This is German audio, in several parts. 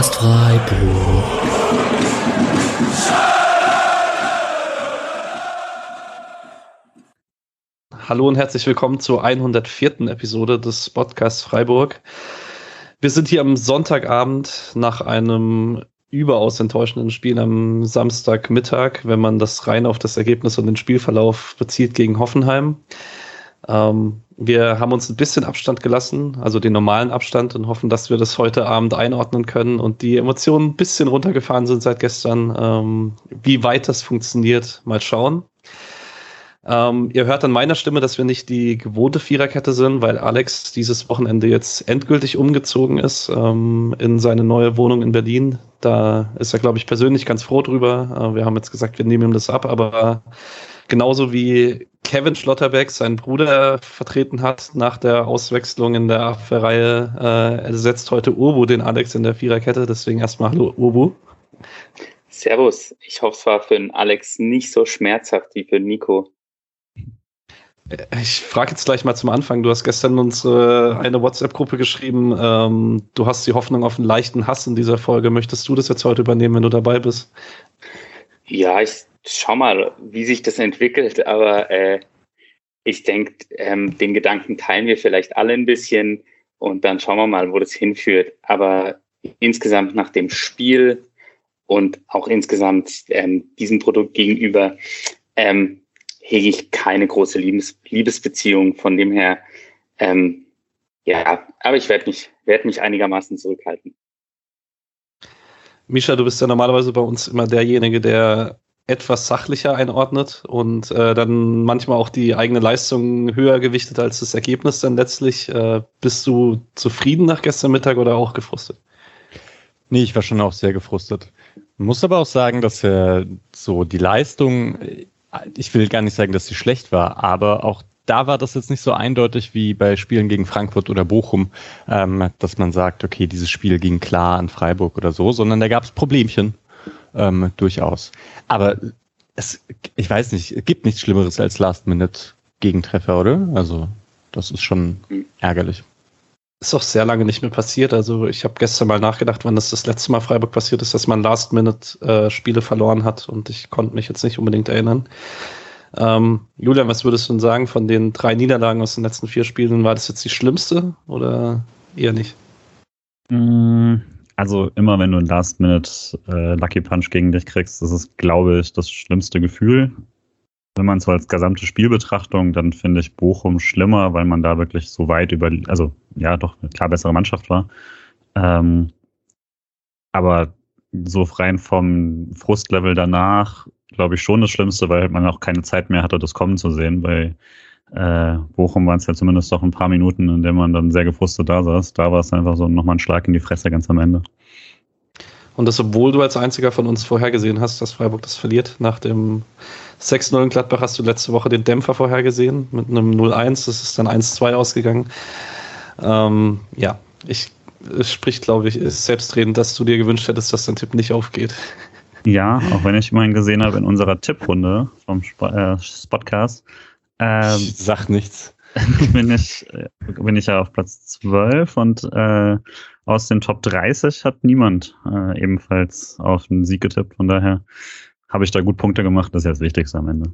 Podcast Freiburg. Hallo und herzlich willkommen zur 104. Episode des Podcasts Freiburg. Wir sind hier am Sonntagabend nach einem überaus enttäuschenden Spiel am Samstagmittag, wenn man das rein auf das Ergebnis und den Spielverlauf bezieht gegen Hoffenheim. Ähm, wir haben uns ein bisschen Abstand gelassen, also den normalen Abstand und hoffen, dass wir das heute Abend einordnen können und die Emotionen ein bisschen runtergefahren sind seit gestern. Ähm, wie weit das funktioniert, mal schauen. Ähm, ihr hört an meiner Stimme, dass wir nicht die gewohnte Viererkette sind, weil Alex dieses Wochenende jetzt endgültig umgezogen ist ähm, in seine neue Wohnung in Berlin. Da ist er, glaube ich, persönlich ganz froh drüber. Äh, wir haben jetzt gesagt, wir nehmen ihm das ab, aber genauso wie Kevin Schlotterbeck seinen Bruder vertreten hat nach der Auswechslung in der Abwehrreihe, äh, ersetzt heute Urbu den Alex in der Viererkette. Deswegen erstmal Hallo Urbu. Servus. Ich hoffe, es war für den Alex nicht so schmerzhaft wie für Nico. Ich frage jetzt gleich mal zum Anfang. Du hast gestern unsere eine WhatsApp-Gruppe geschrieben. Ähm, du hast die Hoffnung auf einen leichten Hass in dieser Folge. Möchtest du das jetzt heute übernehmen, wenn du dabei bist? Ja, ich schau mal, wie sich das entwickelt. Aber äh, ich denke, ähm, den Gedanken teilen wir vielleicht alle ein bisschen und dann schauen wir mal, wo das hinführt. Aber insgesamt nach dem Spiel und auch insgesamt ähm, diesem Produkt gegenüber ähm, hege ich keine große Liebes Liebesbeziehung. Von dem her, ähm, ja, aber ich werde mich, werd mich einigermaßen zurückhalten. Misha, du bist ja normalerweise bei uns immer derjenige, der etwas sachlicher einordnet und äh, dann manchmal auch die eigene Leistung höher gewichtet als das Ergebnis dann letztlich. Äh, bist du zufrieden nach gestern Mittag oder auch gefrustet? Nee, ich war schon auch sehr gefrustet. Muss aber auch sagen, dass er so die Leistung ich will gar nicht sagen, dass sie schlecht war, aber auch da war das jetzt nicht so eindeutig wie bei Spielen gegen Frankfurt oder Bochum, ähm, dass man sagt, okay, dieses Spiel ging klar an Freiburg oder so, sondern da gab es Problemchen ähm, durchaus. Aber es, ich weiß nicht, es gibt nichts Schlimmeres als Last-Minute-Gegentreffer, oder? Also das ist schon ärgerlich. Ist auch sehr lange nicht mehr passiert. Also ich habe gestern mal nachgedacht, wann das das letzte Mal Freiburg passiert ist, dass man Last-Minute-Spiele äh, verloren hat und ich konnte mich jetzt nicht unbedingt erinnern. Ähm, Julian, was würdest du denn sagen von den drei Niederlagen aus den letzten vier Spielen? War das jetzt die schlimmste oder eher nicht? Also immer wenn du ein Last-Minute äh, Lucky Punch gegen dich kriegst, das ist, glaube ich, das schlimmste Gefühl wenn man so als gesamte Spielbetrachtung, dann finde ich Bochum schlimmer, weil man da wirklich so weit über, also ja, doch eine klar bessere Mannschaft war. Ähm, aber so rein vom Frustlevel danach, glaube ich, schon das Schlimmste, weil man auch keine Zeit mehr hatte, das kommen zu sehen. Bei äh, Bochum waren es ja zumindest doch ein paar Minuten, in denen man dann sehr gefrustet da saß. Da war es einfach so nochmal ein Schlag in die Fresse ganz am Ende. Und das, obwohl du als einziger von uns vorhergesehen hast, dass Freiburg das verliert. Nach dem 6-0 in Gladbach hast du letzte Woche den Dämpfer vorhergesehen mit einem 0-1. Das ist dann 1-2 ausgegangen. Ähm, ja, ich, es spricht, glaube ich, selbstredend, dass du dir gewünscht hättest, dass dein Tipp nicht aufgeht. Ja, auch wenn ich immerhin gesehen habe in unserer Tipprunde vom Sp äh, Podcast. Ähm, Sag nichts. bin ich, bin ich ja auf Platz 12 und äh, aus den Top 30 hat niemand äh, ebenfalls auf den Sieg getippt. Von daher habe ich da gut Punkte gemacht. Das ist ja das Wichtigste am Ende.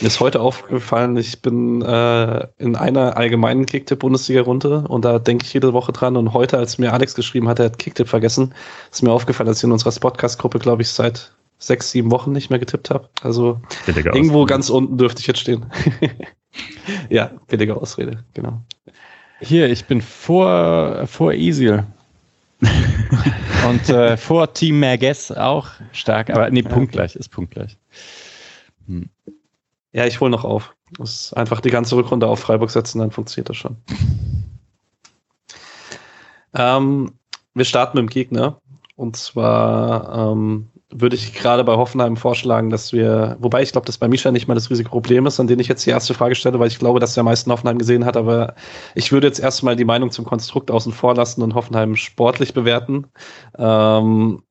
Mir ist heute aufgefallen, ich bin äh, in einer allgemeinen Kicktipp-Bundesliga-Runde und da denke ich jede Woche dran. Und heute, als mir Alex geschrieben hat, er hat Kicktipp vergessen, ist mir aufgefallen, dass ich in unserer Podcast-Gruppe, glaube ich, seit sechs, sieben Wochen nicht mehr getippt habe. Also billige irgendwo Ausrede. ganz unten dürfte ich jetzt stehen. ja, billige Ausrede, genau. Hier, ich bin vor, vor Easy. Und äh, vor Team Merges auch stark, aber nee, punktgleich, ist punktgleich. Hm. Ja, ich hole noch auf. Muss einfach die ganze Rückrunde auf Freiburg setzen, dann funktioniert das schon. Ähm, wir starten mit dem Gegner. Und zwar ähm, würde ich gerade bei Hoffenheim vorschlagen, dass wir, wobei ich glaube, dass bei Misha nicht mal das riesige Problem ist, an den ich jetzt die erste Frage stelle, weil ich glaube, dass der meisten Hoffenheim gesehen hat, aber ich würde jetzt erstmal die Meinung zum Konstrukt außen vor lassen und Hoffenheim sportlich bewerten. Ähm,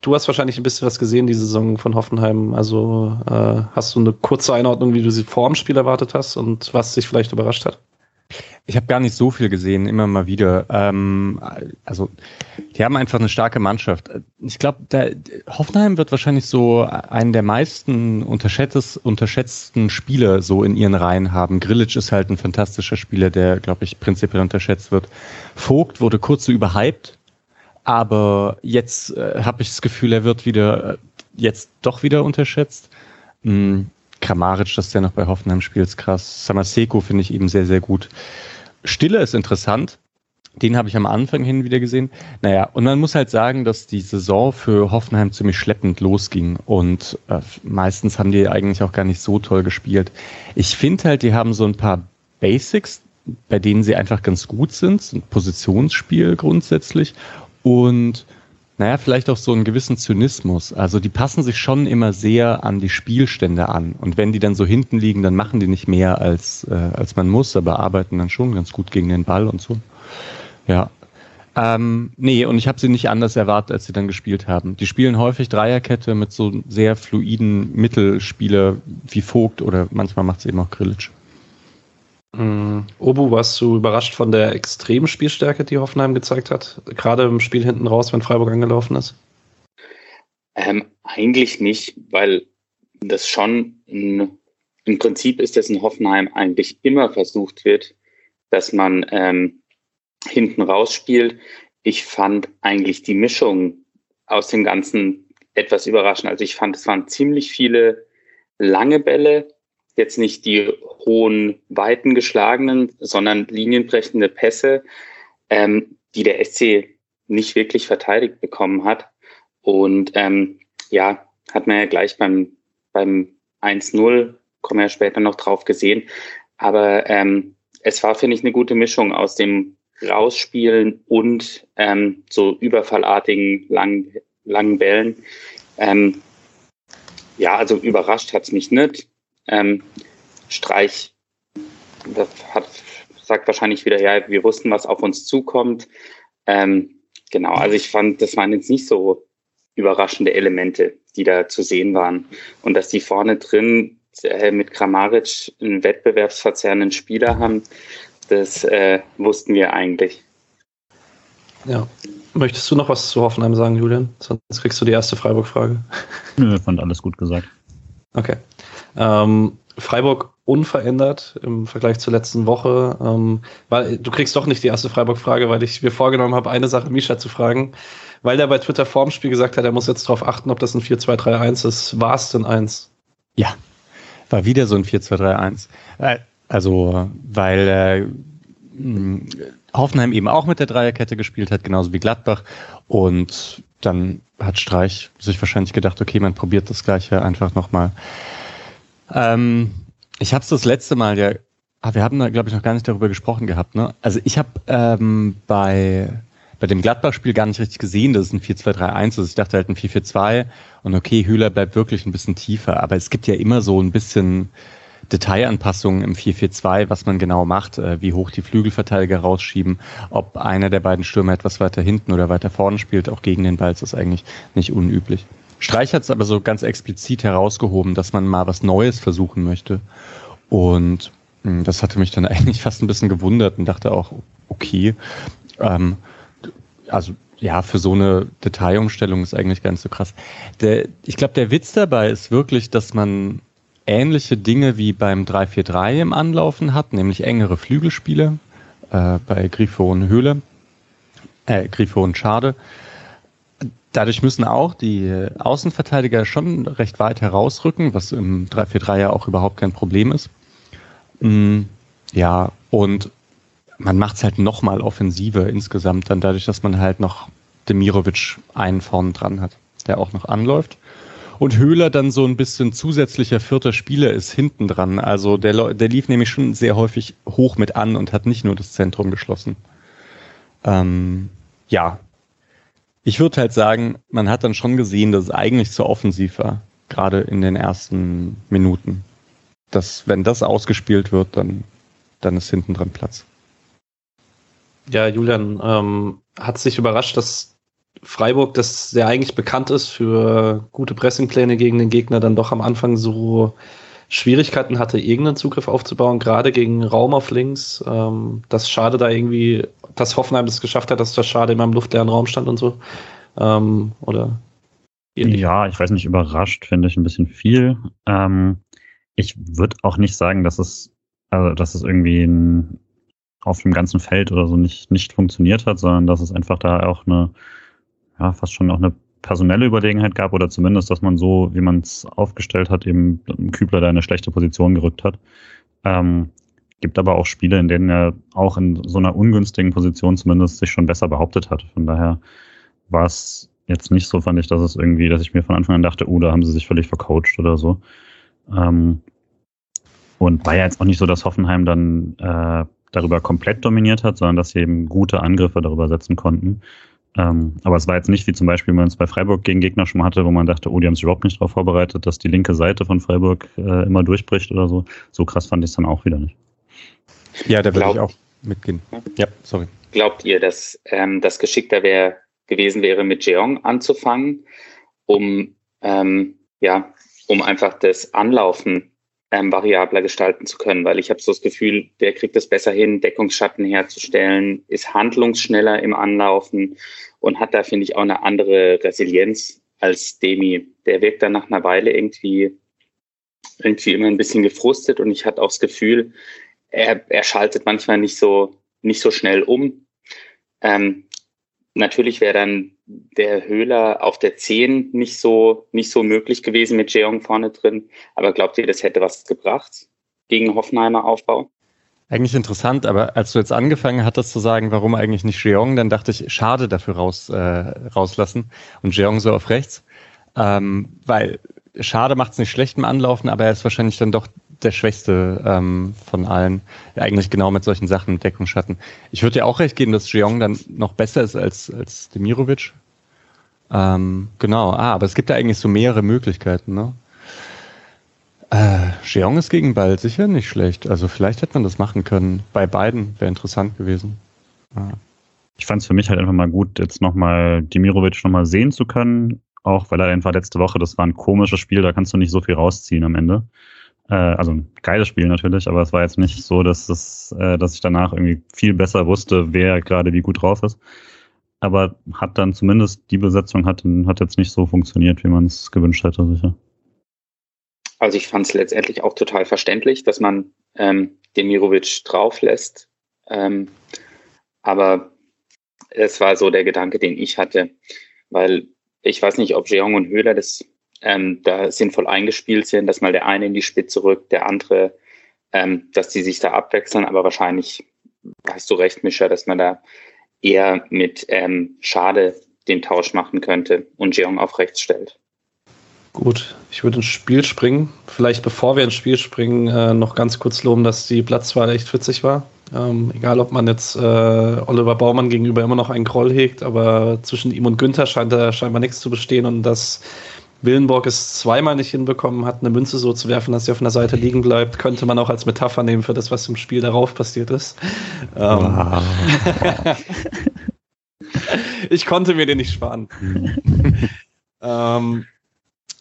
du hast wahrscheinlich ein bisschen was gesehen, die Saison von Hoffenheim. Also äh, hast du eine kurze Einordnung, wie du sie vor dem Spiel erwartet hast und was dich vielleicht überrascht hat? Ich habe gar nicht so viel gesehen, immer mal wieder. Ähm, also, die haben einfach eine starke Mannschaft. Ich glaube, Hoffenheim wird wahrscheinlich so einen der meisten unterschätzten Spieler so in ihren Reihen haben. Grillitsch ist halt ein fantastischer Spieler, der, glaube ich, prinzipiell unterschätzt wird. Vogt wurde kurz so überhyped, aber jetzt äh, habe ich das Gefühl, er wird wieder, äh, jetzt doch wieder unterschätzt. Mhm. Kramaric, dass der noch bei Hoffenheim spielt, ist krass. Samaseko finde ich eben sehr, sehr gut. Stille ist interessant. Den habe ich am Anfang hin wieder gesehen. Naja, und man muss halt sagen, dass die Saison für Hoffenheim ziemlich schleppend losging. Und äh, meistens haben die eigentlich auch gar nicht so toll gespielt. Ich finde halt, die haben so ein paar Basics, bei denen sie einfach ganz gut sind. Ein Positionsspiel grundsätzlich. Und naja, vielleicht auch so einen gewissen Zynismus. Also die passen sich schon immer sehr an die Spielstände an. Und wenn die dann so hinten liegen, dann machen die nicht mehr als, äh, als man muss, aber arbeiten dann schon ganz gut gegen den Ball und so. Ja. Ähm, nee, und ich habe sie nicht anders erwartet, als sie dann gespielt haben. Die spielen häufig Dreierkette mit so sehr fluiden Mittelspieler wie Vogt oder manchmal macht es eben auch Grillitsch. Mhm. Obu, warst du überrascht von der extremen Spielstärke, die Hoffenheim gezeigt hat? Gerade im Spiel hinten raus, wenn Freiburg angelaufen ist? Ähm, eigentlich nicht, weil das schon ein, im Prinzip ist, dass in Hoffenheim eigentlich immer versucht wird, dass man ähm, hinten raus spielt. Ich fand eigentlich die Mischung aus dem Ganzen etwas überraschend. Also ich fand, es waren ziemlich viele lange Bälle, jetzt nicht die hohen, weiten geschlagenen, sondern linienbrechende Pässe, ähm, die der SC nicht wirklich verteidigt bekommen hat. Und ähm, ja, hat man ja gleich beim, beim 1-0, kommen wir ja später noch drauf gesehen. Aber ähm, es war, finde ich, eine gute Mischung aus dem Rausspielen und ähm, so überfallartigen langen, langen Bällen. Ähm, ja, also überrascht hat's mich nicht. Ähm, Streich hat, sagt wahrscheinlich wieder, ja, wir wussten, was auf uns zukommt. Ähm, genau, also ich fand, das waren jetzt nicht so überraschende Elemente, die da zu sehen waren. Und dass die vorne drin äh, mit Kramaric einen wettbewerbsverzerrenden Spieler haben, das äh, wussten wir eigentlich. Ja. Möchtest du noch was zu Hoffenheim sagen, Julian? Sonst kriegst du die erste Freiburg-Frage. Nö, fand alles gut gesagt. Okay. Ähm, Freiburg unverändert im Vergleich zur letzten Woche. Ähm, weil du kriegst doch nicht die erste Freiburg-Frage, weil ich mir vorgenommen habe, eine Sache Misha zu fragen. Weil der bei Twitter vorm Spiel gesagt hat, er muss jetzt darauf achten, ob das ein 4-2-3-1 ist. War es denn eins? Ja, war wieder so ein 4-2-3-1. Äh, also, weil äh, Hoffenheim eben auch mit der Dreierkette gespielt hat, genauso wie Gladbach. Und dann hat Streich sich wahrscheinlich gedacht, okay, man probiert das gleiche einfach nochmal. Ähm, ich habe es das letzte Mal ja, ah, wir haben da, glaube ich, noch gar nicht darüber gesprochen gehabt. Ne? Also ich habe ähm, bei, bei dem Gladbach-Spiel gar nicht richtig gesehen, dass es ein 4-2-3-1 ist. Ich dachte halt ein 4-4-2 und okay, Hühler bleibt wirklich ein bisschen tiefer. Aber es gibt ja immer so ein bisschen Detailanpassungen im 4-4-2, was man genau macht, äh, wie hoch die Flügelverteidiger rausschieben, ob einer der beiden Stürmer etwas weiter hinten oder weiter vorne spielt, auch gegen den Ball ist das eigentlich nicht unüblich. Streich hat es aber so ganz explizit herausgehoben, dass man mal was Neues versuchen möchte. Und hm, das hatte mich dann eigentlich fast ein bisschen gewundert und dachte auch, okay, ähm, also ja, für so eine Detailumstellung ist eigentlich gar nicht so krass. Der, ich glaube, der Witz dabei ist wirklich, dass man ähnliche Dinge wie beim 3-4-3 im Anlaufen hat, nämlich engere Flügelspiele äh, bei Grifo und Höhle, äh, Grifo und Schade. Dadurch müssen auch die Außenverteidiger schon recht weit herausrücken, was im 3-4-3 ja auch überhaupt kein Problem ist. Mm, ja, und man macht es halt nochmal offensiver insgesamt, dann dadurch, dass man halt noch Demirovic einen vorn dran hat, der auch noch anläuft und Höhler dann so ein bisschen zusätzlicher vierter Spieler ist hinten dran. Also der, der lief nämlich schon sehr häufig hoch mit an und hat nicht nur das Zentrum geschlossen. Ähm, ja, ich würde halt sagen, man hat dann schon gesehen, dass es eigentlich zu offensiv war, gerade in den ersten Minuten. Dass, wenn das ausgespielt wird, dann, dann ist hinten dran Platz. Ja, Julian, ähm, hat sich überrascht, dass Freiburg, das sehr eigentlich bekannt ist für gute Pressingpläne gegen den Gegner, dann doch am Anfang so Schwierigkeiten hatte, irgendeinen Zugriff aufzubauen, gerade gegen Raum auf links. Ähm, das Schade da irgendwie, dass Hoffenheim das geschafft hat, dass das Schade immer im luftleeren Raum stand und so. Ähm, oder? Ja, ich weiß nicht, überrascht finde ich ein bisschen viel. Ähm, ich würde auch nicht sagen, dass es, also, dass es irgendwie ein, auf dem ganzen Feld oder so nicht, nicht funktioniert hat, sondern dass es einfach da auch eine, ja, fast schon auch eine personelle Überlegenheit gab oder zumindest, dass man so, wie man es aufgestellt hat, eben Kübler da eine schlechte Position gerückt hat. Ähm, gibt aber auch Spiele, in denen er auch in so einer ungünstigen Position zumindest sich schon besser behauptet hat. Von daher war es jetzt nicht so, fand ich, dass es irgendwie, dass ich mir von Anfang an dachte, oh, da haben sie sich völlig vercoacht oder so. Ähm, und war ja jetzt auch nicht so, dass Hoffenheim dann äh, darüber komplett dominiert hat, sondern dass sie eben gute Angriffe darüber setzen konnten. Ähm, aber es war jetzt nicht wie zum Beispiel, wenn man es bei Freiburg gegen Gegner schon mal hatte, wo man dachte, oh, die haben sich überhaupt nicht darauf vorbereitet, dass die linke Seite von Freiburg äh, immer durchbricht oder so. So krass fand ich es dann auch wieder nicht. Ja, da würde ich auch mitgehen. Ja, sorry. Glaubt ihr, dass ähm, das geschickter wäre gewesen wäre, mit Jeong anzufangen, um ähm, ja, um einfach das Anlaufen ähm, variabler gestalten zu können, weil ich habe so das Gefühl, der kriegt es besser hin, Deckungsschatten herzustellen, ist handlungsschneller im Anlaufen und hat da, finde ich, auch eine andere Resilienz als Demi. Der wirkt dann nach einer Weile irgendwie, irgendwie immer ein bisschen gefrustet und ich hatte auch das Gefühl, er, er schaltet manchmal nicht so, nicht so schnell um. Ähm, natürlich wäre dann der Höhler auf der 10 nicht so, nicht so möglich gewesen mit Jeong vorne drin. Aber glaubt ihr, das hätte was gebracht gegen Hoffenheimer Aufbau? Eigentlich interessant, aber als du jetzt angefangen hattest zu sagen, warum eigentlich nicht Jeong, dann dachte ich, schade dafür raus, äh, rauslassen und Jeong so auf rechts. Ähm, weil schade macht es nicht schlecht im Anlaufen, aber er ist wahrscheinlich dann doch der Schwächste ähm, von allen. Eigentlich genau mit solchen Sachen, Deckungsschatten. Ich würde ja auch recht geben, dass Jeong dann noch besser ist als, als Demirovic. Ähm, genau, ah, aber es gibt ja eigentlich so mehrere Möglichkeiten, ne? Äh, Jeong ist gegen Ball sicher nicht schlecht. Also vielleicht hätte man das machen können. Bei beiden wäre interessant gewesen. Ja. Ich fand es für mich halt einfach mal gut, jetzt nochmal Demirovic nochmal sehen zu können. Auch weil er einfach letzte Woche, das war ein komisches Spiel, da kannst du nicht so viel rausziehen am Ende. Äh, also ein geiles Spiel natürlich, aber es war jetzt nicht so, dass, es, äh, dass ich danach irgendwie viel besser wusste, wer gerade wie gut drauf ist aber hat dann zumindest die Besetzung hat, hat jetzt nicht so funktioniert, wie man es gewünscht hätte, sicher. Also ich fand es letztendlich auch total verständlich, dass man ähm, Demirovic drauflässt. Ähm, aber es war so der Gedanke, den ich hatte, weil ich weiß nicht, ob Jeong und Höhler das ähm, da sinnvoll eingespielt sind, dass mal der eine in die Spitze rückt, der andere, ähm, dass die sich da abwechseln, aber wahrscheinlich hast du recht, Mischa, dass man da eher mit ähm, Schade den Tausch machen könnte und Jeong auf rechts stellt. Gut, ich würde ins Spiel springen. Vielleicht bevor wir ins Spiel springen, äh, noch ganz kurz loben, dass die Platzwahl echt witzig war. Ähm, egal, ob man jetzt äh, Oliver Baumann gegenüber immer noch einen Groll hegt, aber zwischen ihm und Günther scheint da scheinbar nichts zu bestehen und dass Willenborg es zweimal nicht hinbekommen hat, eine Münze so zu werfen, dass sie auf einer Seite liegen bleibt, könnte man auch als Metapher nehmen für das, was im Spiel darauf passiert ist. Ähm, wow. ich konnte mir den nicht sparen. ähm,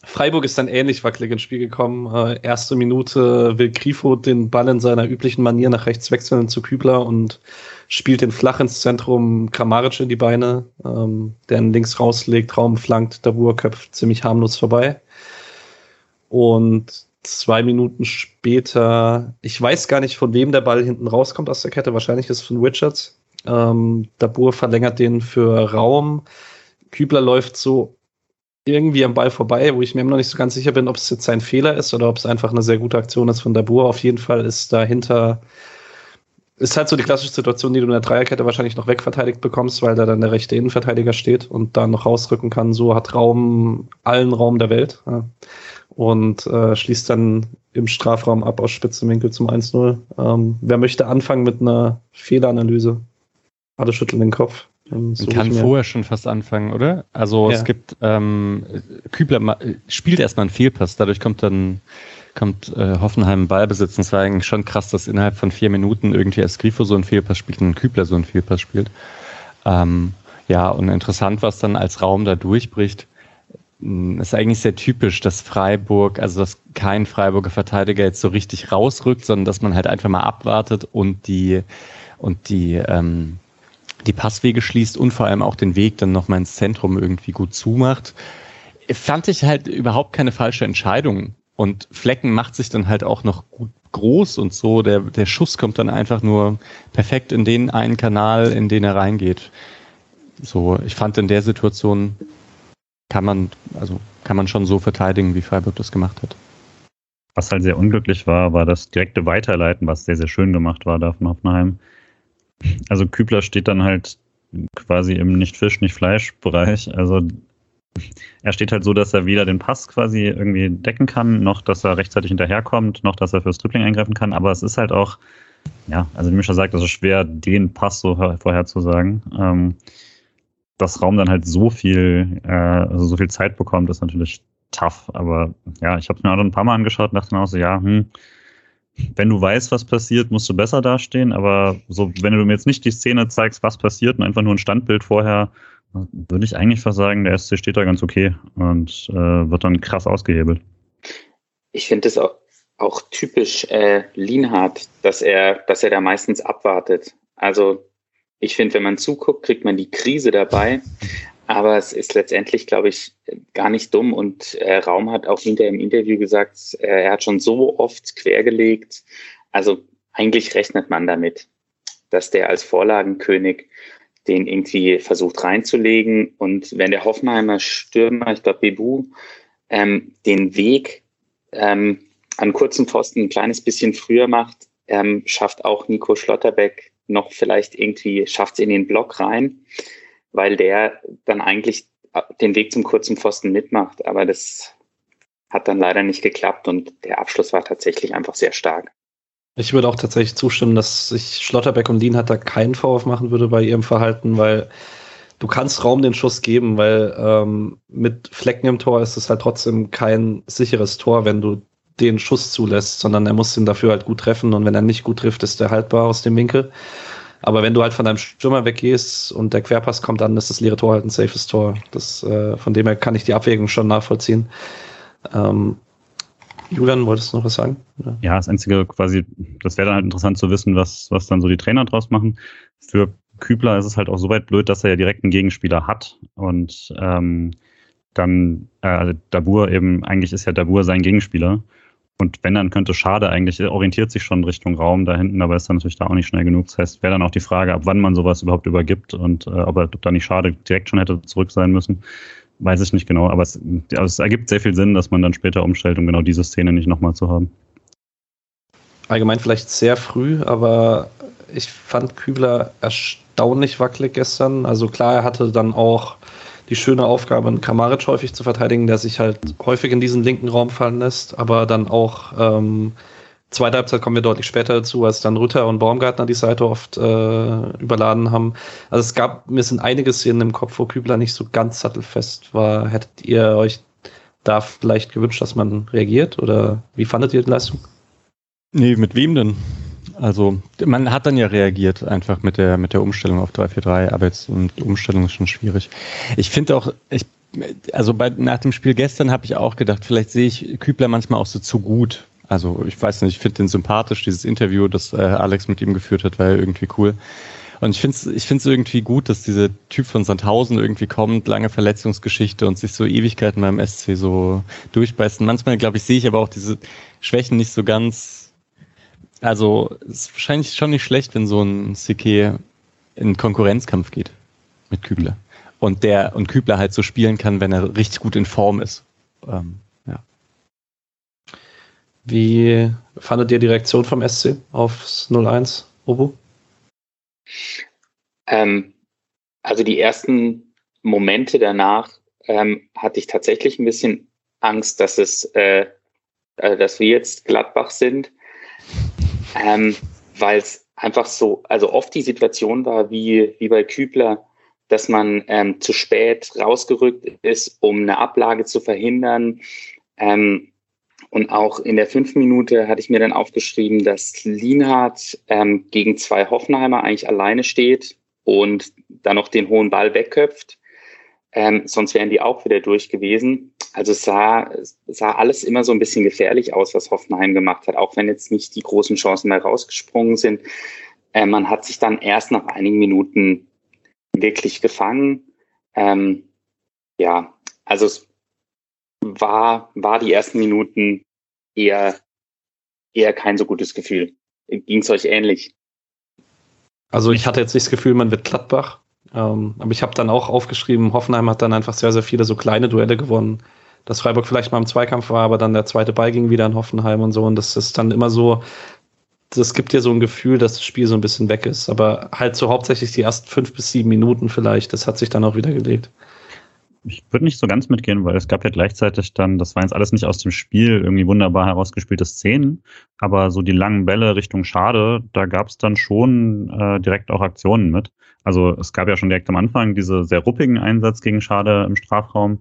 Freiburg ist dann ähnlich wackelig ins Spiel gekommen. Äh, erste Minute will Grifo den Ball in seiner üblichen Manier nach rechts wechseln zu Kübler und spielt den flach ins Zentrum Kramaric in die Beine, ähm, der ihn links rauslegt, Raum flankt, Dabur köpft ziemlich harmlos vorbei. Und zwei Minuten später, ich weiß gar nicht, von wem der Ball hinten rauskommt aus der Kette, wahrscheinlich ist es von Richards. Ähm, Dabur verlängert den für Raum. Kübler läuft so irgendwie am Ball vorbei, wo ich mir immer noch nicht so ganz sicher bin, ob es jetzt sein Fehler ist oder ob es einfach eine sehr gute Aktion ist von Dabur. Auf jeden Fall ist dahinter, ist halt so die klassische Situation, die du in der Dreierkette wahrscheinlich noch wegverteidigt bekommst, weil da dann der rechte Innenverteidiger steht und da noch rausrücken kann. So hat Raum, allen Raum der Welt. Ja. Und äh, schließt dann im Strafraum ab aus spitzem Winkel zum 1-0. Ähm, wer möchte anfangen mit einer Fehleranalyse? Alle schütteln den Kopf. Man kann vorher schon fast anfangen, oder? Also ja. es gibt, ähm, Kübler spielt erstmal einen Fehlpass, dadurch kommt dann kommt äh, Hoffenheim Ballbesitz. Und es war eigentlich schon krass, dass innerhalb von vier Minuten irgendwie Esgrifo so einen Fehlpass spielt und ein Kübler so einen Fehlpass spielt. Ähm, ja, und interessant, was dann als Raum da durchbricht. hm, ist eigentlich sehr typisch, dass Freiburg, also dass kein Freiburger Verteidiger jetzt so richtig rausrückt, sondern dass man halt einfach mal abwartet und die und die ähm, die Passwege schließt und vor allem auch den Weg dann nochmal ins Zentrum irgendwie gut zumacht. Fand ich halt überhaupt keine falsche Entscheidung. Und Flecken macht sich dann halt auch noch gut groß und so. Der, der Schuss kommt dann einfach nur perfekt in den einen Kanal, in den er reingeht. So, ich fand in der Situation kann man, also kann man schon so verteidigen, wie Freiburg das gemacht hat. Was halt sehr unglücklich war, war das direkte Weiterleiten, was sehr, sehr schön gemacht war da von Hoffenheim. Also Kübler steht dann halt quasi im Nicht-Fisch, Nicht-Fleisch-Bereich. Also er steht halt so, dass er weder den Pass quasi irgendwie decken kann, noch dass er rechtzeitig hinterherkommt, noch dass er fürs Dribbling eingreifen kann. Aber es ist halt auch, ja, also wie Mischa sagt, es ist schwer, den Pass so vorherzusagen. Ähm, dass Raum dann halt so viel, äh, also so viel Zeit bekommt, ist natürlich tough. Aber ja, ich habe es mir auch ein paar Mal angeschaut und dachte mir auch so, ja, hm, wenn du weißt, was passiert, musst du besser dastehen. Aber so, wenn du mir jetzt nicht die Szene zeigst, was passiert und einfach nur ein Standbild vorher, würde ich eigentlich fast sagen, der SC steht da ganz okay und äh, wird dann krass ausgehebelt. Ich finde es auch, auch typisch äh, Lienhardt, dass er, dass er da meistens abwartet. Also ich finde, wenn man zuguckt, kriegt man die Krise dabei. Aber es ist letztendlich, glaube ich, gar nicht dumm. Und äh, Raum hat auch hinter im Interview gesagt, äh, er hat schon so oft quergelegt. Also eigentlich rechnet man damit, dass der als Vorlagenkönig den irgendwie versucht reinzulegen. Und wenn der Hoffenheimer Stürmer, ich glaube Bebu, ähm, den Weg ähm, an kurzen Pfosten ein kleines bisschen früher macht, ähm, schafft auch Nico Schlotterbeck noch vielleicht irgendwie, schafft es in den Block rein, weil der dann eigentlich den Weg zum kurzen Pfosten mitmacht. Aber das hat dann leider nicht geklappt und der Abschluss war tatsächlich einfach sehr stark. Ich würde auch tatsächlich zustimmen, dass ich Schlotterbeck und Lien hat da keinen Vorwurf machen würde bei ihrem Verhalten, weil du kannst Raum den Schuss geben, weil ähm, mit Flecken im Tor ist es halt trotzdem kein sicheres Tor, wenn du den Schuss zulässt, sondern er muss ihn dafür halt gut treffen und wenn er nicht gut trifft, ist er haltbar aus dem Winkel. Aber wenn du halt von deinem Stürmer weggehst und der Querpass kommt, dann ist das leere Tor halt ein safes Tor. Das, äh, von dem her kann ich die Abwägung schon nachvollziehen. Ähm, Julian, wolltest du noch was sagen? Ja, ja das Einzige quasi, das wäre dann halt interessant zu wissen, was, was dann so die Trainer draus machen. Für Kübler ist es halt auch so weit blöd, dass er ja direkt einen Gegenspieler hat und ähm, dann äh, Dabur eben, eigentlich ist ja Dabur sein Gegenspieler. Und wenn, dann könnte Schade eigentlich, orientiert sich schon Richtung Raum da hinten, aber ist dann natürlich da auch nicht schnell genug. Das heißt, wäre dann auch die Frage, ab wann man sowas überhaupt übergibt und äh, ob, er, ob da nicht Schade direkt schon hätte zurück sein müssen. Weiß ich nicht genau, aber es, also es ergibt sehr viel Sinn, dass man dann später umstellt, um genau diese Szene nicht nochmal zu haben. Allgemein vielleicht sehr früh, aber ich fand Kübler erstaunlich wackelig gestern. Also klar, er hatte dann auch die schöne Aufgabe, einen Kamaric häufig zu verteidigen, der sich halt häufig in diesen linken Raum fallen lässt, aber dann auch ähm, zweite Halbzeit kommen wir deutlich später dazu, als dann Rütter und Baumgartner die Seite oft äh, überladen haben. Also es gab, mir sind einige Szenen im Kopf, wo Kübler nicht so ganz sattelfest war. Hättet ihr euch da vielleicht gewünscht, dass man reagiert oder wie fandet ihr die Leistung? Nee, mit wem denn? Also man hat dann ja reagiert einfach mit der mit der Umstellung auf 343, aber jetzt die Umstellung ist schon schwierig. Ich finde auch, ich also bei, nach dem Spiel gestern habe ich auch gedacht, vielleicht sehe ich Kübler manchmal auch so zu gut, also ich weiß nicht, ich finde den sympathisch, dieses Interview, das äh, Alex mit ihm geführt hat, war ja irgendwie cool. Und ich finde es ich find's irgendwie gut, dass dieser Typ von Sandhausen irgendwie kommt, lange Verletzungsgeschichte und sich so Ewigkeiten beim SC so durchbeißt. Und manchmal, glaube ich, sehe ich aber auch diese Schwächen nicht so ganz. Also es ist wahrscheinlich schon nicht schlecht, wenn so ein CK in Konkurrenzkampf geht mit Kübler. Und der und Kübler halt so spielen kann, wenn er richtig gut in Form ist. Ähm, wie fandet ihr die Reaktion vom SC aufs 0-1, Obo? Ähm, also die ersten Momente danach ähm, hatte ich tatsächlich ein bisschen Angst, dass es, äh, äh, dass wir jetzt Gladbach sind, ähm, weil es einfach so, also oft die Situation war wie, wie bei Kübler, dass man ähm, zu spät rausgerückt ist, um eine Ablage zu verhindern. Ähm, und auch in der fünf Minute hatte ich mir dann aufgeschrieben, dass Lienhardt ähm, gegen zwei Hoffenheimer eigentlich alleine steht und dann noch den hohen Ball wegköpft. ähm, sonst wären die auch wieder durch gewesen. Also es sah, sah alles immer so ein bisschen gefährlich aus, was Hoffenheim gemacht hat, auch wenn jetzt nicht die großen Chancen mehr rausgesprungen sind. Äh, man hat sich dann erst nach einigen Minuten wirklich gefangen. Ähm, ja, also es war, war die ersten Minuten eher, eher kein so gutes Gefühl. Ging es euch ähnlich? Also ich hatte jetzt nicht das Gefühl, man wird Gladbach. Ähm, aber ich habe dann auch aufgeschrieben, Hoffenheim hat dann einfach sehr, sehr viele so kleine Duelle gewonnen. Dass Freiburg vielleicht mal im Zweikampf war, aber dann der zweite Ball ging wieder in Hoffenheim und so. Und das ist dann immer so, das gibt dir so ein Gefühl, dass das Spiel so ein bisschen weg ist. Aber halt so hauptsächlich die ersten fünf bis sieben Minuten vielleicht, das hat sich dann auch wieder gelegt. Ich würde nicht so ganz mitgehen, weil es gab ja gleichzeitig dann, das war jetzt alles nicht aus dem Spiel, irgendwie wunderbar herausgespielte Szenen, aber so die langen Bälle Richtung Schade, da gab es dann schon äh, direkt auch Aktionen mit. Also es gab ja schon direkt am Anfang diese sehr ruppigen Einsatz gegen Schade im Strafraum,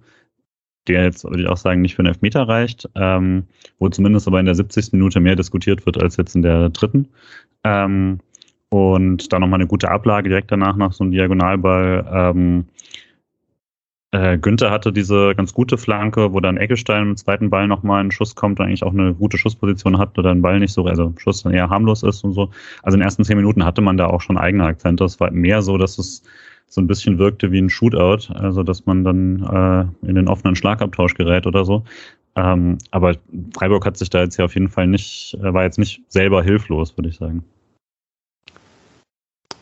der jetzt, würde ich auch sagen, nicht für einen Elfmeter reicht, ähm, wo zumindest aber in der 70. Minute mehr diskutiert wird als jetzt in der dritten. Ähm, und dann nochmal eine gute Ablage direkt danach nach so einem Diagonalball. Ähm, äh, Günther hatte diese ganz gute Flanke, wo dann Eggestein im zweiten Ball nochmal ein Schuss kommt und eigentlich auch eine gute Schussposition hat oder ein Ball nicht so, also Schuss dann eher harmlos ist und so. Also in den ersten zehn Minuten hatte man da auch schon eigene Akzente. Es war mehr so, dass es so ein bisschen wirkte wie ein Shootout, also dass man dann äh, in den offenen Schlagabtausch gerät oder so. Ähm, aber Freiburg hat sich da jetzt ja auf jeden Fall nicht, äh, war jetzt nicht selber hilflos, würde ich sagen.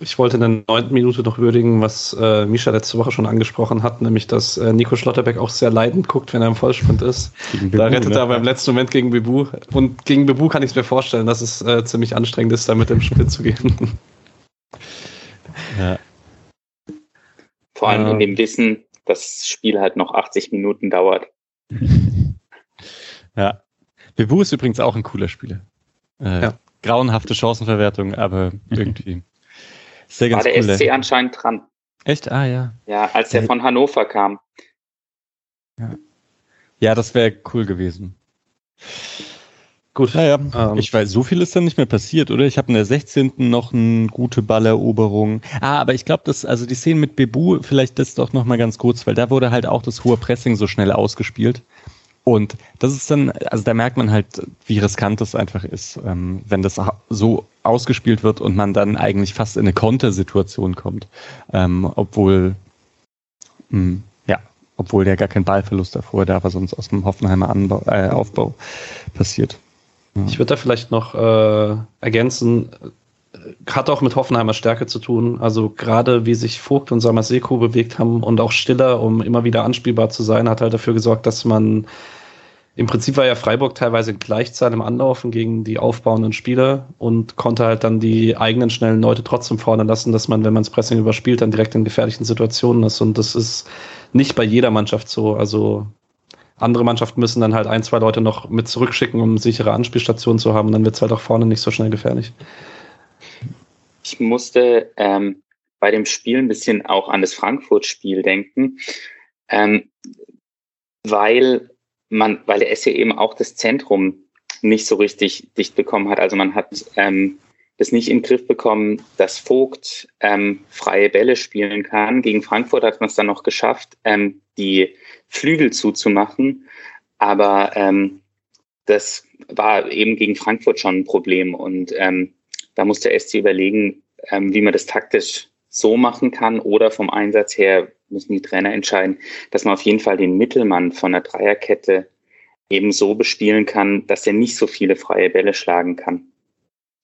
Ich wollte in der neunten Minute noch würdigen, was äh, Misha letzte Woche schon angesprochen hat, nämlich dass äh, Nico Schlotterbeck auch sehr leidend guckt, wenn er im Vollsprint ist. Bibu, da rettet ne? er beim letzten Moment gegen Bibu. Und gegen Bibu kann ich es mir vorstellen, dass es äh, ziemlich anstrengend ist, da mit dem Sprint zu gehen. Ja. Vor allem in dem Wissen, dass das Spiel halt noch 80 Minuten dauert. Ja. Bibu ist übrigens auch ein cooler Spieler. Äh, ja. Grauenhafte Chancenverwertung, aber irgendwie. Sehr ganz War der cool, SC anscheinend dran. Echt? Ah, ja. Ja, als der von Hannover kam. Ja, ja das wäre cool gewesen. Gut. Naja, ähm, ich weiß, so viel ist dann nicht mehr passiert, oder? Ich habe in der 16. noch eine gute Balleroberung. Ah, aber ich glaube, dass, also die Szene mit Bebu, vielleicht das doch nochmal ganz kurz, weil da wurde halt auch das hohe Pressing so schnell ausgespielt. Und das ist dann, also da merkt man halt, wie riskant das einfach ist, ähm, wenn das so ausgespielt wird und man dann eigentlich fast in eine Kontersituation kommt, ähm, obwohl, mh, hm, ja, obwohl der gar kein Ballverlust davor da war, sonst aus dem Hoffenheimer Anbau, äh, Aufbau passiert. Ja. Ich würde da vielleicht noch äh, ergänzen, hat auch mit Hoffenheimer Stärke zu tun. Also gerade wie sich Vogt und Samaseko bewegt haben und auch Stiller, um immer wieder anspielbar zu sein, hat halt dafür gesorgt, dass man im Prinzip war ja Freiburg teilweise in Gleichzeit im Anlaufen gegen die aufbauenden Spieler und konnte halt dann die eigenen schnellen Leute trotzdem vorne lassen, dass man, wenn man das Pressing überspielt, dann direkt in gefährlichen Situationen ist. Und das ist nicht bei jeder Mannschaft so. Also andere Mannschaften müssen dann halt ein, zwei Leute noch mit zurückschicken, um sichere Anspielstationen zu haben. Dann wird es halt auch vorne nicht so schnell gefährlich. Ich musste ähm, bei dem Spiel ein bisschen auch an das Frankfurt-Spiel denken, ähm, weil man, weil der SC eben auch das Zentrum nicht so richtig dicht bekommen hat. Also man hat ähm, das nicht den Griff bekommen, dass Vogt ähm, freie Bälle spielen kann. Gegen Frankfurt hat man es dann noch geschafft, ähm, die Flügel zuzumachen. Aber ähm, das war eben gegen Frankfurt schon ein Problem. Und ähm, da muss der SC überlegen, ähm, wie man das taktisch so machen kann oder vom Einsatz her müssen die Trainer entscheiden, dass man auf jeden Fall den Mittelmann von der Dreierkette eben so bespielen kann, dass er nicht so viele freie Bälle schlagen kann.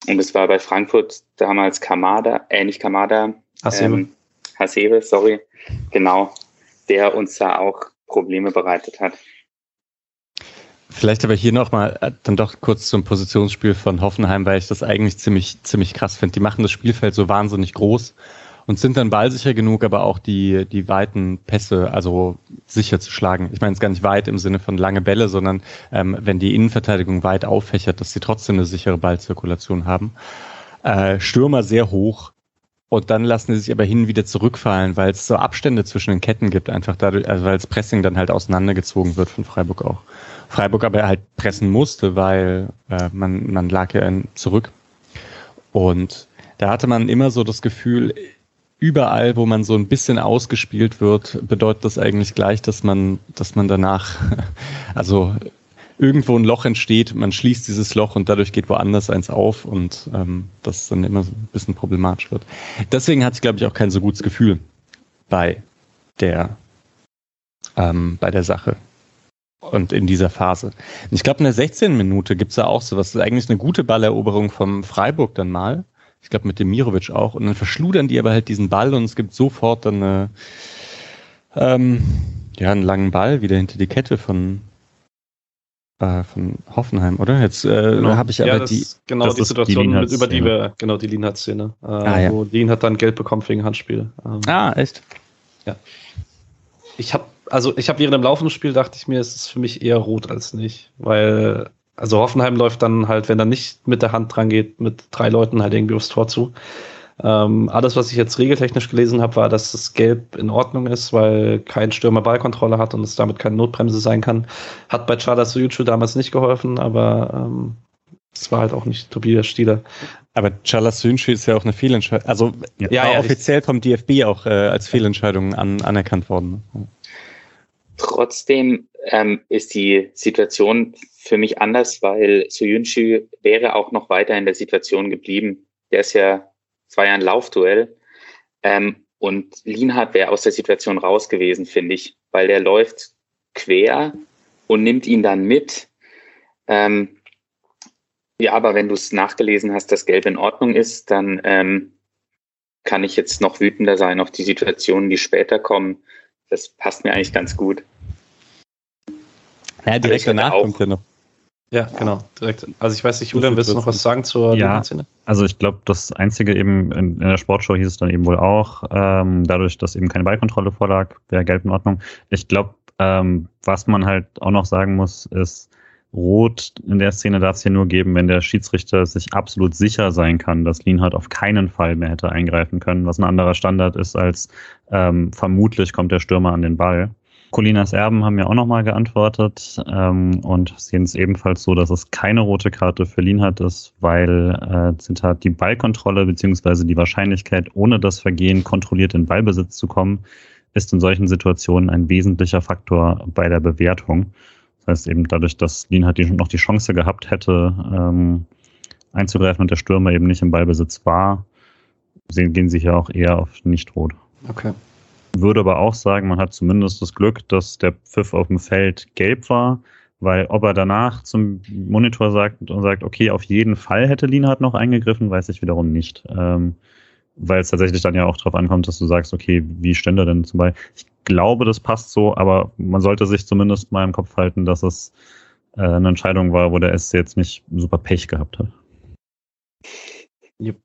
Und es war bei Frankfurt damals Kamada, äh, nicht Kamada, Hasebe. Ähm, Hasebe, sorry, genau, der uns da auch Probleme bereitet hat. Vielleicht aber hier nochmal äh, dann doch kurz zum Positionsspiel von Hoffenheim, weil ich das eigentlich ziemlich, ziemlich krass finde. Die machen das Spielfeld so wahnsinnig groß und sind dann ballsicher genug, aber auch die, die weiten Pässe, also sicher zu schlagen. Ich meine es gar nicht weit im Sinne von lange Bälle, sondern ähm, wenn die Innenverteidigung weit auffächert, dass sie trotzdem eine sichere Ballzirkulation haben. Äh, Stürmer sehr hoch, und dann lassen sie sich aber hin wieder zurückfallen, weil es so Abstände zwischen den Ketten gibt, einfach dadurch, also weil das Pressing dann halt auseinandergezogen wird von Freiburg auch. Freiburg aber halt pressen musste, weil äh, man, man lag ja zurück. Und da hatte man immer so das Gefühl, überall, wo man so ein bisschen ausgespielt wird, bedeutet das eigentlich gleich, dass man, dass man danach, also irgendwo ein Loch entsteht, man schließt dieses Loch und dadurch geht woanders eins auf und ähm, das dann immer so ein bisschen problematisch wird. Deswegen hatte ich, glaube ich, auch kein so gutes Gefühl bei der, ähm, bei der Sache und in dieser Phase. Ich glaube, in der 16. Minute gibt es da auch sowas. Das ist eigentlich eine gute Balleroberung vom Freiburg dann mal. Ich glaube, mit dem Mirovic auch. Und dann verschludern die aber halt diesen Ball und es gibt sofort dann eine, ähm, ja, einen langen Ball wieder hinter die Kette von, äh, von Hoffenheim, oder? Jetzt äh, genau. habe ich aber ja, die. Genau die Situation, die über die wir, genau, die Lienhardt-Szene, äh, ah, ja. wo Lien hat dann Geld bekommen wegen Handspiel. Ähm, ah, echt? Ja. Ich habe, also ich habe während dem laufenden Spiel dachte ich mir, es ist für mich eher rot als nicht, weil also Hoffenheim läuft dann halt, wenn er nicht mit der Hand dran geht, mit drei Leuten halt irgendwie aufs Tor zu. Ähm, alles, was ich jetzt regeltechnisch gelesen habe, war, dass das Gelb in Ordnung ist, weil kein Stürmer Ballkontrolle hat und es damit keine Notbremse sein kann. Hat bei Chada Soyucu damals nicht geholfen, aber ähm, es war halt auch nicht Tobias Stieler. Aber Chalas Sünchi ist ja auch eine Fehlentscheidung. Also ja, ja, ja offiziell vom DFB auch äh, als Fehlentscheidung an, anerkannt worden. Trotzdem ähm, ist die Situation für mich anders, weil Soyuncu wäre auch noch weiter in der Situation geblieben. Der ist ja, es war ja ein Laufduell. Ähm, und Lienhardt wäre aus der Situation raus gewesen, finde ich, weil der läuft quer und nimmt ihn dann mit. Ähm, ja, aber wenn du es nachgelesen hast, dass Gelb in Ordnung ist, dann ähm, kann ich jetzt noch wütender sein auf die Situationen, die später kommen. Das passt mir eigentlich ganz gut. Ja, direkt danach kommt ja noch. Ja, genau, direkt. Also ich weiß nicht, Julian, willst du noch was sagen zur ja, Szene? Also ich glaube, das Einzige eben in, in, der Sportshow hieß es dann eben wohl auch, ähm, dadurch, dass eben keine Ballkontrolle vorlag, wäre gelb in Ordnung. Ich glaube, ähm, was man halt auch noch sagen muss, ist, Rot in der Szene darf es ja nur geben, wenn der Schiedsrichter sich absolut sicher sein kann, dass Lienhardt auf keinen Fall mehr hätte eingreifen können, was ein anderer Standard ist als ähm, vermutlich kommt der Stürmer an den Ball. Colinas Erben haben ja auch nochmal geantwortet ähm, und sehen es ebenfalls so, dass es keine rote Karte für Lienhardt ist, weil, äh, Zitat, die Ballkontrolle beziehungsweise die Wahrscheinlichkeit, ohne das Vergehen kontrolliert in Ballbesitz zu kommen, ist in solchen Situationen ein wesentlicher Faktor bei der Bewertung. Das heißt eben dadurch, dass Lienhardt die, noch die Chance gehabt hätte, ähm, einzugreifen und der Stürmer eben nicht im Ballbesitz war, sehen, gehen sie hier auch eher auf nicht-rot. Okay würde aber auch sagen, man hat zumindest das Glück, dass der Pfiff auf dem Feld gelb war, weil ob er danach zum Monitor sagt und sagt, okay, auf jeden Fall hätte Lienhardt noch eingegriffen, weiß ich wiederum nicht. Ähm, weil es tatsächlich dann ja auch darauf ankommt, dass du sagst, okay, wie stände denn zum Beispiel? Ich glaube, das passt so, aber man sollte sich zumindest mal im Kopf halten, dass es äh, eine Entscheidung war, wo der SC jetzt nicht super Pech gehabt hat. Yep.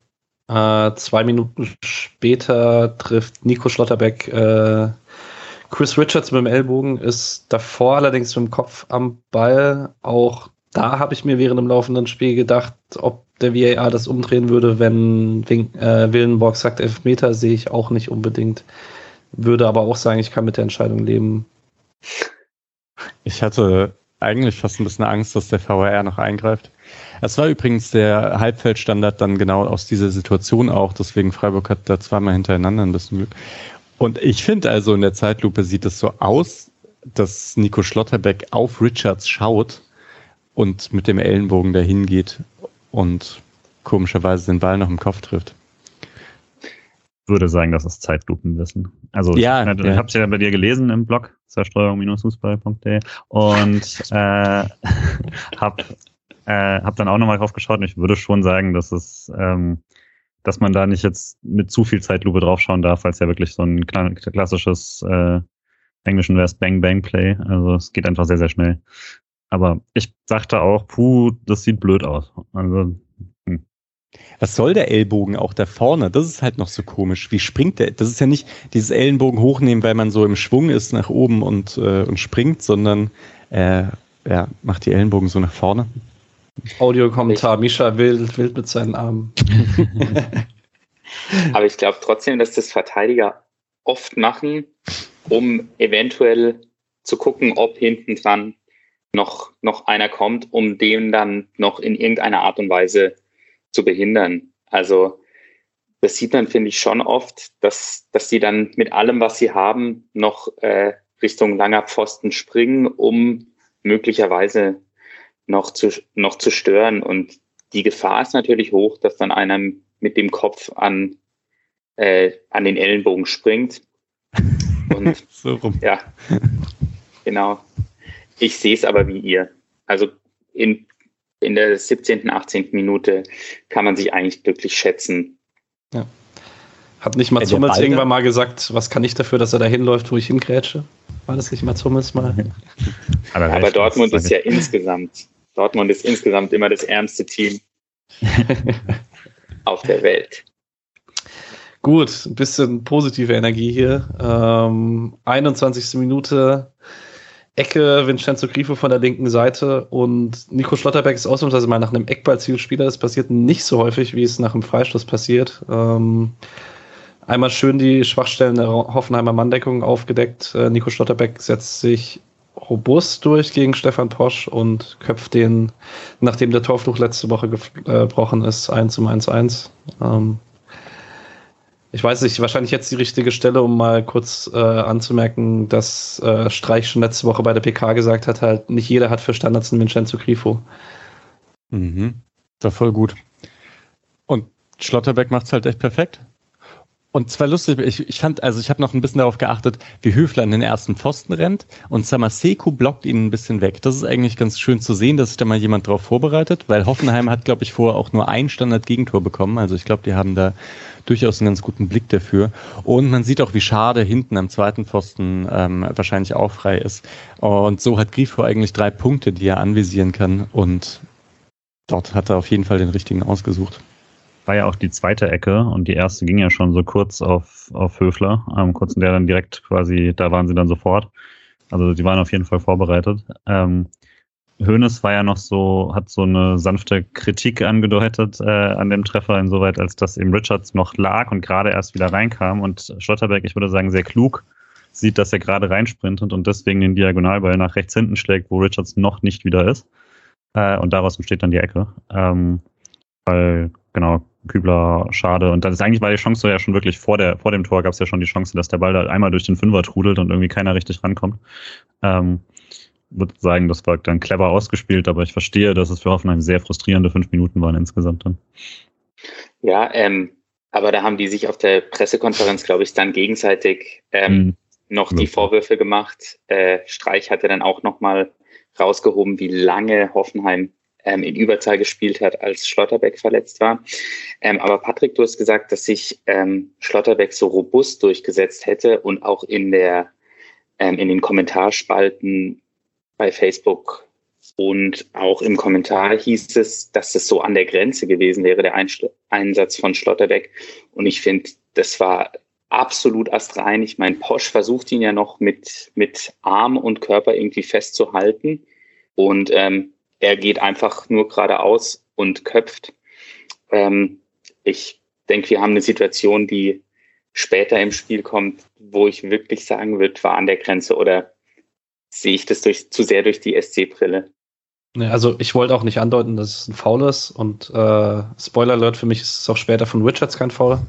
Äh, zwei Minuten später trifft Nico Schlotterbeck äh, Chris Richards mit dem Ellbogen, ist davor allerdings mit dem Kopf am Ball. Auch da habe ich mir während dem laufenden Spiel gedacht, ob der VAR das umdrehen würde, wenn äh, Willenborg sagt Elfmeter, sehe ich auch nicht unbedingt. Würde aber auch sagen, ich kann mit der Entscheidung leben. Ich hatte eigentlich fast ein bisschen Angst, dass der VAR noch eingreift. Es war übrigens der Halbfeldstandard dann genau aus dieser Situation auch, deswegen Freiburg hat da zweimal hintereinander ein bisschen Glück. Und ich finde also in der Zeitlupe sieht es so aus, dass Nico Schlotterbeck auf Richards schaut und mit dem Ellenbogen dahin geht und komischerweise den Ball noch im Kopf trifft. Ich würde sagen, das ist Zeitlupenwissen. Also ja, ich, ich habe es ja bei dir gelesen im Blog zerstreuung-fußball.de und äh, habe äh, habe dann auch nochmal drauf geschaut und ich würde schon sagen, dass es, ähm, dass man da nicht jetzt mit zu viel Zeitlupe draufschauen darf, weil es ja wirklich so ein klassisches äh, Englischen wäre Bang Bang Play. Also es geht einfach sehr, sehr schnell. Aber ich dachte auch, puh, das sieht blöd aus. Also hm. was soll der Ellbogen auch da vorne? Das ist halt noch so komisch. Wie springt der? Das ist ja nicht dieses Ellenbogen hochnehmen, weil man so im Schwung ist nach oben und, äh, und springt, sondern äh, ja, macht die Ellenbogen so nach vorne. Audiokommentar, Mischa wild, wild mit seinen Armen. Aber ich glaube trotzdem, dass das Verteidiger oft machen, um eventuell zu gucken, ob hinten dran noch, noch einer kommt, um den dann noch in irgendeiner Art und Weise zu behindern. Also das sieht man, finde ich, schon oft, dass, dass die dann mit allem, was sie haben, noch äh, Richtung langer Pfosten springen, um möglicherweise noch zu, noch zu stören. Und die Gefahr ist natürlich hoch, dass dann einer mit dem Kopf an, äh, an den Ellenbogen springt. Und so rum. ja, genau. Ich sehe es aber wie ihr. Also in, in der 17., 18. Minute kann man sich eigentlich glücklich schätzen. Ja. Hat nicht Mats Hummels irgendwann mal gesagt, was kann ich dafür, dass er da hinläuft, wo ich hingrätsche? War das nicht Mats Hummels mal? aber, aber Dortmund ist ja insgesamt, Dortmund ist insgesamt immer das ärmste Team auf der Welt. Gut, ein bisschen positive Energie hier. Ähm, 21. Minute, Ecke, Vincenzo Grifo von der linken Seite und Nico Schlotterberg ist ausnahmsweise mal nach einem Eckballzielspieler. Das passiert nicht so häufig, wie es nach einem Freistoß passiert. Ähm, einmal schön die Schwachstellen der Hoffenheimer Manndeckung aufgedeckt. Äh, Nico Schlotterbeck setzt sich robust durch gegen Stefan Posch und köpft den, nachdem der Torfluch letzte Woche gebrochen ist, 1 zum 1-1. Ähm, ich weiß nicht, wahrscheinlich jetzt die richtige Stelle, um mal kurz äh, anzumerken, dass äh, Streich schon letzte Woche bei der PK gesagt hat, halt, nicht jeder hat für Standards einen Vincenzo Grifo. Mhm. Das war voll gut. Und Schlotterbeck macht es halt echt perfekt. Und zwar lustig, ich, ich fand, also ich habe noch ein bisschen darauf geachtet, wie Höfler in den ersten Pfosten rennt und Samaseku blockt ihn ein bisschen weg. Das ist eigentlich ganz schön zu sehen, dass sich da mal jemand drauf vorbereitet, weil Hoffenheim hat, glaube ich, vorher auch nur ein Standard-Gegentor bekommen. Also ich glaube, die haben da durchaus einen ganz guten Blick dafür. Und man sieht auch, wie schade hinten am zweiten Pfosten ähm, wahrscheinlich auch frei ist. Und so hat Grifo eigentlich drei Punkte, die er anvisieren kann. Und dort hat er auf jeden Fall den richtigen ausgesucht war ja auch die zweite Ecke und die erste ging ja schon so kurz auf, auf Höfler, ähm, kurz in der dann direkt quasi, da waren sie dann sofort. Also die waren auf jeden Fall vorbereitet. Ähm, Hoeneß war ja noch so, hat so eine sanfte Kritik angedeutet äh, an dem Treffer, insoweit, als dass eben Richards noch lag und gerade erst wieder reinkam und Schlotterberg, ich würde sagen, sehr klug sieht, dass er gerade reinsprintet und deswegen den Diagonalball nach rechts hinten schlägt, wo Richards noch nicht wieder ist. Äh, und daraus entsteht dann die Ecke. Ähm, weil, genau, Kübler schade. Und das ist eigentlich war die Chance ja schon wirklich vor, der, vor dem Tor gab es ja schon die Chance, dass der Ball da einmal durch den Fünfer trudelt und irgendwie keiner richtig rankommt. Ähm, würde sagen, das war dann clever ausgespielt, aber ich verstehe, dass es für Hoffenheim sehr frustrierende fünf Minuten waren insgesamt dann. Ja, ähm, aber da haben die sich auf der Pressekonferenz, glaube ich, dann gegenseitig ähm, mhm. noch die Vorwürfe gemacht. Äh, Streich hatte dann auch nochmal rausgehoben, wie lange Hoffenheim ähm, in Überzahl gespielt hat, als Schlotterbeck verletzt war. Ähm, aber Patrick, du hast gesagt, dass sich ähm, Schlotterbeck so robust durchgesetzt hätte und auch in der ähm, in den Kommentarspalten bei Facebook und auch im Kommentar hieß es, dass es so an der Grenze gewesen wäre, der Einschl Einsatz von Schlotterbeck. Und ich finde, das war absolut astrein. Ich meine, Posch versucht ihn ja noch mit, mit Arm und Körper irgendwie festzuhalten. Und ähm, er geht einfach nur geradeaus und köpft. Ähm, ich denke, wir haben eine Situation, die später im Spiel kommt, wo ich wirklich sagen würde, war an der Grenze oder sehe ich das durch, zu sehr durch die SC-Brille. Also ich wollte auch nicht andeuten, dass es ein Foul ist und äh, Spoiler Alert, für mich ist es auch später von Richards kein Foul.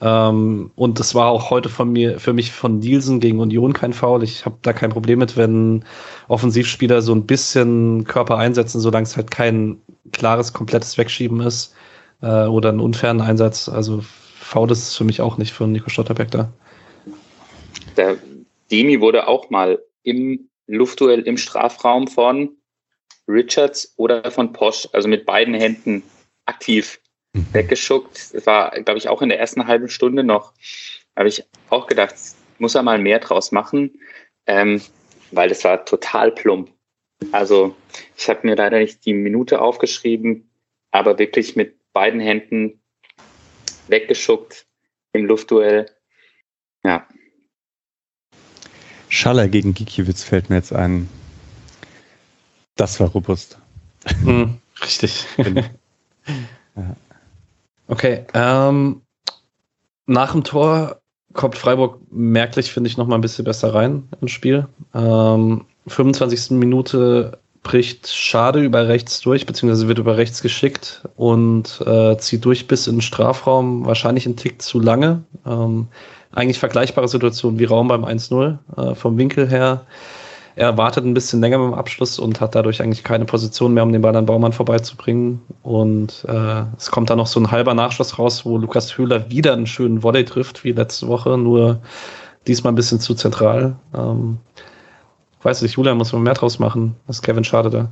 Ähm, und es war auch heute von mir, für mich von Nielsen gegen Union kein Foul. Ich habe da kein Problem mit, wenn Offensivspieler so ein bisschen Körper einsetzen, solange es halt kein klares, komplettes Wegschieben ist äh, oder einen unfairen Einsatz. Also Foul ist es für mich auch nicht für Nico Stotterbeck da. Der Demi wurde auch mal im Luftduell im Strafraum von Richards oder von Posch, also mit beiden Händen aktiv. Weggeschuckt. Das war, glaube ich, auch in der ersten halben Stunde noch. Habe ich auch gedacht, muss er mal mehr draus machen, ähm, weil das war total plump. Also ich habe mir leider nicht die Minute aufgeschrieben, aber wirklich mit beiden Händen weggeschuckt im Luftduell. Ja. Schaller gegen Gikiewicz fällt mir jetzt ein. Das war robust. Hm, richtig. ja. Okay, ähm, nach dem Tor kommt Freiburg merklich, finde ich, noch mal ein bisschen besser rein ins Spiel. Ähm, 25. Minute bricht Schade über rechts durch, beziehungsweise wird über rechts geschickt und äh, zieht durch bis in den Strafraum, wahrscheinlich einen Tick zu lange. Ähm, eigentlich vergleichbare Situation wie Raum beim 1-0 äh, vom Winkel her. Er wartet ein bisschen länger mit dem Abschluss und hat dadurch eigentlich keine Position mehr, um den Ball an Baumann vorbeizubringen. Und äh, es kommt dann noch so ein halber Nachschuss raus, wo Lukas Höhler wieder einen schönen Volley trifft, wie letzte Woche, nur diesmal ein bisschen zu zentral. Ähm, weiß nicht, Julian muss man mehr draus machen. Das ist Kevin Schade da.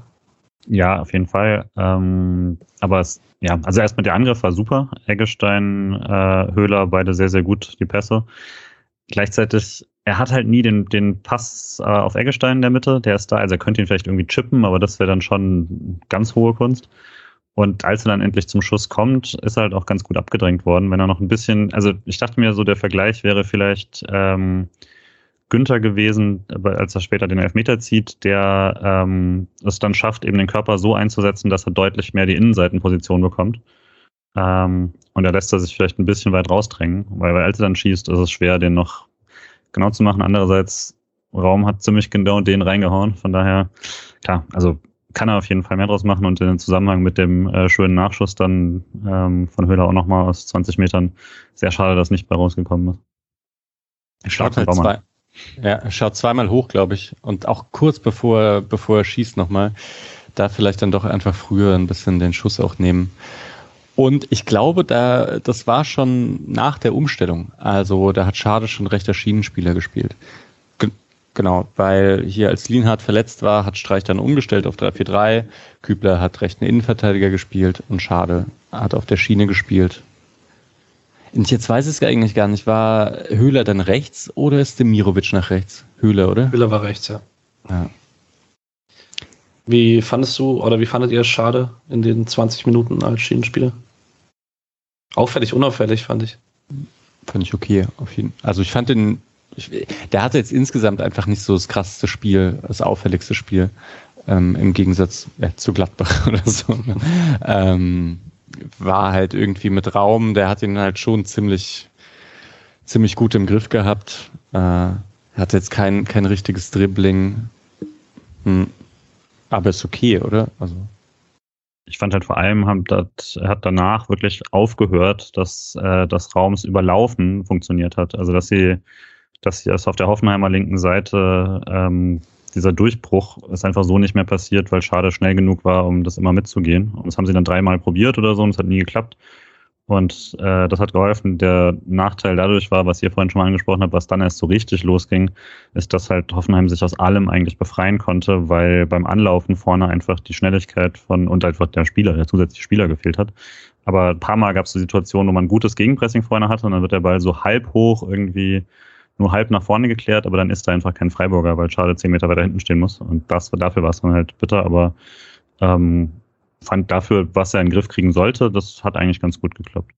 Ja, auf jeden Fall. Ähm, aber es, ja, also erstmal der Angriff war super. Eggestein, äh, Höhler, beide sehr, sehr gut, die Pässe. Gleichzeitig er hat halt nie den, den Pass äh, auf Eggestein in der Mitte, der ist da, also er könnte ihn vielleicht irgendwie chippen, aber das wäre dann schon ganz hohe Kunst. Und als er dann endlich zum Schuss kommt, ist er halt auch ganz gut abgedrängt worden. Wenn er noch ein bisschen, also ich dachte mir so, der Vergleich wäre vielleicht ähm, Günther gewesen, als er später den Elfmeter zieht, der ähm, es dann schafft, eben den Körper so einzusetzen, dass er deutlich mehr die Innenseitenposition bekommt. Ähm, und er lässt er sich vielleicht ein bisschen weit rausdrängen, weil, weil als er dann schießt, ist es schwer, den noch genau zu machen. Andererseits, Raum hat ziemlich genau den reingehauen. Von daher, klar, also kann er auf jeden Fall mehr draus machen und in Zusammenhang mit dem äh, schönen Nachschuss dann ähm, von Höhler auch nochmal aus 20 Metern. Sehr schade, dass nicht bei rausgekommen ist. Er schaut halt zwei. Ja, er schaut zweimal hoch, glaube ich. Und auch kurz bevor, bevor er schießt nochmal. Da vielleicht dann doch einfach früher ein bisschen den Schuss auch nehmen. Und ich glaube, da, das war schon nach der Umstellung. Also da hat Schade schon rechter Schienenspieler gespielt. G genau, weil hier als Lienhardt verletzt war, hat Streich dann umgestellt auf 3-4-3. Kübler hat rechten Innenverteidiger gespielt und Schade hat auf der Schiene gespielt. Und jetzt weiß ich es eigentlich gar nicht. War Höhler dann rechts oder ist Demirovic nach rechts? Höhler, oder? Höhler war rechts, ja. ja. Wie fandest du oder wie fandet ihr es schade in den 20 Minuten als Schienenspieler? Auffällig, unauffällig, fand ich. Fand ich okay. Auf jeden. Also ich fand den, ich, der hatte jetzt insgesamt einfach nicht so das krasseste Spiel, das auffälligste Spiel, ähm, im Gegensatz ja, zu Gladbach oder so. Ne? ähm, war halt irgendwie mit Raum, der hat ihn halt schon ziemlich, ziemlich gut im Griff gehabt. Äh, hat jetzt kein, kein richtiges Dribbling. Hm. Aber ist okay, oder? Also ich fand halt vor allem, hat, hat danach wirklich aufgehört, dass äh, das Raums überlaufen funktioniert hat. Also dass sie, dass sie erst auf der Hoffenheimer linken Seite ähm, dieser Durchbruch ist einfach so nicht mehr passiert, weil Schade schnell genug war, um das immer mitzugehen. Und das haben sie dann dreimal probiert oder so und es hat nie geklappt. Und äh, das hat geholfen. Der Nachteil dadurch war, was ihr vorhin schon mal angesprochen habt, was dann erst so richtig losging, ist, dass halt Hoffenheim sich aus allem eigentlich befreien konnte, weil beim Anlaufen vorne einfach die Schnelligkeit von und einfach der Spieler, der zusätzliche Spieler gefehlt hat. Aber ein paar Mal gab es so Situationen, wo man gutes Gegenpressing vorne hatte und dann wird der Ball so halb hoch irgendwie nur halb nach vorne geklärt, aber dann ist da einfach kein Freiburger, weil Schade zehn Meter weiter hinten stehen muss. Und das, dafür war es dann halt bitter, aber ähm, fand dafür, was er in den Griff kriegen sollte, das hat eigentlich ganz gut geklappt.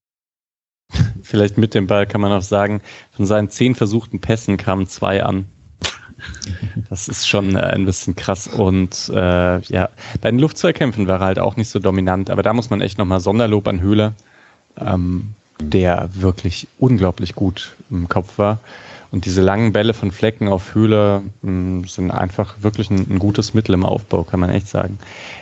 Vielleicht mit dem Ball kann man auch sagen, von seinen zehn versuchten Pässen kamen zwei an. Das ist schon äh, ein bisschen krass. Und äh, ja, bei den Luftzweikämpfen war er halt auch nicht so dominant, aber da muss man echt nochmal Sonderlob an Höhler, ähm, der wirklich unglaublich gut im Kopf war. Und diese langen Bälle von Flecken auf Höhle mh, sind einfach wirklich ein, ein, gutes Mittel im Aufbau, kann man echt sagen.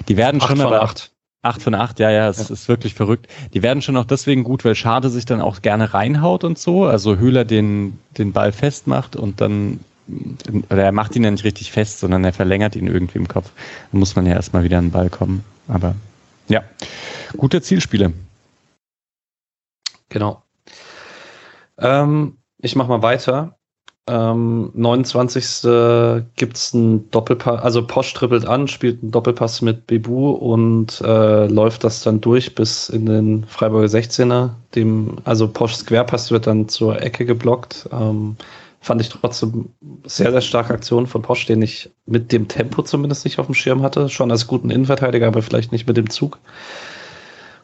Die werden acht schon aber. Acht. Acht von acht, ja, ja, es ja. ist wirklich verrückt. Die werden schon auch deswegen gut, weil Schade sich dann auch gerne reinhaut und so. Also Höhler den, den Ball festmacht und dann, oder er macht ihn ja nicht richtig fest, sondern er verlängert ihn irgendwie im Kopf. Dann muss man ja erstmal wieder an den Ball kommen. Aber ja, gute Zielspiele. Genau. Ähm, ich mach mal weiter. Ähm, 29. gibt es einen Doppelpass, also Posch trippelt an, spielt einen Doppelpass mit Bebu und äh, läuft das dann durch bis in den Freiburger 16er. Dem, also Poschs Querpass wird dann zur Ecke geblockt. Ähm, fand ich trotzdem sehr, sehr starke Aktion von Posch, den ich mit dem Tempo zumindest nicht auf dem Schirm hatte. Schon als guten Innenverteidiger, aber vielleicht nicht mit dem Zug.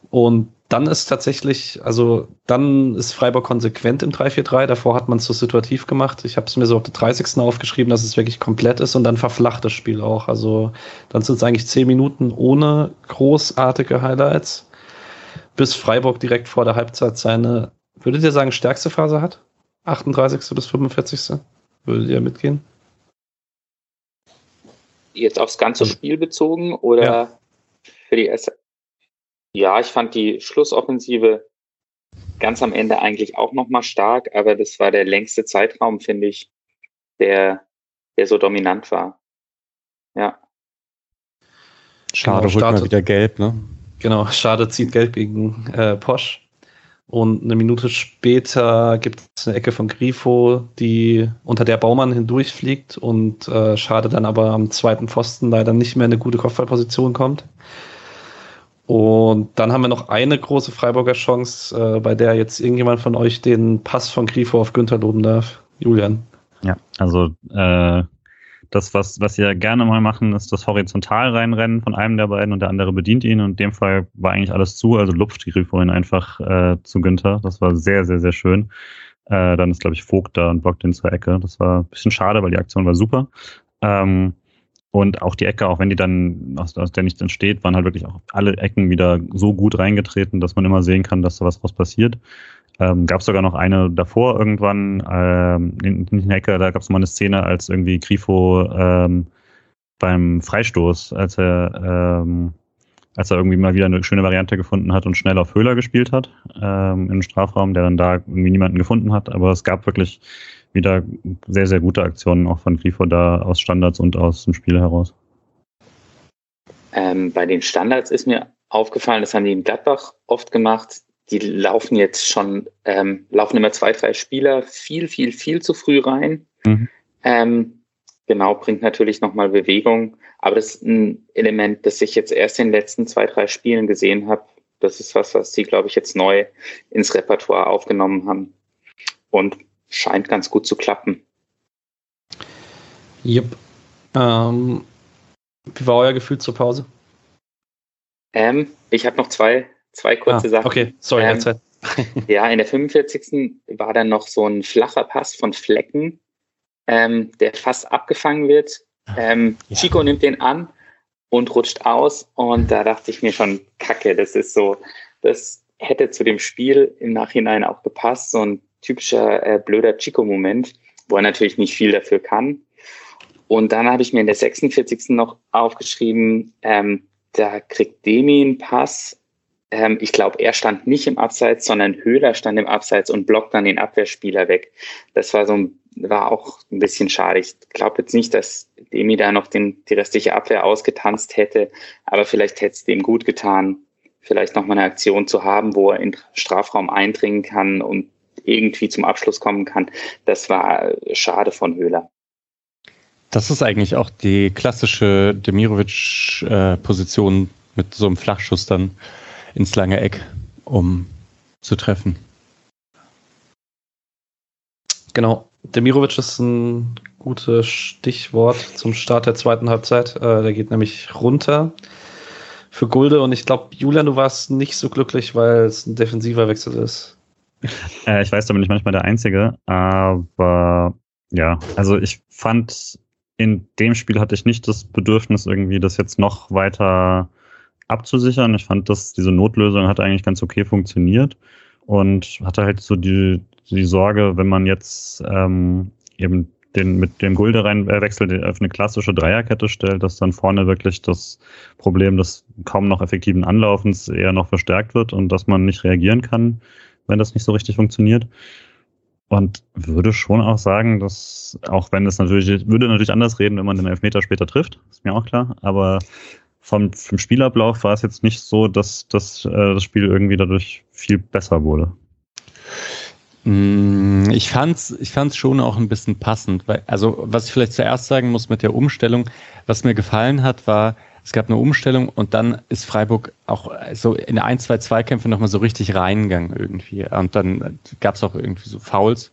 Und dann ist tatsächlich, also dann ist Freiburg konsequent im 3-4-3. Davor hat man es so situativ gemacht. Ich habe es mir so auf der 30. aufgeschrieben, dass es wirklich komplett ist und dann verflacht das Spiel auch. Also dann sind es eigentlich zehn Minuten ohne großartige Highlights, bis Freiburg direkt vor der Halbzeit seine, würdet ihr sagen, stärkste Phase hat? 38. bis 45. Würdet ihr mitgehen? jetzt aufs ganze also Spiel bezogen oder ja. für die erste? Ja, ich fand die Schlussoffensive ganz am Ende eigentlich auch nochmal stark, aber das war der längste Zeitraum, finde ich, der, der so dominant war. Ja. Schade, genau, holt mal wieder gelb, ne? Genau, Schade zieht gelb gegen äh, Posch. Und eine Minute später gibt es eine Ecke von Grifo, die unter der Baumann hindurchfliegt und äh, Schade dann aber am zweiten Pfosten leider nicht mehr in eine gute Kopfballposition kommt. Und dann haben wir noch eine große Freiburger Chance, äh, bei der jetzt irgendjemand von euch den Pass von Grifo auf Günther loben darf. Julian. Ja, also äh, das, was, was sie gerne mal machen, ist das horizontal reinrennen von einem der beiden und der andere bedient ihn. Und in dem Fall war eigentlich alles zu, also lupft die vorhin einfach äh, zu Günther. Das war sehr, sehr, sehr schön. Äh, dann ist, glaube ich, Vogt da und blockt ihn zur Ecke. Das war ein bisschen schade, weil die Aktion war super. Ähm, und auch die Ecke, auch wenn die dann aus, aus der nichts entsteht, waren halt wirklich auch alle Ecken wieder so gut reingetreten, dass man immer sehen kann, dass da was draus passiert. Ähm, gab es sogar noch eine davor irgendwann, ähm, in, in der Ecke, da gab es mal eine Szene, als irgendwie Grifo ähm, beim Freistoß, als er, ähm, als er irgendwie mal wieder eine schöne Variante gefunden hat und schnell auf Höhler gespielt hat, ähm, im Strafraum, der dann da irgendwie niemanden gefunden hat. Aber es gab wirklich wieder sehr, sehr gute Aktionen auch von Grifo da aus Standards und aus dem Spiel heraus. Ähm, bei den Standards ist mir aufgefallen, das haben die in Gladbach oft gemacht, die laufen jetzt schon, ähm, laufen immer zwei, drei Spieler viel, viel, viel zu früh rein. Mhm. Ähm, genau, bringt natürlich nochmal Bewegung. Aber das ist ein Element, das ich jetzt erst in den letzten zwei, drei Spielen gesehen habe. Das ist was, was sie, glaube ich, jetzt neu ins Repertoire aufgenommen haben. Und scheint ganz gut zu klappen. Yep. Ähm, wie war euer Gefühl zur Pause? Ähm, ich habe noch zwei Zwei kurze ah, Sachen. Okay, sorry, ähm, Ja, in der 45. war dann noch so ein flacher Pass von Flecken, ähm, der fast abgefangen wird. Ähm, ja. Chico nimmt den an und rutscht aus. Und da dachte ich mir schon, Kacke, das ist so, das hätte zu dem Spiel im Nachhinein auch gepasst. Ein typischer äh, blöder Chico-Moment, wo er natürlich nicht viel dafür kann. Und dann habe ich mir in der 46. noch aufgeschrieben, ähm, da kriegt Demi einen Pass ähm, ich glaube, er stand nicht im Abseits, sondern Höhler stand im Abseits und blockt dann den Abwehrspieler weg. Das war so war auch ein bisschen schade. Ich glaube jetzt nicht, dass Demi da noch den, die restliche Abwehr ausgetanzt hätte, aber vielleicht hätte es dem gut getan, vielleicht noch mal eine Aktion zu haben, wo er in Strafraum eindringen kann und irgendwie zum Abschluss kommen kann. Das war schade von Höhler. Das ist eigentlich auch die klassische Demirovic-Position mit so einem Flachschuss dann ins lange Eck, um zu treffen. Genau. Demirovic ist ein gutes Stichwort zum Start der zweiten Halbzeit. Äh, der geht nämlich runter für Gulde und ich glaube, Julian, du warst nicht so glücklich, weil es ein defensiver Wechsel ist. Äh, ich weiß, da bin ich manchmal der Einzige, aber ja, also ich fand, in dem Spiel hatte ich nicht das Bedürfnis, irgendwie das jetzt noch weiter abzusichern. Ich fand, dass diese Notlösung hat eigentlich ganz okay funktioniert und hatte halt so die, die Sorge, wenn man jetzt ähm, eben den mit dem Gulde reinwechselt, auf eine klassische Dreierkette stellt, dass dann vorne wirklich das Problem des kaum noch effektiven Anlaufens eher noch verstärkt wird und dass man nicht reagieren kann, wenn das nicht so richtig funktioniert. Und würde schon auch sagen, dass, auch wenn es natürlich, würde natürlich anders reden, wenn man den Elfmeter später trifft, ist mir auch klar, aber vom, vom Spielablauf war es jetzt nicht so, dass, dass äh, das Spiel irgendwie dadurch viel besser wurde. Mm, ich fand's, ich fand's schon auch ein bisschen passend, weil, also, was ich vielleicht zuerst sagen muss mit der Umstellung, was mir gefallen hat, war, es gab eine Umstellung und dann ist Freiburg auch so in ein, zwei Zweikämpfe nochmal so richtig reingegangen irgendwie. Und dann gab es auch irgendwie so Fouls.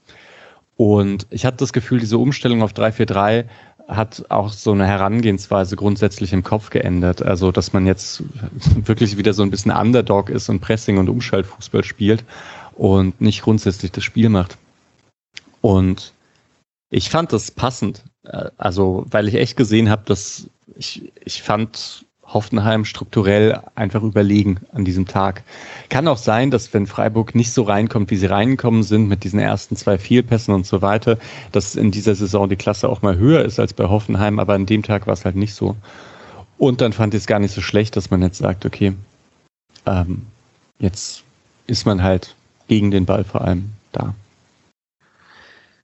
Und ich hatte das Gefühl, diese Umstellung auf 3-4-3 hat auch so eine Herangehensweise grundsätzlich im Kopf geändert. Also, dass man jetzt wirklich wieder so ein bisschen Underdog ist und Pressing und Umschaltfußball spielt und nicht grundsätzlich das Spiel macht. Und ich fand das passend. Also, weil ich echt gesehen habe, dass ich, ich fand Hoffenheim strukturell einfach überlegen an diesem Tag. Kann auch sein, dass wenn Freiburg nicht so reinkommt, wie sie reingekommen sind mit diesen ersten zwei Vielpässen und so weiter, dass in dieser Saison die Klasse auch mal höher ist als bei Hoffenheim, aber an dem Tag war es halt nicht so. Und dann fand ich es gar nicht so schlecht, dass man jetzt sagt, okay, ähm, jetzt ist man halt gegen den Ball vor allem da.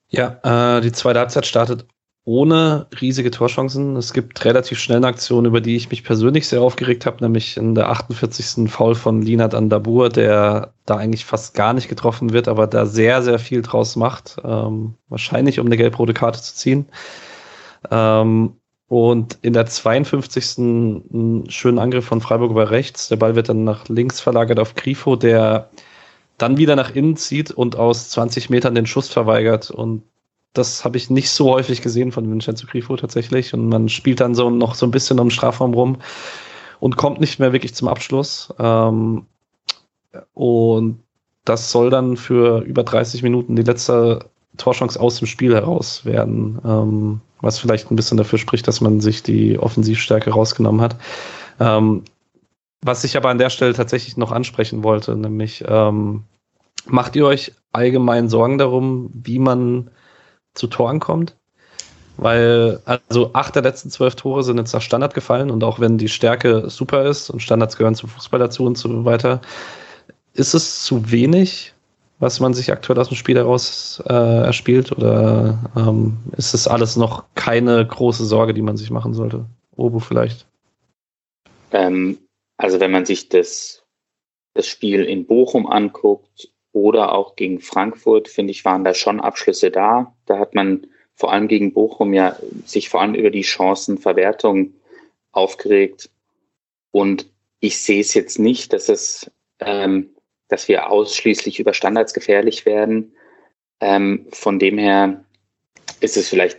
Ja, äh, die zweite Halbzeit startet ohne riesige Torchancen. Es gibt relativ schnell eine Aktion, über die ich mich persönlich sehr aufgeregt habe, nämlich in der 48. Foul von Linat Andabur, der da eigentlich fast gar nicht getroffen wird, aber da sehr, sehr viel draus macht. Ähm, wahrscheinlich, um eine gelb-rote Karte zu ziehen. Ähm, und in der 52. einen schönen Angriff von Freiburg über rechts. Der Ball wird dann nach links verlagert auf Grifo, der dann wieder nach innen zieht und aus 20 Metern den Schuss verweigert. Und das habe ich nicht so häufig gesehen von Vincenzo Grifo tatsächlich. Und man spielt dann so noch so ein bisschen um den Strafraum rum und kommt nicht mehr wirklich zum Abschluss. Ähm, und das soll dann für über 30 Minuten die letzte Torchance aus dem Spiel heraus werden. Ähm, was vielleicht ein bisschen dafür spricht, dass man sich die Offensivstärke rausgenommen hat. Ähm, was ich aber an der Stelle tatsächlich noch ansprechen wollte, nämlich ähm, macht ihr euch allgemein Sorgen darum, wie man zu Toren kommt? Weil, also acht der letzten zwölf Tore sind jetzt nach Standard gefallen und auch wenn die Stärke super ist und Standards gehören zum Fußball dazu und so weiter, ist es zu wenig, was man sich aktuell aus dem Spiel heraus äh, erspielt oder ähm, ist es alles noch keine große Sorge, die man sich machen sollte? Obo vielleicht? Ähm, also wenn man sich das, das Spiel in Bochum anguckt oder auch gegen Frankfurt, finde ich, waren da schon Abschlüsse da. Da hat man vor allem gegen Bochum ja sich vor allem über die Chancenverwertung aufgeregt. Und ich sehe es jetzt nicht, dass es, ähm, dass wir ausschließlich über Standards gefährlich werden. Ähm, von dem her ist es vielleicht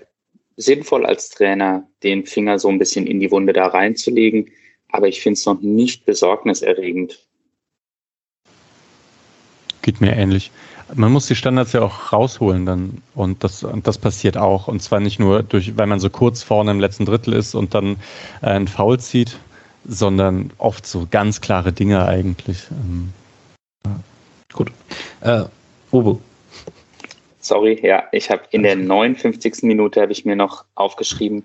sinnvoll als Trainer, den Finger so ein bisschen in die Wunde da reinzulegen. Aber ich finde es noch nicht besorgniserregend. Geht mir ähnlich. Man muss die Standards ja auch rausholen dann und das, und das passiert auch. Und zwar nicht nur durch, weil man so kurz vorne im letzten Drittel ist und dann äh, einen Foul zieht, sondern oft so ganz klare Dinge eigentlich. Ähm, ja. Gut. Äh, Uwe. Sorry, ja, ich habe in der 59. Minute habe ich mir noch aufgeschrieben,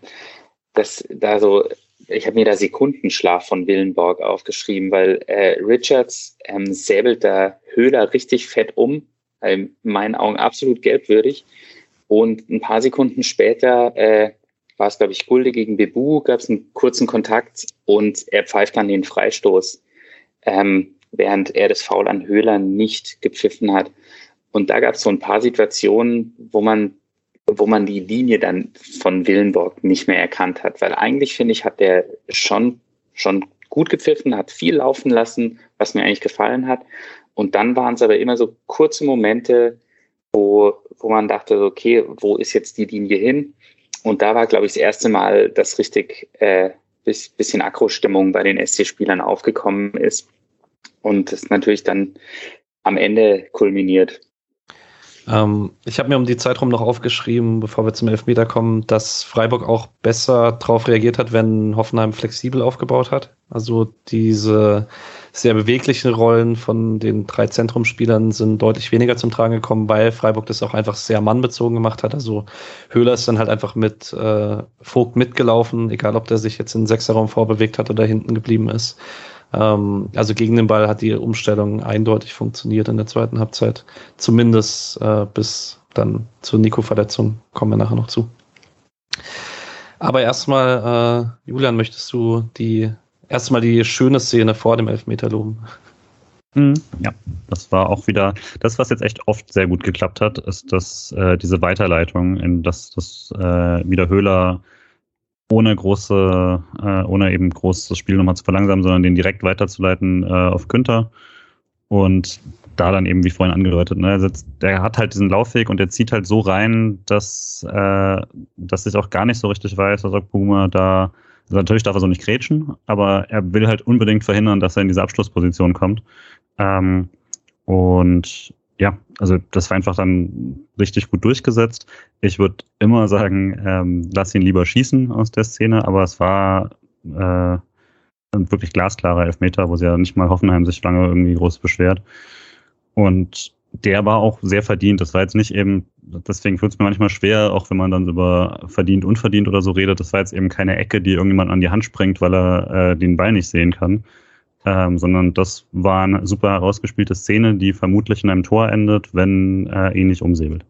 dass da so ich habe mir da Sekundenschlaf von Willenborg aufgeschrieben, weil äh, Richards ähm, säbelt da Höhler richtig fett um, äh, in meinen Augen absolut gelbwürdig. Und ein paar Sekunden später äh, war es, glaube ich, Gulde gegen Bebu, gab es einen kurzen Kontakt und er pfeift dann den Freistoß, ähm, während er das Foul an Höhler nicht gepfiffen hat. Und da gab es so ein paar Situationen, wo man wo man die Linie dann von Willenborg nicht mehr erkannt hat. Weil eigentlich, finde ich, hat der schon, schon gut gepfiffen, hat viel laufen lassen, was mir eigentlich gefallen hat. Und dann waren es aber immer so kurze Momente, wo, wo man dachte, okay, wo ist jetzt die Linie hin? Und da war, glaube ich, das erste Mal, dass richtig äh, bisschen Akro-Stimmung bei den SC-Spielern aufgekommen ist. Und das natürlich dann am Ende kulminiert. Ähm, ich habe mir um die Zeit rum noch aufgeschrieben, bevor wir zum Elfmeter kommen, dass Freiburg auch besser darauf reagiert hat, wenn Hoffenheim flexibel aufgebaut hat. Also diese sehr beweglichen Rollen von den drei Zentrumspielern sind deutlich weniger zum Tragen gekommen, weil Freiburg das auch einfach sehr mannbezogen gemacht hat. Also Höhler ist dann halt einfach mit äh, Vogt mitgelaufen, egal ob der sich jetzt in den Sechserraum vorbewegt hat oder hinten geblieben ist. Ähm, also gegen den Ball hat die Umstellung eindeutig funktioniert in der zweiten Halbzeit. Zumindest äh, bis dann zur Nico-Verletzung kommen wir nachher noch zu. Aber erstmal, äh, Julian, möchtest du die erstmal die schöne Szene vor dem Elfmeter loben? Mhm. Ja, das war auch wieder das, was jetzt echt oft sehr gut geklappt hat, ist, dass äh, diese Weiterleitung, in das, das äh, wieder Höhler ohne große, äh, ohne eben groß das Spiel nochmal zu verlangsamen, sondern den direkt weiterzuleiten äh, auf Günther. Und da dann eben, wie vorhin angedeutet, ne, sitzt, der hat halt diesen Laufweg und der zieht halt so rein, dass, äh, dass ich auch gar nicht so richtig weiß, was Puma da, also natürlich darf er so nicht grätschen, aber er will halt unbedingt verhindern, dass er in diese Abschlussposition kommt. Ähm, und also das war einfach dann richtig gut durchgesetzt. Ich würde immer sagen, ähm, lass ihn lieber schießen aus der Szene, aber es war, äh, ein wirklich glasklarer Elfmeter, wo sie ja nicht mal Hoffenheim sich lange irgendwie groß beschwert. Und der war auch sehr verdient. Das war jetzt nicht eben, deswegen fühlt es mir manchmal schwer, auch wenn man dann über verdient, unverdient oder so redet. Das war jetzt eben keine Ecke, die irgendjemand an die Hand springt, weil er äh, den Ball nicht sehen kann. Ähm, sondern das war eine super herausgespielte Szene, die vermutlich in einem Tor endet, wenn er ihn nicht umsäbelt.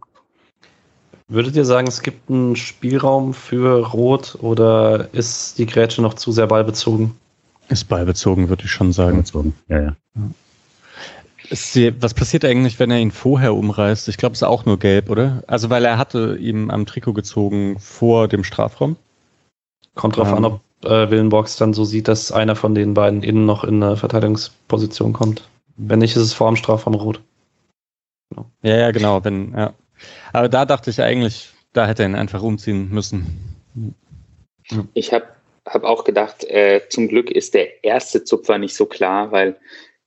Würdet ihr sagen, es gibt einen Spielraum für Rot oder ist die Grätsche noch zu sehr ballbezogen? Ist ballbezogen, würde ich schon sagen. Ballbezogen, ja, ja. Die, was passiert eigentlich, wenn er ihn vorher umreißt? Ich glaube, es ist auch nur gelb, oder? Also, weil er hatte ihm am Trikot gezogen vor dem Strafraum. Kommt drauf um, an, ob äh, Willenbox dann so sieht, dass einer von den beiden innen noch in eine Verteidigungsposition kommt. Wenn nicht, ist es vor dem Strafraum rot. Genau. Ja, ja, genau. Wenn, ja. Aber da dachte ich eigentlich, da hätte er ihn einfach umziehen müssen. Ich habe hab auch gedacht, äh, zum Glück ist der erste Zupfer nicht so klar, weil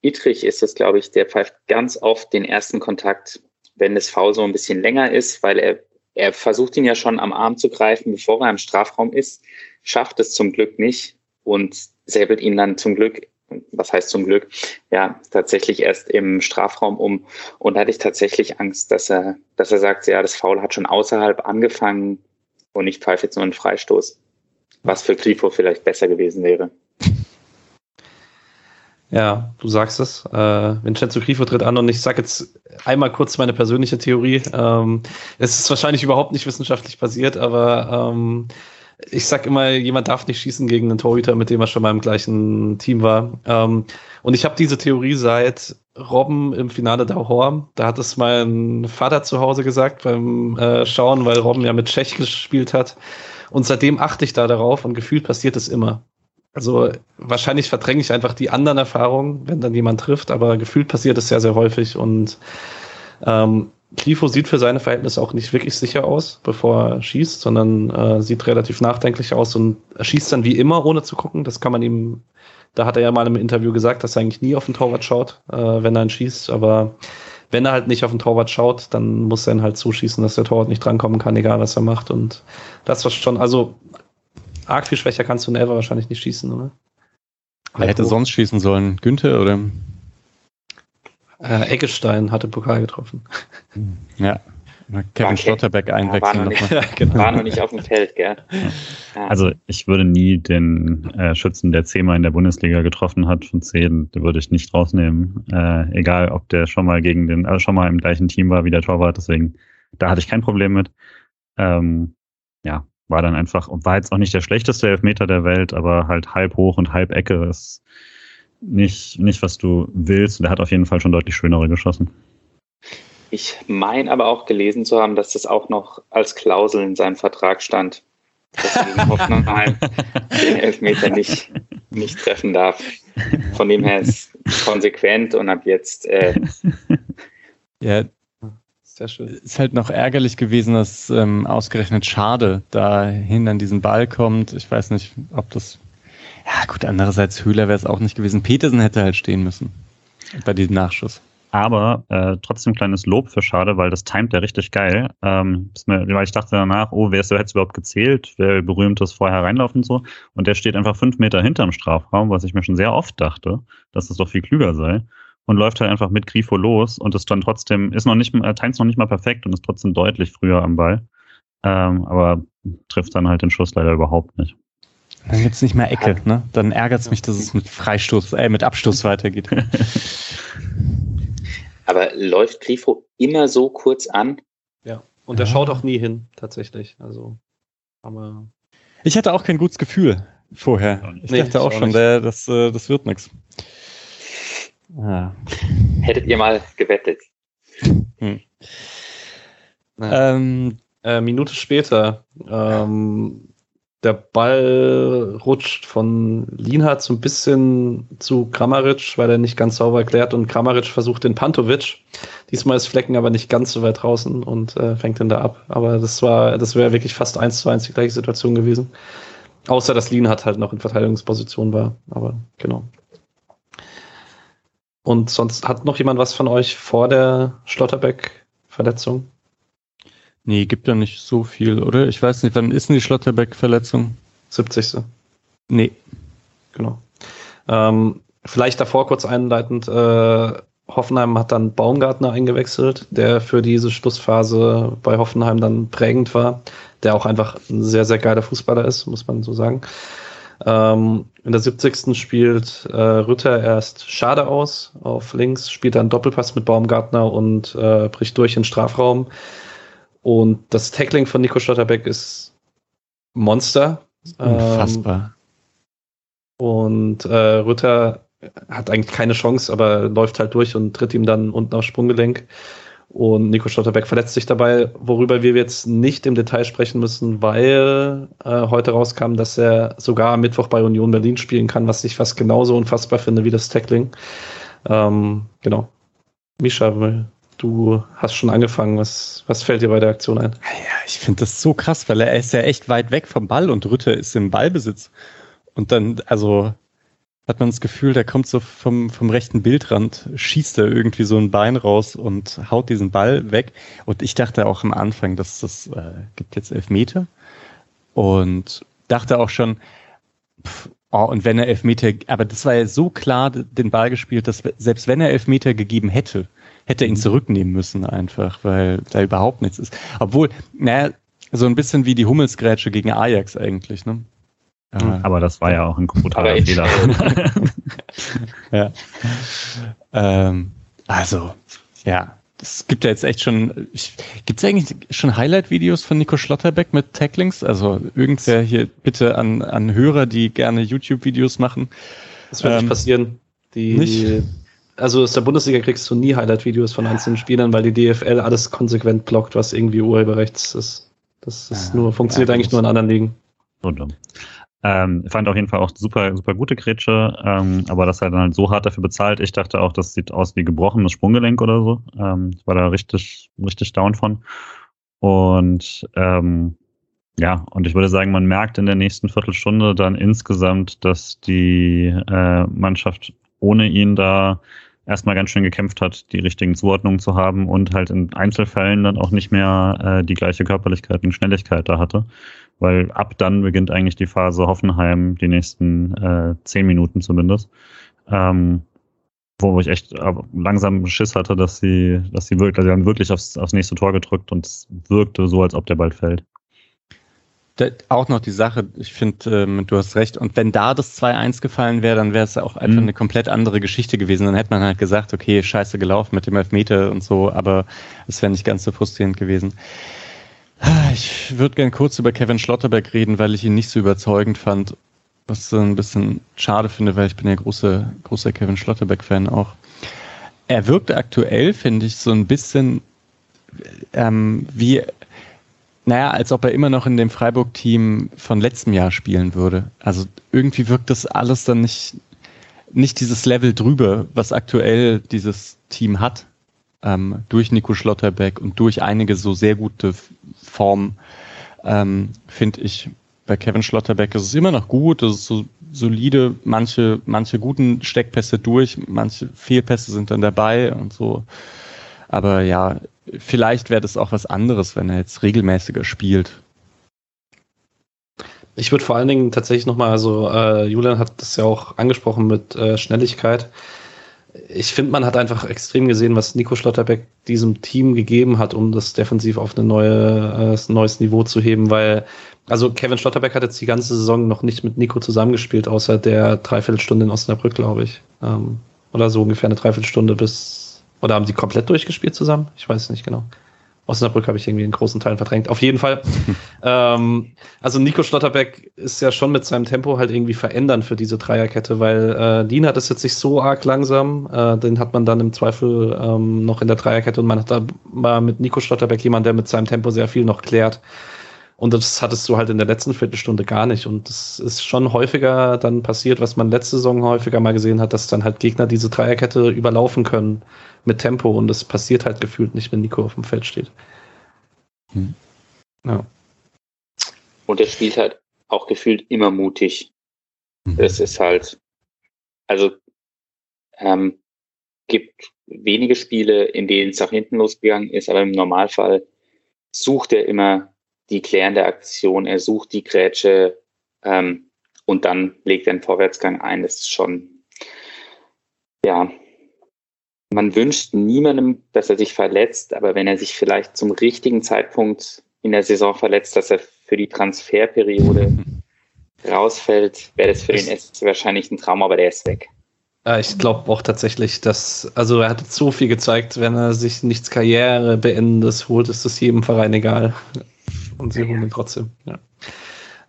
Dietrich ist es, glaube ich, der pfeift ganz oft den ersten Kontakt, wenn das V so ein bisschen länger ist, weil er, er versucht ihn ja schon am Arm zu greifen, bevor er im Strafraum ist, schafft es zum Glück nicht und säbelt ihn dann zum Glück, was heißt zum Glück, ja, tatsächlich erst im Strafraum um. Und da hatte ich tatsächlich Angst, dass er, dass er sagt, ja, das Foul hat schon außerhalb angefangen und ich pfeife jetzt nur einen Freistoß. Was für Grifo vielleicht besser gewesen wäre. Ja, du sagst es. Äh, Vincenzo Grifo tritt an und ich sage jetzt einmal kurz meine persönliche Theorie. Ähm, es ist wahrscheinlich überhaupt nicht wissenschaftlich basiert, aber ähm, ich sag immer, jemand darf nicht schießen gegen einen Torhüter, mit dem er schon mal im gleichen Team war. Ähm, und ich habe diese Theorie seit Robben im Finale der Horm. Da hat es mein Vater zu Hause gesagt beim äh, Schauen, weil Robben ja mit Tschech gespielt hat. Und seitdem achte ich da darauf und gefühlt passiert es immer. Also wahrscheinlich verdränge ich einfach die anderen Erfahrungen, wenn dann jemand trifft, aber gefühlt passiert es sehr, sehr häufig und ähm, Grifo sieht für seine Verhältnisse auch nicht wirklich sicher aus, bevor er schießt, sondern äh, sieht relativ nachdenklich aus und er schießt dann wie immer, ohne zu gucken. Das kann man ihm, da hat er ja mal im Interview gesagt, dass er eigentlich nie auf den Torwart schaut, äh, wenn er ihn schießt, aber wenn er halt nicht auf den Torwart schaut, dann muss er ihn halt zuschießen, dass der Torwart nicht drankommen kann, egal was er macht. Und das war schon, also arg viel schwächer kannst du in Elfer wahrscheinlich nicht schießen, oder? Wer hätte sonst schießen sollen? Günther oder? Äh, Eggestein hatte Pokal getroffen. Ja. Kevin Schlotterbeck einwechseln. War, noch nicht, ja, genau. war noch nicht auf dem Feld, gell? Ja. Also ich würde nie den äh, Schützen, der zehnmal in der Bundesliga getroffen hat, von zehn, den würde ich nicht rausnehmen. Äh, egal, ob der schon mal gegen den, also schon mal im gleichen Team war wie der Torwart, deswegen, da hatte ich kein Problem mit. Ähm, ja, war dann einfach, und war jetzt auch nicht der schlechteste Elfmeter der Welt, aber halt halb hoch und halb Ecke ist nicht, nicht was du willst. Der hat auf jeden Fall schon deutlich schönere geschossen. Ich meine aber auch gelesen zu haben, dass das auch noch als Klausel in seinem Vertrag stand, dass er Hoffenheim den Elfmeter nicht, nicht treffen darf. Von dem her ist konsequent und ab jetzt. Äh, ja, sehr schön. Ist halt noch ärgerlich gewesen, dass ähm, ausgerechnet Schade dahin an diesen Ball kommt. Ich weiß nicht, ob das. Ja, gut, andererseits Höhler wäre es auch nicht gewesen. Petersen hätte halt stehen müssen bei diesem Nachschuss. Aber äh, trotzdem kleines Lob für Schade, weil das timet ja richtig geil. Ähm, mir, weil ich dachte danach, oh, wer ist jetzt überhaupt gezählt? Wer berühmtes vorher reinlaufen und so? Und der steht einfach fünf Meter hinterm Strafraum, was ich mir schon sehr oft dachte, dass das doch viel klüger sei und läuft halt einfach mit Grifo los und ist dann trotzdem, ist noch nicht, äh, times noch nicht mal perfekt und ist trotzdem deutlich früher am Ball. Ähm, aber trifft dann halt den Schuss leider überhaupt nicht. Dann gibt's nicht mehr Ecke, ne? Dann ärgert es mich, dass es mit Freistoß, äh, mit Abstoß weitergeht. aber läuft Grifo immer so kurz an? Ja, und er ja. schaut auch nie hin, tatsächlich. Also, aber. Ich hatte auch kein gutes Gefühl vorher. Ich nee, dachte auch, auch schon, der, das, äh, das wird nichts. Ah. Hättet ihr mal gewettet? Hm. Ähm, äh, Minute später, ähm, der Ball rutscht von Lienhardt so ein bisschen zu Kramaric, weil er nicht ganz sauber erklärt und Kramaric versucht den Pantovic. Diesmal ist Flecken aber nicht ganz so weit draußen und äh, fängt ihn da ab. Aber das war, das wäre wirklich fast eins zu eins die gleiche Situation gewesen. Außer dass Lienhardt halt noch in Verteidigungsposition war. Aber genau. Und sonst hat noch jemand was von euch vor der Schlotterbeck-Verletzung? Nee, gibt ja nicht so viel, oder? Ich weiß nicht, wann ist denn die Schlotterbeck-Verletzung? 70. Nee. Genau. Ähm, vielleicht davor kurz einleitend, äh, Hoffenheim hat dann Baumgartner eingewechselt, der für diese Schlussphase bei Hoffenheim dann prägend war, der auch einfach ein sehr, sehr geiler Fußballer ist, muss man so sagen. Ähm, in der 70. spielt äh, Rütter erst Schade aus auf links, spielt dann Doppelpass mit Baumgartner und äh, bricht durch in den Strafraum. Und das Tackling von Nico Schlotterbeck ist Monster. Unfassbar. Ähm, und äh, Rütter hat eigentlich keine Chance, aber läuft halt durch und tritt ihm dann unten aufs Sprunggelenk. Und Nico Schlotterbeck verletzt sich dabei, worüber wir jetzt nicht im Detail sprechen müssen, weil äh, heute rauskam, dass er sogar am Mittwoch bei Union Berlin spielen kann, was ich fast genauso unfassbar finde wie das Tackling. Ähm, genau. Misha, du hast schon angefangen. Was, was fällt dir bei der Aktion ein? Ja, ich finde das so krass, weil er ist ja echt weit weg vom Ball und Rütter ist im Ballbesitz. Und dann, also hat man das Gefühl, der kommt so vom, vom rechten Bildrand, schießt er irgendwie so ein Bein raus und haut diesen Ball weg. Und ich dachte auch am Anfang, dass das äh, gibt jetzt Elfmeter. Und dachte auch schon, pff, oh, und wenn er Elfmeter, aber das war ja so klar den Ball gespielt, dass selbst wenn er Elfmeter gegeben hätte, hätte er ihn zurücknehmen müssen einfach, weil da überhaupt nichts ist. Obwohl, naja, so ein bisschen wie die Hummelsgrätsche gegen Ajax eigentlich, ne? Mhm. Aber das war ja auch ein brutaler Fehler. ja. Ähm, also, ja. Es gibt ja jetzt echt schon, gibt es eigentlich schon Highlight-Videos von Nico Schlotterbeck mit Tacklings? Also irgendwer hier bitte an, an Hörer, die gerne YouTube-Videos machen. Das wird ähm, nicht passieren. Die, nicht? Also aus der Bundesliga kriegst du nie Highlight-Videos von einzelnen Spielern, weil die DFL alles konsequent blockt, was irgendwie Urheberrechts ist. Das ist nur, funktioniert ja, eigentlich nur in anderen Ligen. So dumm. Ähm, fand auf jeden Fall auch super, super gute Grätsche, ähm, aber das halt dann halt so hart dafür bezahlt. Ich dachte auch, das sieht aus wie gebrochenes Sprunggelenk oder so. Ähm, ich war da richtig, richtig down von. Und ähm, ja, und ich würde sagen, man merkt in der nächsten Viertelstunde dann insgesamt, dass die äh, Mannschaft ohne ihn da erstmal ganz schön gekämpft hat, die richtigen Zuordnungen zu haben und halt in Einzelfällen dann auch nicht mehr äh, die gleiche Körperlichkeit und Schnelligkeit da hatte weil ab dann beginnt eigentlich die Phase Hoffenheim, die nächsten äh, zehn Minuten zumindest, ähm, wo ich echt langsam Schiss hatte, dass sie, dass sie wirklich, also sie haben wirklich aufs, aufs nächste Tor gedrückt und es wirkte so, als ob der bald fällt. Auch noch die Sache, ich finde, ähm, du hast recht, und wenn da das 2-1 gefallen wäre, dann wäre es auch einfach mhm. eine komplett andere Geschichte gewesen. Dann hätte man halt gesagt, okay, scheiße gelaufen mit dem Elfmeter und so, aber es wäre nicht ganz so frustrierend gewesen. Ich würde gern kurz über Kevin Schlotterberg reden, weil ich ihn nicht so überzeugend fand. Was so ein bisschen schade finde, weil ich bin ja großer, großer Kevin Schlotterberg-Fan auch. Er wirkt aktuell, finde ich, so ein bisschen ähm, wie, naja, als ob er immer noch in dem Freiburg-Team von letztem Jahr spielen würde. Also irgendwie wirkt das alles dann nicht, nicht dieses Level drüber, was aktuell dieses Team hat ähm, durch Nico Schlotterbeck und durch einige so sehr gute Formen, ähm, finde ich, bei Kevin Schlotterbeck ist es immer noch gut, es ist so solide, manche, manche guten Steckpässe durch, manche Fehlpässe sind dann dabei und so. Aber ja, vielleicht wäre das auch was anderes, wenn er jetzt regelmäßiger spielt. Ich würde vor allen Dingen tatsächlich nochmal, also äh, Julian hat das ja auch angesprochen mit äh, Schnelligkeit ich finde, man hat einfach extrem gesehen, was Nico Schlotterbeck diesem Team gegeben hat, um das defensiv auf eine neue, äh, neues Niveau zu heben, weil, also Kevin Schlotterbeck hat jetzt die ganze Saison noch nicht mit Nico zusammengespielt, außer der Dreiviertelstunde in Osnabrück, glaube ich. Ähm, oder so ungefähr eine Dreiviertelstunde bis, oder haben sie komplett durchgespielt zusammen? Ich weiß es nicht genau. Osnabrück habe ich irgendwie in großen Teilen verdrängt. Auf jeden Fall. ähm, also Nico Schlotterbeck ist ja schon mit seinem Tempo halt irgendwie verändern für diese Dreierkette, weil äh, Dean hat es jetzt nicht so arg langsam. Äh, den hat man dann im Zweifel ähm, noch in der Dreierkette und man hat da mal mit Nico Schlotterbeck jemand, der mit seinem Tempo sehr viel noch klärt. Und das hattest du halt in der letzten Viertelstunde gar nicht. Und das ist schon häufiger dann passiert, was man letzte Saison häufiger mal gesehen hat, dass dann halt Gegner diese Dreierkette überlaufen können mit Tempo. Und das passiert halt gefühlt nicht, wenn Nico auf dem Feld steht. Hm. Ja. Und er spielt halt auch gefühlt immer mutig. Mhm. Das ist halt, also ähm, gibt wenige Spiele, in denen es auch hinten losgegangen ist, aber im Normalfall sucht er immer die klärende Aktion, er sucht die Grätsche ähm, und dann legt er einen Vorwärtsgang ein. Das ist schon, ja, man wünscht niemandem, dass er sich verletzt, aber wenn er sich vielleicht zum richtigen Zeitpunkt in der Saison verletzt, dass er für die Transferperiode rausfällt, wäre das für den SC wahrscheinlich ein Traum, aber der ist weg. Ich glaube auch tatsächlich, dass, also er hat so viel gezeigt, wenn er sich nichts Karriere beendet holt, ist das jedem Verein egal. Und sie holen ihn trotzdem. Ja.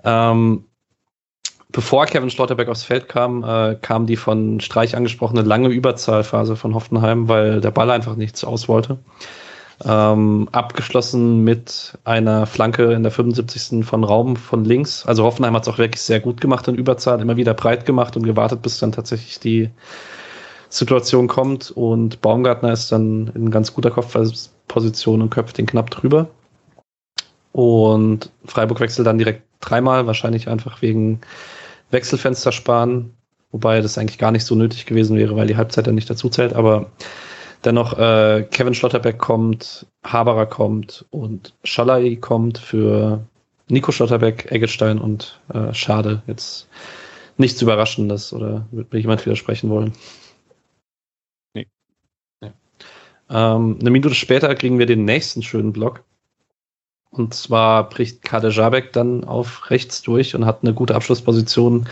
Ähm, bevor Kevin Schlotterbeck aufs Feld kam, äh, kam die von Streich angesprochene lange Überzahlphase von Hoffenheim, weil der Ball einfach nichts aus wollte. Ähm, abgeschlossen mit einer Flanke in der 75. von Raum von links. Also Hoffenheim hat es auch wirklich sehr gut gemacht in Überzahl, immer wieder breit gemacht und gewartet, bis dann tatsächlich die Situation kommt. Und Baumgartner ist dann in ganz guter Kopfposition und köpft den knapp drüber. Und Freiburg wechselt dann direkt dreimal, wahrscheinlich einfach wegen Wechselfenster sparen, wobei das eigentlich gar nicht so nötig gewesen wäre, weil die Halbzeit dann nicht dazu zählt, aber dennoch äh, Kevin Schlotterbeck kommt, Haberer kommt und Schalai kommt für Nico Schlotterbeck, Eggestein und äh, Schade. Jetzt nichts Überraschendes oder wird mir jemand widersprechen wollen? Nee. nee. Ähm, eine Minute später kriegen wir den nächsten schönen Block. Und zwar bricht Kader Jabek dann auf rechts durch und hat eine gute Abschlussposition.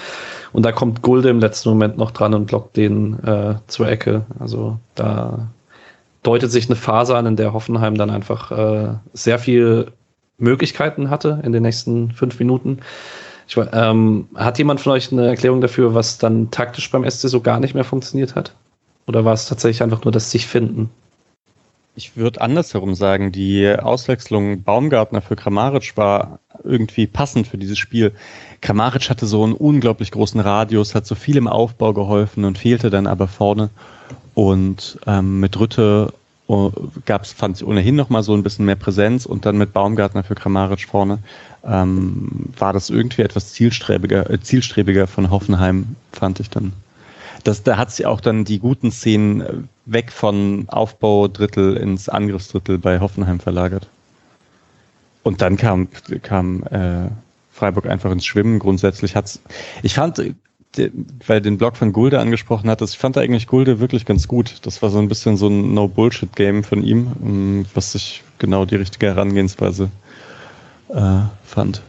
Und da kommt Gulde im letzten Moment noch dran und blockt den äh, zur Ecke. Also da deutet sich eine Phase an, in der Hoffenheim dann einfach äh, sehr viel Möglichkeiten hatte in den nächsten fünf Minuten. Ich, ähm, hat jemand von euch eine Erklärung dafür, was dann taktisch beim SC so gar nicht mehr funktioniert hat? Oder war es tatsächlich einfach nur das sich finden? Ich würde andersherum sagen, die Auswechslung Baumgartner für Kramaric war irgendwie passend für dieses Spiel. Kramaric hatte so einen unglaublich großen Radius, hat so viel im Aufbau geholfen und fehlte dann aber vorne. Und ähm, mit Rütte oh, gab es, fand ich ohnehin noch mal so ein bisschen mehr Präsenz und dann mit Baumgartner für Kramaric vorne ähm, war das irgendwie etwas zielstrebiger, äh, zielstrebiger von Hoffenheim, fand ich dann das, da hat sich auch dann die guten Szenen äh, weg von Aufbaudrittel ins Angriffsdrittel bei Hoffenheim verlagert. Und dann kam, kam äh, Freiburg einfach ins Schwimmen. Grundsätzlich hat's, ich fand, äh, weil den Blog von Gulde angesprochen hat, ich fand eigentlich Gulde wirklich ganz gut. Das war so ein bisschen so ein No-Bullshit-Game von ihm, ähm, was ich genau die richtige Herangehensweise äh, fand.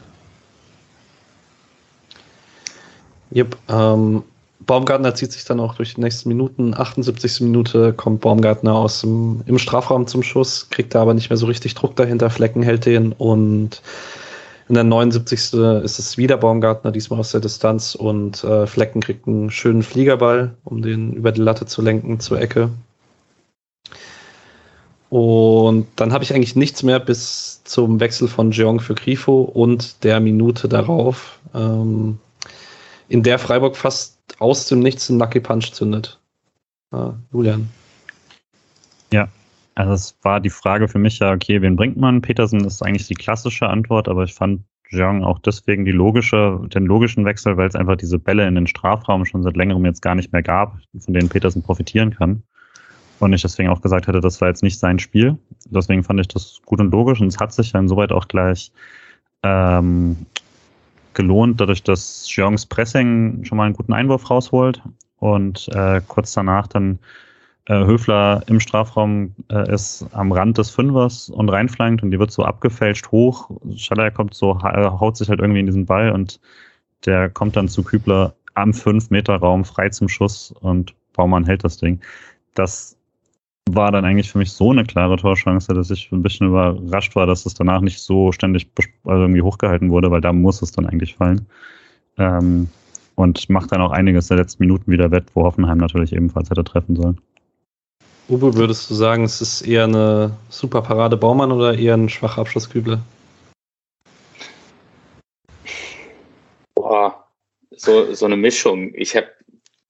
Yep, ähm, Baumgartner zieht sich dann auch durch die nächsten Minuten. 78. Minute kommt Baumgartner aus dem, im Strafraum zum Schuss, kriegt da aber nicht mehr so richtig Druck dahinter. Flecken hält den und in der 79. ist es wieder Baumgartner, diesmal aus der Distanz und äh, Flecken kriegt einen schönen Fliegerball, um den über die Latte zu lenken zur Ecke. Und dann habe ich eigentlich nichts mehr bis zum Wechsel von Jeong für Grifo und der Minute darauf, ähm, in der Freiburg fast aus dem Nichts einen Lucky Punch zündet. Ah, Julian. Ja, also es war die Frage für mich ja, okay, wen bringt man? Petersen ist eigentlich die klassische Antwort, aber ich fand Jeong auch deswegen die logische, den logischen Wechsel, weil es einfach diese Bälle in den Strafraum schon seit längerem jetzt gar nicht mehr gab, von denen Petersen profitieren kann. Und ich deswegen auch gesagt hätte, das war jetzt nicht sein Spiel. Deswegen fand ich das gut und logisch und es hat sich ja insoweit auch gleich ähm, gelohnt, dadurch, dass Jeongs Pressing schon mal einen guten Einwurf rausholt und äh, kurz danach dann äh, Höfler im Strafraum äh, ist am Rand des Fünfers und reinflankt und die wird so abgefälscht hoch. Schaller kommt so, haut sich halt irgendwie in diesen Ball und der kommt dann zu Kübler am 5-Meter-Raum frei zum Schuss und Baumann hält das Ding. Das war dann eigentlich für mich so eine klare Torchance, dass ich ein bisschen überrascht war, dass es danach nicht so ständig also irgendwie hochgehalten wurde, weil da muss es dann eigentlich fallen. Ähm, und macht dann auch einiges der letzten Minuten wieder wett, wo Hoffenheim natürlich ebenfalls hätte treffen sollen. Uwe, würdest du sagen, es ist eher eine super Parade Baumann oder eher ein schwacher Abschluss Kübler? Boah, so, so eine Mischung. Ich habe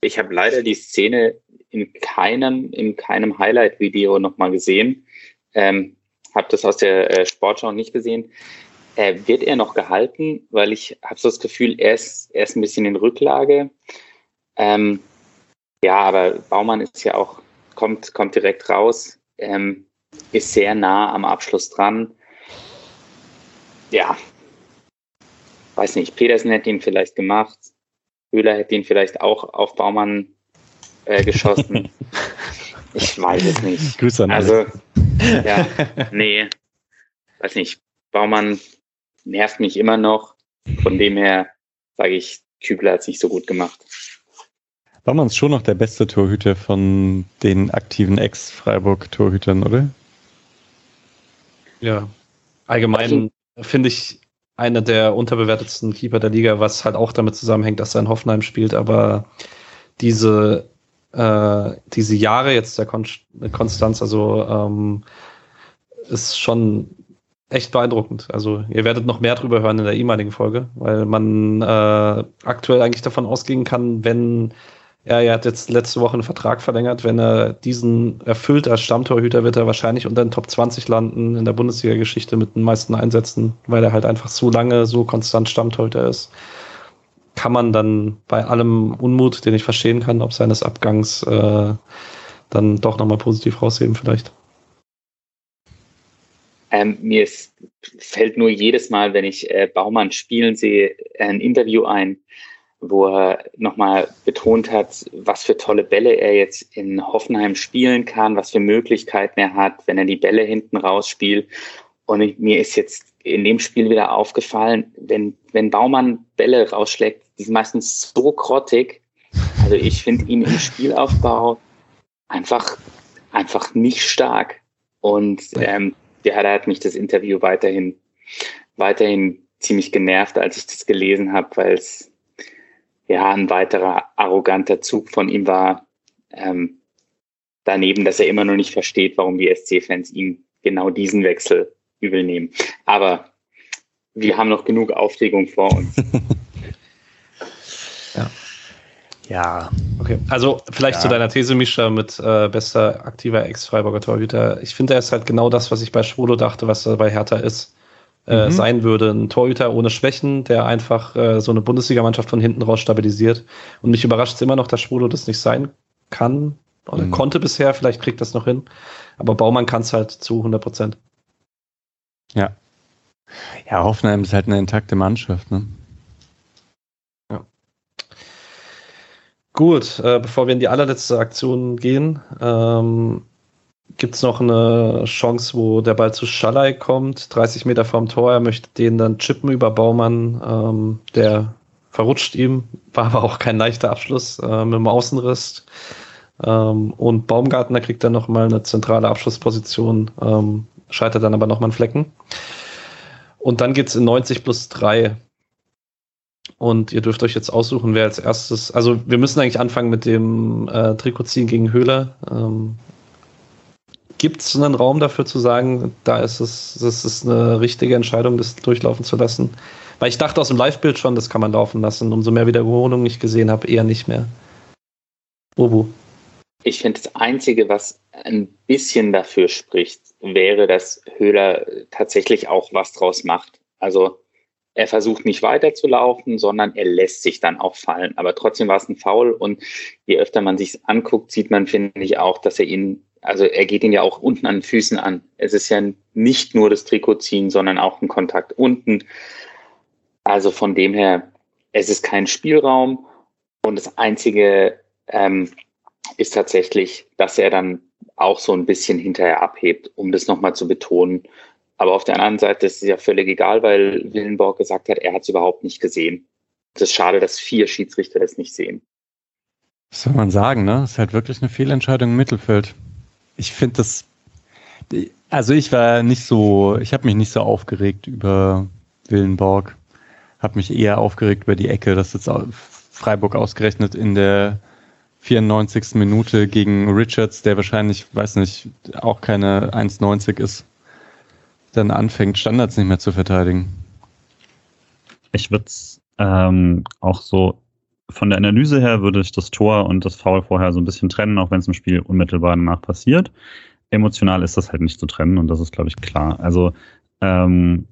ich hab leider die Szene in keinem, in keinem Highlight-Video nochmal gesehen. Ähm, habe das aus der äh, Sportschau nicht gesehen. Äh, wird er noch gehalten? Weil ich habe so das Gefühl, er ist, er ist ein bisschen in Rücklage. Ähm, ja, aber Baumann ist ja auch, kommt, kommt direkt raus, ähm, ist sehr nah am Abschluss dran. Ja, weiß nicht, Petersen hätte ihn vielleicht gemacht. Höhler hätte ihn vielleicht auch auf Baumann äh, geschossen. ich weiß es nicht. Grüße an Also, ja, nee, weiß nicht. Baumann nervt mich immer noch. Von dem her sage ich, Kübler hat es nicht so gut gemacht. Baumann ist schon noch der beste Torhüter von den aktiven Ex-Freiburg-Torhütern, oder? Ja. Allgemein finde ich einer der unterbewertetsten Keeper der Liga, was halt auch damit zusammenhängt, dass er in Hoffenheim spielt, aber diese, äh, diese Jahre jetzt der Kon Konstanz, also ähm, ist schon echt beeindruckend. Also ihr werdet noch mehr drüber hören in der ehemaligen Folge, weil man äh, aktuell eigentlich davon ausgehen kann, wenn ja, er hat jetzt letzte Woche einen Vertrag verlängert. Wenn er diesen erfüllt als Stammtorhüter, wird er wahrscheinlich unter den Top 20 landen in der Bundesliga-Geschichte mit den meisten Einsätzen, weil er halt einfach so lange so konstant Stammtorhüter ist. Kann man dann bei allem Unmut, den ich verstehen kann, ob seines Abgangs, äh, dann doch nochmal positiv rausheben vielleicht. Ähm, mir ist, fällt nur jedes Mal, wenn ich äh, Baumann spielen sehe, ein Interview ein, wo er nochmal betont hat, was für tolle Bälle er jetzt in Hoffenheim spielen kann, was für Möglichkeiten er hat, wenn er die Bälle hinten rausspielt. Und ich, mir ist jetzt in dem Spiel wieder aufgefallen, wenn, wenn Baumann Bälle rausschlägt, die sind meistens so grottig. Also ich finde ihn im Spielaufbau einfach, einfach nicht stark. Und ähm, ja, da hat mich das Interview weiterhin, weiterhin ziemlich genervt, als ich das gelesen habe, weil es ja ein weiterer arroganter Zug von ihm war. Ähm, daneben, dass er immer noch nicht versteht, warum die SC-Fans ihm genau diesen Wechsel übel nehmen. Aber wir haben noch genug Aufregung vor uns. ja. Ja. Okay, also vielleicht ja. zu deiner These, Mischa, mit äh, bester aktiver Ex-Freiburger Torhüter. Ich finde, er ist halt genau das, was ich bei Schwolo dachte, was er bei Hertha ist. Äh, mhm. sein würde. Ein Torhüter ohne Schwächen, der einfach äh, so eine Bundesligamannschaft von hinten raus stabilisiert. Und mich überrascht es immer noch, dass Schwolo das nicht sein kann oder mhm. konnte bisher. Vielleicht kriegt das noch hin. Aber Baumann kann es halt zu 100 Prozent. Ja. Ja, Hoffenheim ist halt eine intakte Mannschaft. Ne? Ja. Gut, äh, bevor wir in die allerletzte Aktion gehen, ähm, gibt es noch eine Chance, wo der Ball zu Schallei kommt, 30 Meter vorm Tor. Er möchte den dann chippen über Baumann. Ähm, der verrutscht ihm, war aber auch kein leichter Abschluss äh, mit dem Außenriss. Ähm, und Baumgartner kriegt dann nochmal eine zentrale Abschlussposition, ähm, scheitert dann aber nochmal einen Flecken. Und dann geht es in 90 plus 3. Und ihr dürft euch jetzt aussuchen, wer als erstes. Also, wir müssen eigentlich anfangen mit dem äh, Trikotziehen gegen Höhler. Ähm, Gibt es einen Raum dafür zu sagen, da ist es, das ist eine richtige Entscheidung, das durchlaufen zu lassen? Weil ich dachte aus dem Live-Bild schon, das kann man laufen lassen. Umso mehr Wiederholungen ich gesehen habe, eher nicht mehr. Ubu. Ich finde, das Einzige, was ein bisschen dafür spricht, wäre, dass Höhler tatsächlich auch was draus macht. Also er versucht nicht weiterzulaufen, sondern er lässt sich dann auch fallen. Aber trotzdem war es ein Foul und je öfter man sich anguckt, sieht man, finde ich, auch, dass er ihn also er geht ihn ja auch unten an den Füßen an. Es ist ja nicht nur das Trikot ziehen, sondern auch ein Kontakt unten. Also von dem her, es ist kein Spielraum und das Einzige ähm, ist tatsächlich, dass er dann auch so ein bisschen hinterher abhebt, um das nochmal zu betonen. Aber auf der anderen Seite ist es ja völlig egal, weil Willenborg gesagt hat, er hat es überhaupt nicht gesehen. Es ist schade, dass vier Schiedsrichter das nicht sehen. Was soll man sagen, ne? Das ist halt wirklich eine Fehlentscheidung im Mittelfeld ich finde das, also ich war nicht so, ich habe mich nicht so aufgeregt über Willenborg, habe mich eher aufgeregt über die Ecke, dass jetzt Freiburg ausgerechnet in der 94. Minute gegen Richards, der wahrscheinlich, weiß nicht, auch keine 1,90 ist, dann anfängt, Standards nicht mehr zu verteidigen. Ich würde es ähm, auch so von der Analyse her würde ich das Tor und das Foul vorher so ein bisschen trennen, auch wenn es im Spiel unmittelbar danach passiert. Emotional ist das halt nicht zu trennen und das ist, glaube ich, klar. Also ähm,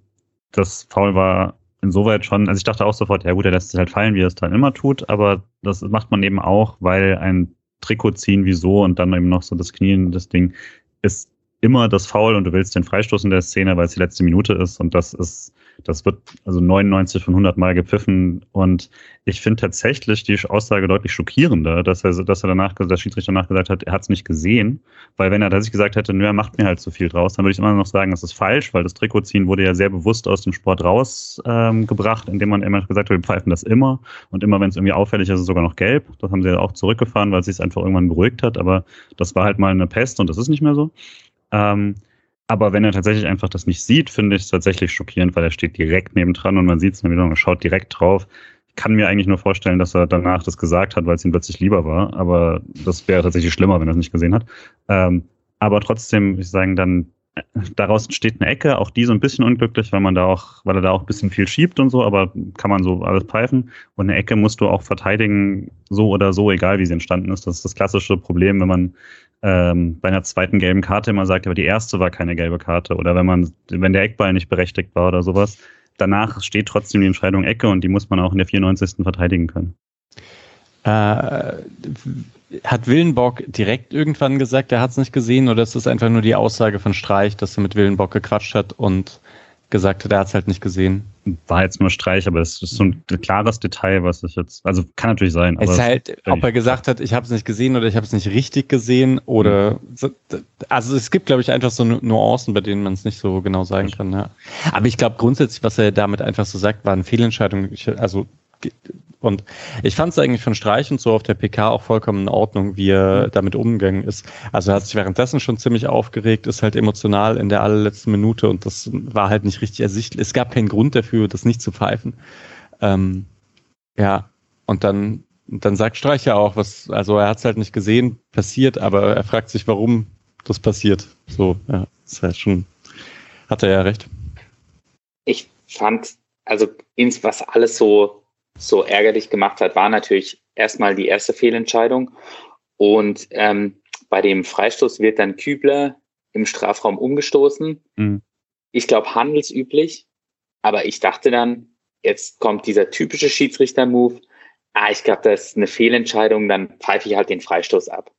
das Foul war insoweit schon, also ich dachte auch sofort, ja gut, er lässt sich halt fallen, wie er es dann immer tut, aber das macht man eben auch, weil ein Trikot ziehen, wieso und dann eben noch so das Knien, das Ding, ist immer das Foul und du willst den Freistoß in der Szene, weil es die letzte Minute ist und das ist, das wird also 99 von 100 Mal gepfiffen und ich finde tatsächlich die Aussage deutlich schockierender, dass er, dass er danach, der Schiedsrichter danach gesagt hat, er hat es nicht gesehen, weil wenn er tatsächlich gesagt hätte, nö, er macht mir halt zu viel draus, dann würde ich immer noch sagen, das ist falsch, weil das Trikotziehen wurde ja sehr bewusst aus dem Sport rausgebracht, ähm, indem man immer gesagt hat, wir pfeifen das immer und immer, wenn es irgendwie auffällig ist, ist es sogar noch gelb. Das haben sie ja auch zurückgefahren, weil es sich einfach irgendwann beruhigt hat, aber das war halt mal eine Pest und das ist nicht mehr so. Ähm, aber wenn er tatsächlich einfach das nicht sieht, finde ich es tatsächlich schockierend, weil er steht direkt nebendran und man sieht es dann wieder und schaut direkt drauf. Ich kann mir eigentlich nur vorstellen, dass er danach das gesagt hat, weil es ihm plötzlich lieber war. Aber das wäre tatsächlich schlimmer, wenn er es nicht gesehen hat. Ähm, aber trotzdem, ich sagen, dann äh, daraus entsteht eine Ecke, auch die so ein bisschen unglücklich, weil man da auch, weil er da auch ein bisschen viel schiebt und so, aber kann man so alles pfeifen. Und eine Ecke musst du auch verteidigen, so oder so, egal wie sie entstanden ist. Das ist das klassische Problem, wenn man ähm, bei einer zweiten gelben Karte immer sagt, aber die erste war keine gelbe Karte oder wenn man, wenn der Eckball nicht berechtigt war oder sowas. Danach steht trotzdem die Entscheidung Ecke und die muss man auch in der 94. verteidigen können. Äh, hat Willenbock direkt irgendwann gesagt, er hat es nicht gesehen oder ist das einfach nur die Aussage von Streich, dass er mit Willenbock gequatscht hat und gesagt hat, er hat es halt nicht gesehen. War jetzt nur Streich, aber es ist so ein klares Detail, was ich jetzt, also kann natürlich sein. Es ist halt, ob er gesagt hat, ich habe es nicht gesehen oder ich habe es nicht richtig gesehen oder, mhm. also es gibt, glaube ich, einfach so Nuancen, bei denen man es nicht so genau sagen kann. Ja. Aber ich glaube grundsätzlich, was er damit einfach so sagt, war eine Fehlentscheidung. Ich, also und ich fand es eigentlich von Streich und so auf der PK auch vollkommen in Ordnung, wie er mhm. damit umgegangen ist. Also er hat sich währenddessen schon ziemlich aufgeregt, ist halt emotional in der allerletzten Minute und das war halt nicht richtig ersichtlich. Es gab keinen Grund dafür, das nicht zu pfeifen. Ähm, ja, und dann, dann sagt Streich ja auch, was, also er hat es halt nicht gesehen, passiert, aber er fragt sich, warum das passiert. So, ja, ist halt schon, hat er ja recht. Ich fand, also ins, was alles so so ärgerlich gemacht hat, war natürlich erstmal die erste Fehlentscheidung. Und ähm, bei dem Freistoß wird dann Kübler im Strafraum umgestoßen. Mhm. Ich glaube, handelsüblich. Aber ich dachte dann, jetzt kommt dieser typische Schiedsrichter-Move. Ah, ich glaube, das ist eine Fehlentscheidung, dann pfeife ich halt den Freistoß ab.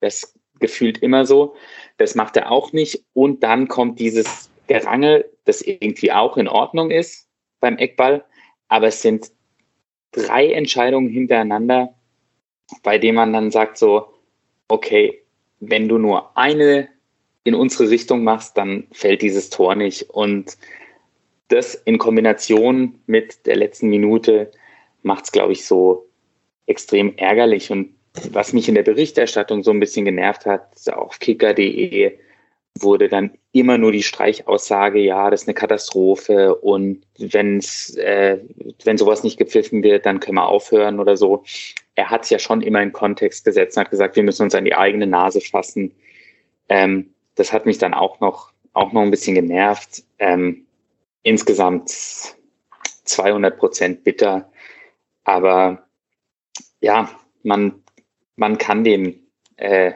Das gefühlt immer so. Das macht er auch nicht. Und dann kommt dieses Gerangel, das irgendwie auch in Ordnung ist beim Eckball. Aber es sind drei Entscheidungen hintereinander, bei denen man dann sagt so, okay, wenn du nur eine in unsere Richtung machst, dann fällt dieses Tor nicht. Und das in Kombination mit der letzten Minute macht es, glaube ich, so extrem ärgerlich. Und was mich in der Berichterstattung so ein bisschen genervt hat, auf kicker.de wurde dann immer nur die Streichaussage, ja, das ist eine Katastrophe und wenn's, äh, wenn sowas nicht gepfiffen wird, dann können wir aufhören oder so. Er hat es ja schon immer in Kontext gesetzt und hat gesagt, wir müssen uns an die eigene Nase fassen. Ähm, das hat mich dann auch noch, auch noch ein bisschen genervt. Ähm, insgesamt 200 Prozent bitter, aber ja, man, man kann den äh,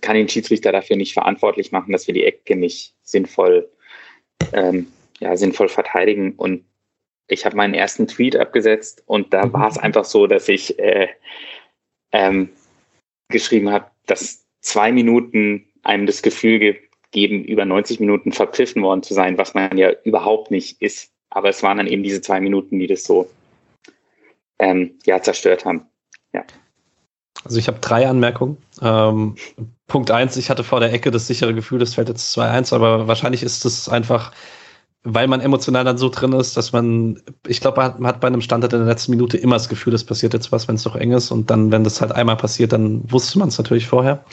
kann den Schiedsrichter dafür nicht verantwortlich machen, dass wir die Ecke nicht sinnvoll, ähm, ja, sinnvoll verteidigen. Und ich habe meinen ersten Tweet abgesetzt und da war es einfach so, dass ich äh, ähm, geschrieben habe, dass zwei Minuten einem das Gefühl ge geben, über 90 Minuten verpfiffen worden zu sein, was man ja überhaupt nicht ist. Aber es waren dann eben diese zwei Minuten, die das so ähm, ja, zerstört haben. Ja. Also ich habe drei Anmerkungen. Ähm, Punkt eins, ich hatte vor der Ecke das sichere Gefühl, das fällt jetzt 2-1, aber wahrscheinlich ist es einfach, weil man emotional dann so drin ist, dass man, ich glaube, man, hat bei einem Standard in der letzten Minute immer das Gefühl, es passiert jetzt was, wenn es doch eng ist. Und dann, wenn das halt einmal passiert, dann wusste man es natürlich vorher.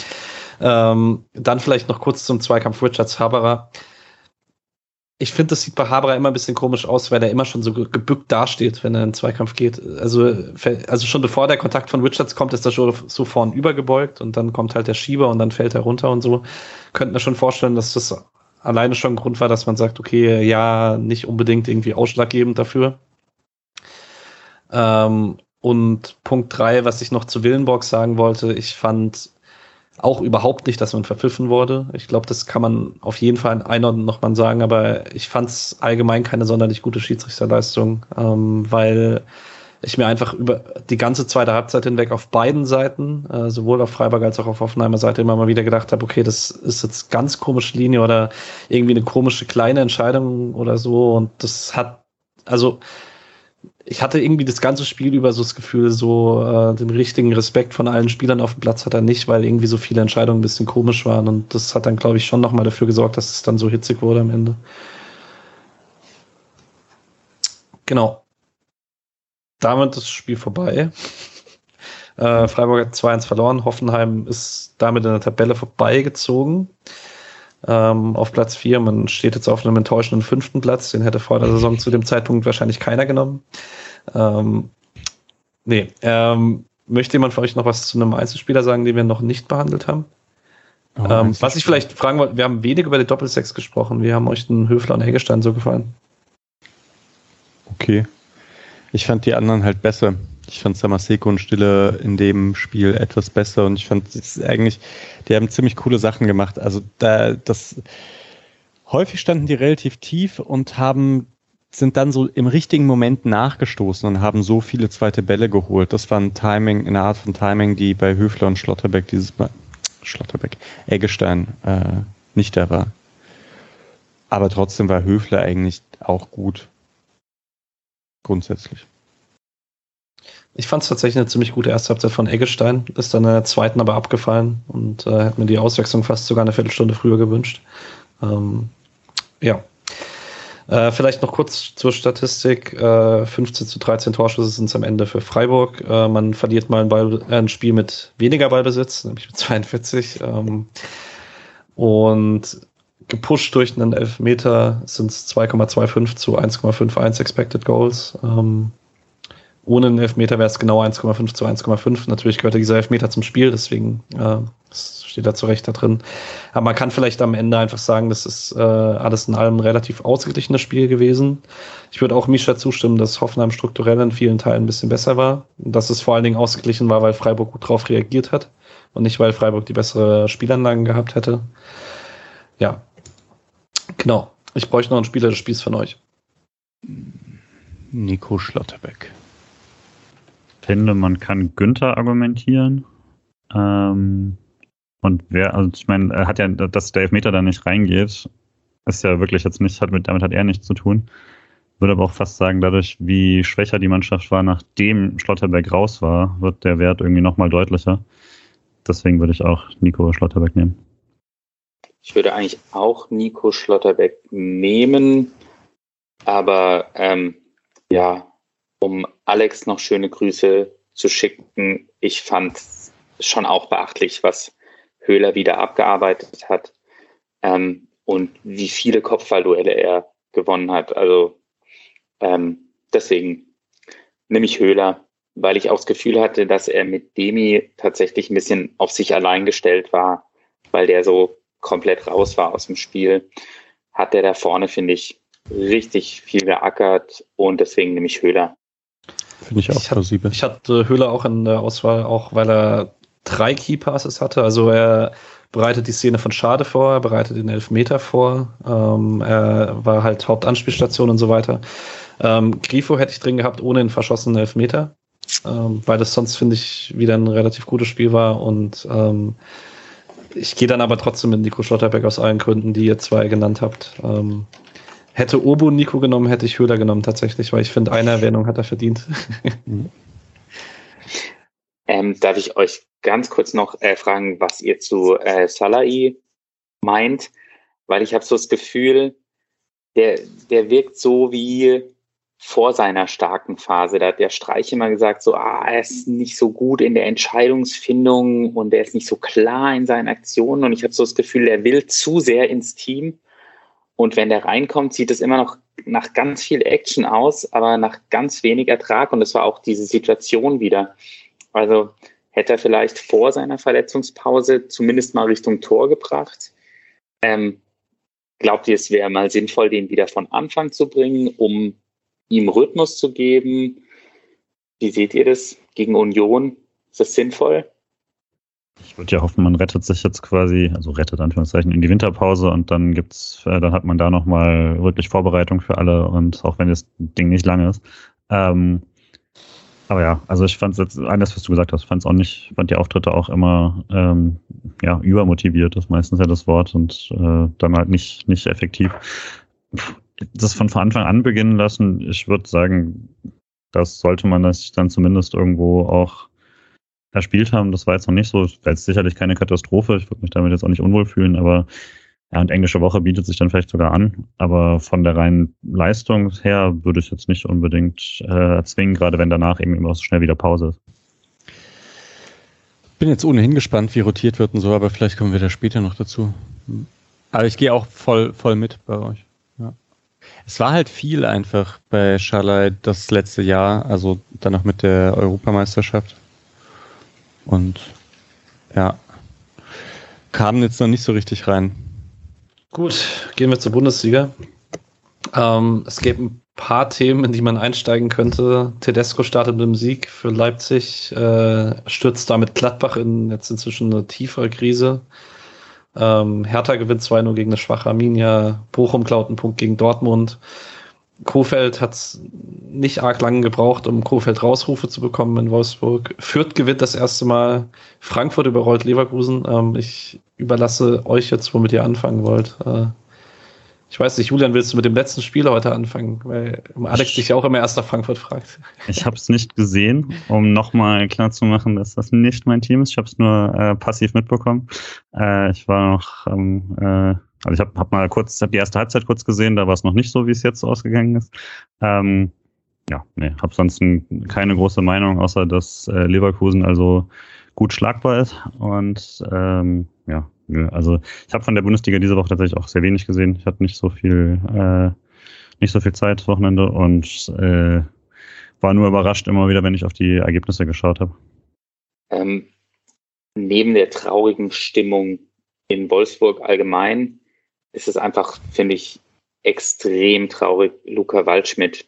Ähm, dann vielleicht noch kurz zum Zweikampf Richards Haberer ich finde, das sieht bei Haberer immer ein bisschen komisch aus, weil er immer schon so gebückt dasteht, wenn er in den Zweikampf geht. Also, also schon bevor der Kontakt von Richards kommt, ist er schon so vorn übergebeugt und dann kommt halt der Schieber und dann fällt er runter und so. Könnte mir schon vorstellen, dass das alleine schon ein Grund war, dass man sagt, okay, ja, nicht unbedingt irgendwie ausschlaggebend dafür. Ähm, und Punkt drei, was ich noch zu Willenborg sagen wollte, ich fand auch überhaupt nicht, dass man verpfiffen wurde. Ich glaube, das kann man auf jeden Fall einordnen nochmal sagen, aber ich fand es allgemein keine sonderlich gute Schiedsrichterleistung, ähm, weil ich mir einfach über die ganze zweite Halbzeit hinweg auf beiden Seiten, äh, sowohl auf Freiburg als auch auf Hoffenheimer Seite, immer mal wieder gedacht habe, okay, das ist jetzt ganz komische Linie oder irgendwie eine komische kleine Entscheidung oder so. Und das hat, also ich hatte irgendwie das ganze Spiel über so das Gefühl, so äh, den richtigen Respekt von allen Spielern auf dem Platz hat er nicht, weil irgendwie so viele Entscheidungen ein bisschen komisch waren. Und das hat dann, glaube ich, schon nochmal dafür gesorgt, dass es dann so hitzig wurde am Ende. Genau. Damit ist das Spiel vorbei. Äh, Freiburg hat 2-1 verloren. Hoffenheim ist damit in der Tabelle vorbeigezogen. Ähm, auf Platz 4. Man steht jetzt auf einem enttäuschenden fünften Platz. Den hätte vor der Saison zu dem Zeitpunkt wahrscheinlich keiner genommen. Ähm, nee. Ähm, möchte jemand von euch noch was zu einem Einzelspieler sagen, den wir noch nicht behandelt haben? Oh, ähm, was ich vielleicht fragen wollte, wir haben wenig über die Doppelsex gesprochen. Wie haben euch den Höfler und Eggestein so gefallen? Okay. Ich fand die anderen halt besser. Ich fand Samaseko und Stille in dem Spiel etwas besser und ich fand eigentlich, die haben ziemlich coole Sachen gemacht. Also da, das, häufig standen die relativ tief und haben, sind dann so im richtigen Moment nachgestoßen und haben so viele zweite Bälle geholt. Das war ein Timing, eine Art von Timing, die bei Höfler und Schlotterbeck dieses Mal, Schlotterbeck, Eggestein, äh, nicht da war. Aber trotzdem war Höfler eigentlich auch gut grundsätzlich. Ich fand es tatsächlich eine ziemlich gute erste Halbzeit von Eggestein, ist dann in der zweiten aber abgefallen und äh, hätte mir die Auswechslung fast sogar eine Viertelstunde früher gewünscht. Ähm, ja. Äh, vielleicht noch kurz zur Statistik. Äh, 15 zu 13 Torschüsse sind es am Ende für Freiburg. Äh, man verliert mal ein, Ball, äh, ein, Spiel mit weniger Ballbesitz, nämlich mit 42. Ähm, und gepusht durch einen Elfmeter sind es 2,25 zu 1,51 Expected Goals. Ähm, ohne einen Elfmeter wäre es genau 1,5 zu 1,5. Natürlich gehört dieser Elfmeter zum Spiel, deswegen äh, steht da zu Recht da drin. Aber man kann vielleicht am Ende einfach sagen, das ist äh, alles in allem ein relativ ausgeglichenes Spiel gewesen. Ich würde auch Mischa zustimmen, dass Hoffenheim strukturell in vielen Teilen ein bisschen besser war. Dass es vor allen Dingen ausgeglichen war, weil Freiburg gut drauf reagiert hat und nicht, weil Freiburg die bessere Spielanlagen gehabt hätte. Ja, Genau. Ich bräuchte noch einen Spieler des Spiels von euch. Nico Schlotterbeck. Ich finde, man kann Günther argumentieren. Ähm, und wer, also ich meine, er hat ja, dass der Elfmeter da nicht reingeht, ist ja wirklich jetzt nicht, hat mit, damit hat er nichts zu tun. Würde aber auch fast sagen, dadurch, wie schwächer die Mannschaft war, nachdem Schlotterbeck raus war, wird der Wert irgendwie nochmal deutlicher. Deswegen würde ich auch Nico Schlotterbeck nehmen. Ich würde eigentlich auch Nico Schlotterbeck nehmen, aber ähm, ja, um Alex noch schöne Grüße zu schicken, ich fand schon auch beachtlich, was Höhler wieder abgearbeitet hat ähm, und wie viele Kopfballduelle er gewonnen hat. Also ähm, deswegen nehme ich Höhler, weil ich auch das Gefühl hatte, dass er mit Demi tatsächlich ein bisschen auf sich allein gestellt war, weil der so komplett raus war aus dem Spiel, hat der da vorne, finde ich, richtig viel geackert und deswegen nehme ich Höhler. Finde ich auch ich plausibel. ich hatte Höhler auch in der Auswahl, auch weil er drei Key Passes hatte. Also er bereitet die Szene von Schade vor, er bereitet den Elfmeter vor, ähm, er war halt Hauptanspielstation und so weiter. Ähm, Grifo hätte ich drin gehabt ohne einen verschossenen Elfmeter, ähm, weil das sonst, finde ich, wieder ein relativ gutes Spiel war und ähm, ich gehe dann aber trotzdem mit Nico Schlotterbeck aus allen Gründen, die ihr zwei genannt habt. Ähm, hätte Obo Nico genommen, hätte ich Höhler genommen tatsächlich, weil ich finde, eine Erwähnung hat er verdient. ähm, darf ich euch ganz kurz noch äh, fragen, was ihr zu äh, Salai meint? Weil ich habe so das Gefühl, der, der wirkt so wie vor seiner starken Phase. Da hat der Streich immer gesagt, so, ah, er ist nicht so gut in der Entscheidungsfindung und er ist nicht so klar in seinen Aktionen. Und ich habe so das Gefühl, er will zu sehr ins Team. Und wenn der reinkommt, sieht es immer noch nach ganz viel Action aus, aber nach ganz wenig Ertrag. Und das war auch diese Situation wieder. Also hätte er vielleicht vor seiner Verletzungspause zumindest mal Richtung Tor gebracht. Ähm, glaubt ihr, es wäre mal sinnvoll, den wieder von Anfang zu bringen, um ihm Rhythmus zu geben. Wie seht ihr das gegen Union? Ist das sinnvoll? Ich würde ja hoffen, man rettet sich jetzt quasi, also rettet Anführungszeichen in die Winterpause und dann gibt's, äh, dann hat man da nochmal wirklich Vorbereitung für alle und auch wenn das Ding nicht lang ist. Ähm, Aber ja, also ich fand es jetzt, eines, was du gesagt hast, fand es auch nicht, fand die Auftritte auch immer ähm, ja, übermotiviert, ist meistens ja das Wort und äh, dann halt nicht, nicht effektiv. Das von Anfang an beginnen lassen, ich würde sagen, das sollte man das dann zumindest irgendwo auch erspielt haben. Das war jetzt noch nicht so, wäre jetzt sicherlich keine Katastrophe. Ich würde mich damit jetzt auch nicht unwohl fühlen, aber ja, und englische Woche bietet sich dann vielleicht sogar an. Aber von der reinen Leistung her würde ich jetzt nicht unbedingt äh, erzwingen, gerade wenn danach eben immer so schnell wieder Pause ist. Bin jetzt ohnehin gespannt, wie rotiert wird und so, aber vielleicht kommen wir da später noch dazu. Aber ich gehe auch voll, voll mit bei euch. Ja. Es war halt viel einfach bei Schalai das letzte Jahr, also dann noch mit der Europameisterschaft. Und ja, kamen jetzt noch nicht so richtig rein. Gut, gehen wir zur Bundesliga. Ähm, es gibt ein paar Themen, in die man einsteigen könnte. Tedesco startet mit dem Sieg für Leipzig, äh, stürzt damit Gladbach in jetzt inzwischen eine tiefere Krise. Ähm, Hertha gewinnt 2-0 gegen eine schwache Arminia. Bochum klaut einen Punkt gegen Dortmund. Kofeld hat nicht arg lange gebraucht, um Kofeld Rausrufe zu bekommen in Wolfsburg. Fürth gewinnt das erste Mal. Frankfurt überrollt Leverkusen. Ähm, ich überlasse euch jetzt, womit ihr anfangen wollt. Äh, ich weiß nicht, Julian, willst du mit dem letzten Spiel heute anfangen? Weil Alex dich ja auch immer erst nach Frankfurt fragt. Ich habe es nicht gesehen, um nochmal klarzumachen, dass das nicht mein Team ist. Ich habe es nur äh, passiv mitbekommen. Äh, ich war noch ähm, also ich habe hab mal kurz, habe die erste Halbzeit kurz gesehen, da war es noch nicht so, wie es jetzt ausgegangen ist. Ähm, ja, nee, habe sonst keine große Meinung, außer dass äh, Leverkusen also gut schlagbar ist. Und ähm, ja, also ich habe von der Bundesliga diese Woche tatsächlich auch sehr wenig gesehen. Ich hatte nicht so viel, äh, nicht so viel Zeit Wochenende und äh, war nur überrascht immer wieder, wenn ich auf die Ergebnisse geschaut habe. Ähm, neben der traurigen Stimmung in Wolfsburg allgemein ist es einfach, finde ich, extrem traurig, Luca Waldschmidt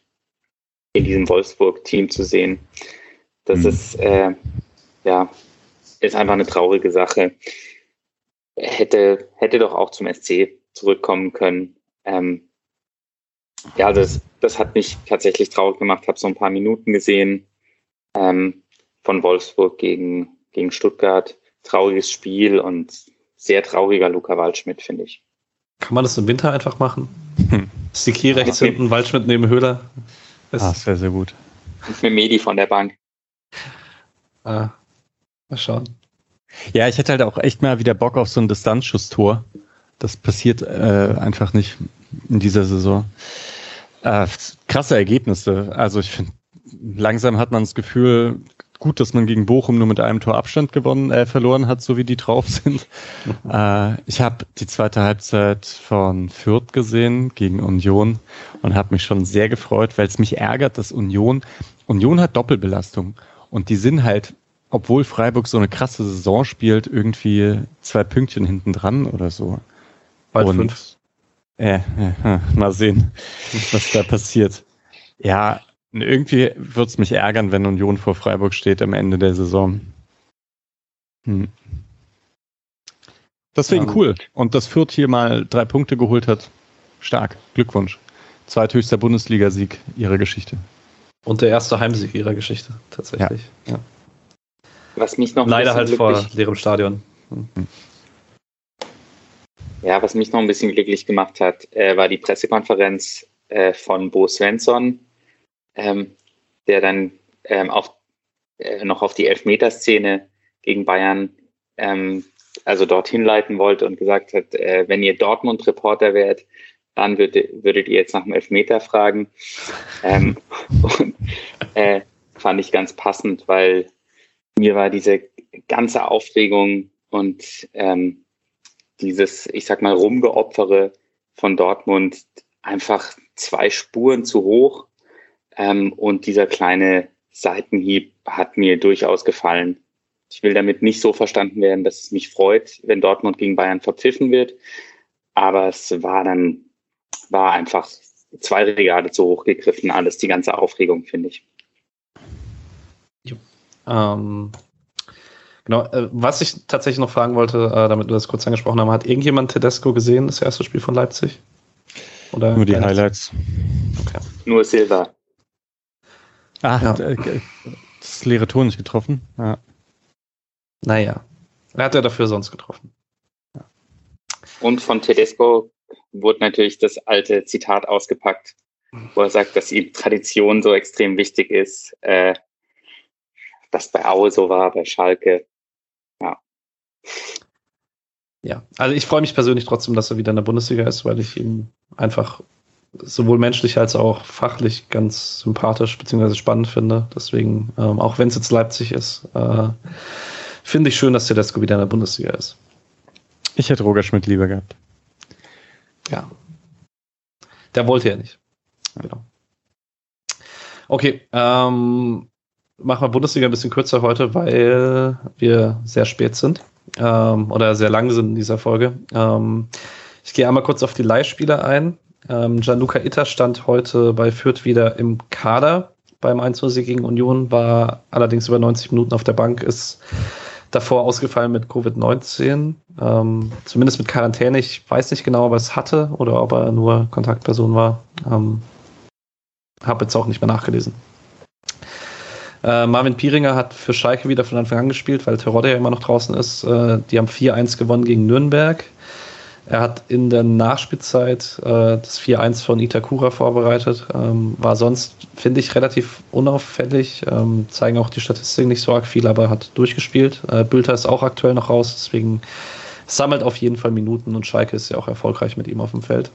in diesem Wolfsburg-Team zu sehen. Das mhm. ist, äh, ja, ist einfach eine traurige Sache. Hätte, hätte doch auch zum SC zurückkommen können. Ähm, ja, das, das hat mich tatsächlich traurig gemacht. Habe so ein paar Minuten gesehen ähm, von Wolfsburg gegen, gegen Stuttgart. Trauriges Spiel und sehr trauriger Luca Waldschmidt, finde ich. Kann man das im Winter einfach machen? Hm. Sticky rechts okay. hinten, Waldschmidt neben Höhler. ah, sehr, sehr gut. Mit Medi von der Bank. Ah, mal schauen. Ja, ich hätte halt auch echt mal wieder Bock auf so ein Distanzschusstor. Das passiert äh, einfach nicht in dieser Saison. Äh, krasse Ergebnisse. Also ich finde, langsam hat man das Gefühl, gut, dass man gegen Bochum nur mit einem Tor Abstand gewonnen, äh, verloren hat, so wie die drauf sind. äh, ich habe die zweite Halbzeit von Fürth gesehen gegen Union und habe mich schon sehr gefreut, weil es mich ärgert, dass Union, Union hat Doppelbelastung und die sind halt, obwohl Freiburg so eine krasse Saison spielt, irgendwie zwei Pünktchen hinten dran oder so. Bald und, fünf. Äh, äh, mal sehen, was da passiert. Ja, irgendwie würde es mich ärgern, wenn Union vor Freiburg steht am Ende der Saison. Hm. Deswegen um, cool. Und dass Fürth hier mal drei Punkte geholt hat, stark. Glückwunsch. Zweithöchster Bundesligasieg ihrer Geschichte. Und der erste Heimsieg ihrer Geschichte, tatsächlich. Ja. ja. Was mich noch Leider halt vor leerem Stadion. Hm. Ja, was mich noch ein bisschen glücklich gemacht hat, äh, war die Pressekonferenz äh, von Bo Svensson, ähm, der dann ähm, auf, äh, noch auf die Elfmeterszene gegen Bayern ähm, also dorthin leiten wollte und gesagt hat, äh, wenn ihr Dortmund-Reporter wärt, dann würdet, würdet ihr jetzt nach dem Elfmeter fragen. Ähm, und äh, fand ich ganz passend, weil mir war diese ganze Aufregung und ähm, dieses, ich sag mal, Rumgeopfere von Dortmund einfach zwei Spuren zu hoch. Ähm, und dieser kleine Seitenhieb hat mir durchaus gefallen. Ich will damit nicht so verstanden werden, dass es mich freut, wenn Dortmund gegen Bayern verpfiffen wird. Aber es war dann, war einfach zwei Regale zu hoch gegriffen, alles, die ganze Aufregung, finde ich. Ähm, genau, äh, was ich tatsächlich noch fragen wollte, äh, damit wir das kurz angesprochen haben, hat irgendjemand Tedesco gesehen, das erste Spiel von Leipzig? Oder Nur die Highlights. Okay. Nur Silva. Ah, ja. Äh, das leere Tor nicht getroffen. Ja. Naja, er hat ja dafür sonst getroffen. Und von Tedesco wurde natürlich das alte Zitat ausgepackt, wo er sagt, dass ihm Tradition so extrem wichtig ist. Äh, das bei Aue so war, bei Schalke. Ja. Ja, also ich freue mich persönlich trotzdem, dass er wieder in der Bundesliga ist, weil ich ihn einfach sowohl menschlich als auch fachlich ganz sympathisch bzw. spannend finde. Deswegen, ähm, auch wenn es jetzt Leipzig ist, äh, finde ich schön, dass Tedesco wieder in der Bundesliga ist. Ich hätte Roger Schmidt lieber gehabt. Ja. Der wollte ja nicht. Genau. Okay, ähm, machen wir Bundesliga ein bisschen kürzer heute, weil wir sehr spät sind ähm, oder sehr lang sind in dieser Folge. Ähm, ich gehe einmal kurz auf die Leihspieler ein. Ähm, Gianluca Itter stand heute bei Fürth wieder im Kader beim 1 sieg gegen Union, war allerdings über 90 Minuten auf der Bank, ist davor ausgefallen mit Covid-19, ähm, zumindest mit Quarantäne. Ich weiß nicht genau, ob er es hatte oder ob er nur Kontaktperson war. Ähm, Habe jetzt auch nicht mehr nachgelesen. Äh, Marvin Pieringer hat für Schalke wieder von Anfang an gespielt, weil Terodde ja immer noch draußen ist. Äh, die haben 4-1 gewonnen gegen Nürnberg. Er hat in der Nachspielzeit äh, das 4-1 von Itakura vorbereitet. Ähm, war sonst, finde ich, relativ unauffällig. Ähm, zeigen auch die Statistiken nicht so arg viel, aber hat durchgespielt. Äh, Bülter ist auch aktuell noch raus, deswegen sammelt auf jeden Fall Minuten und Schalke ist ja auch erfolgreich mit ihm auf dem Feld.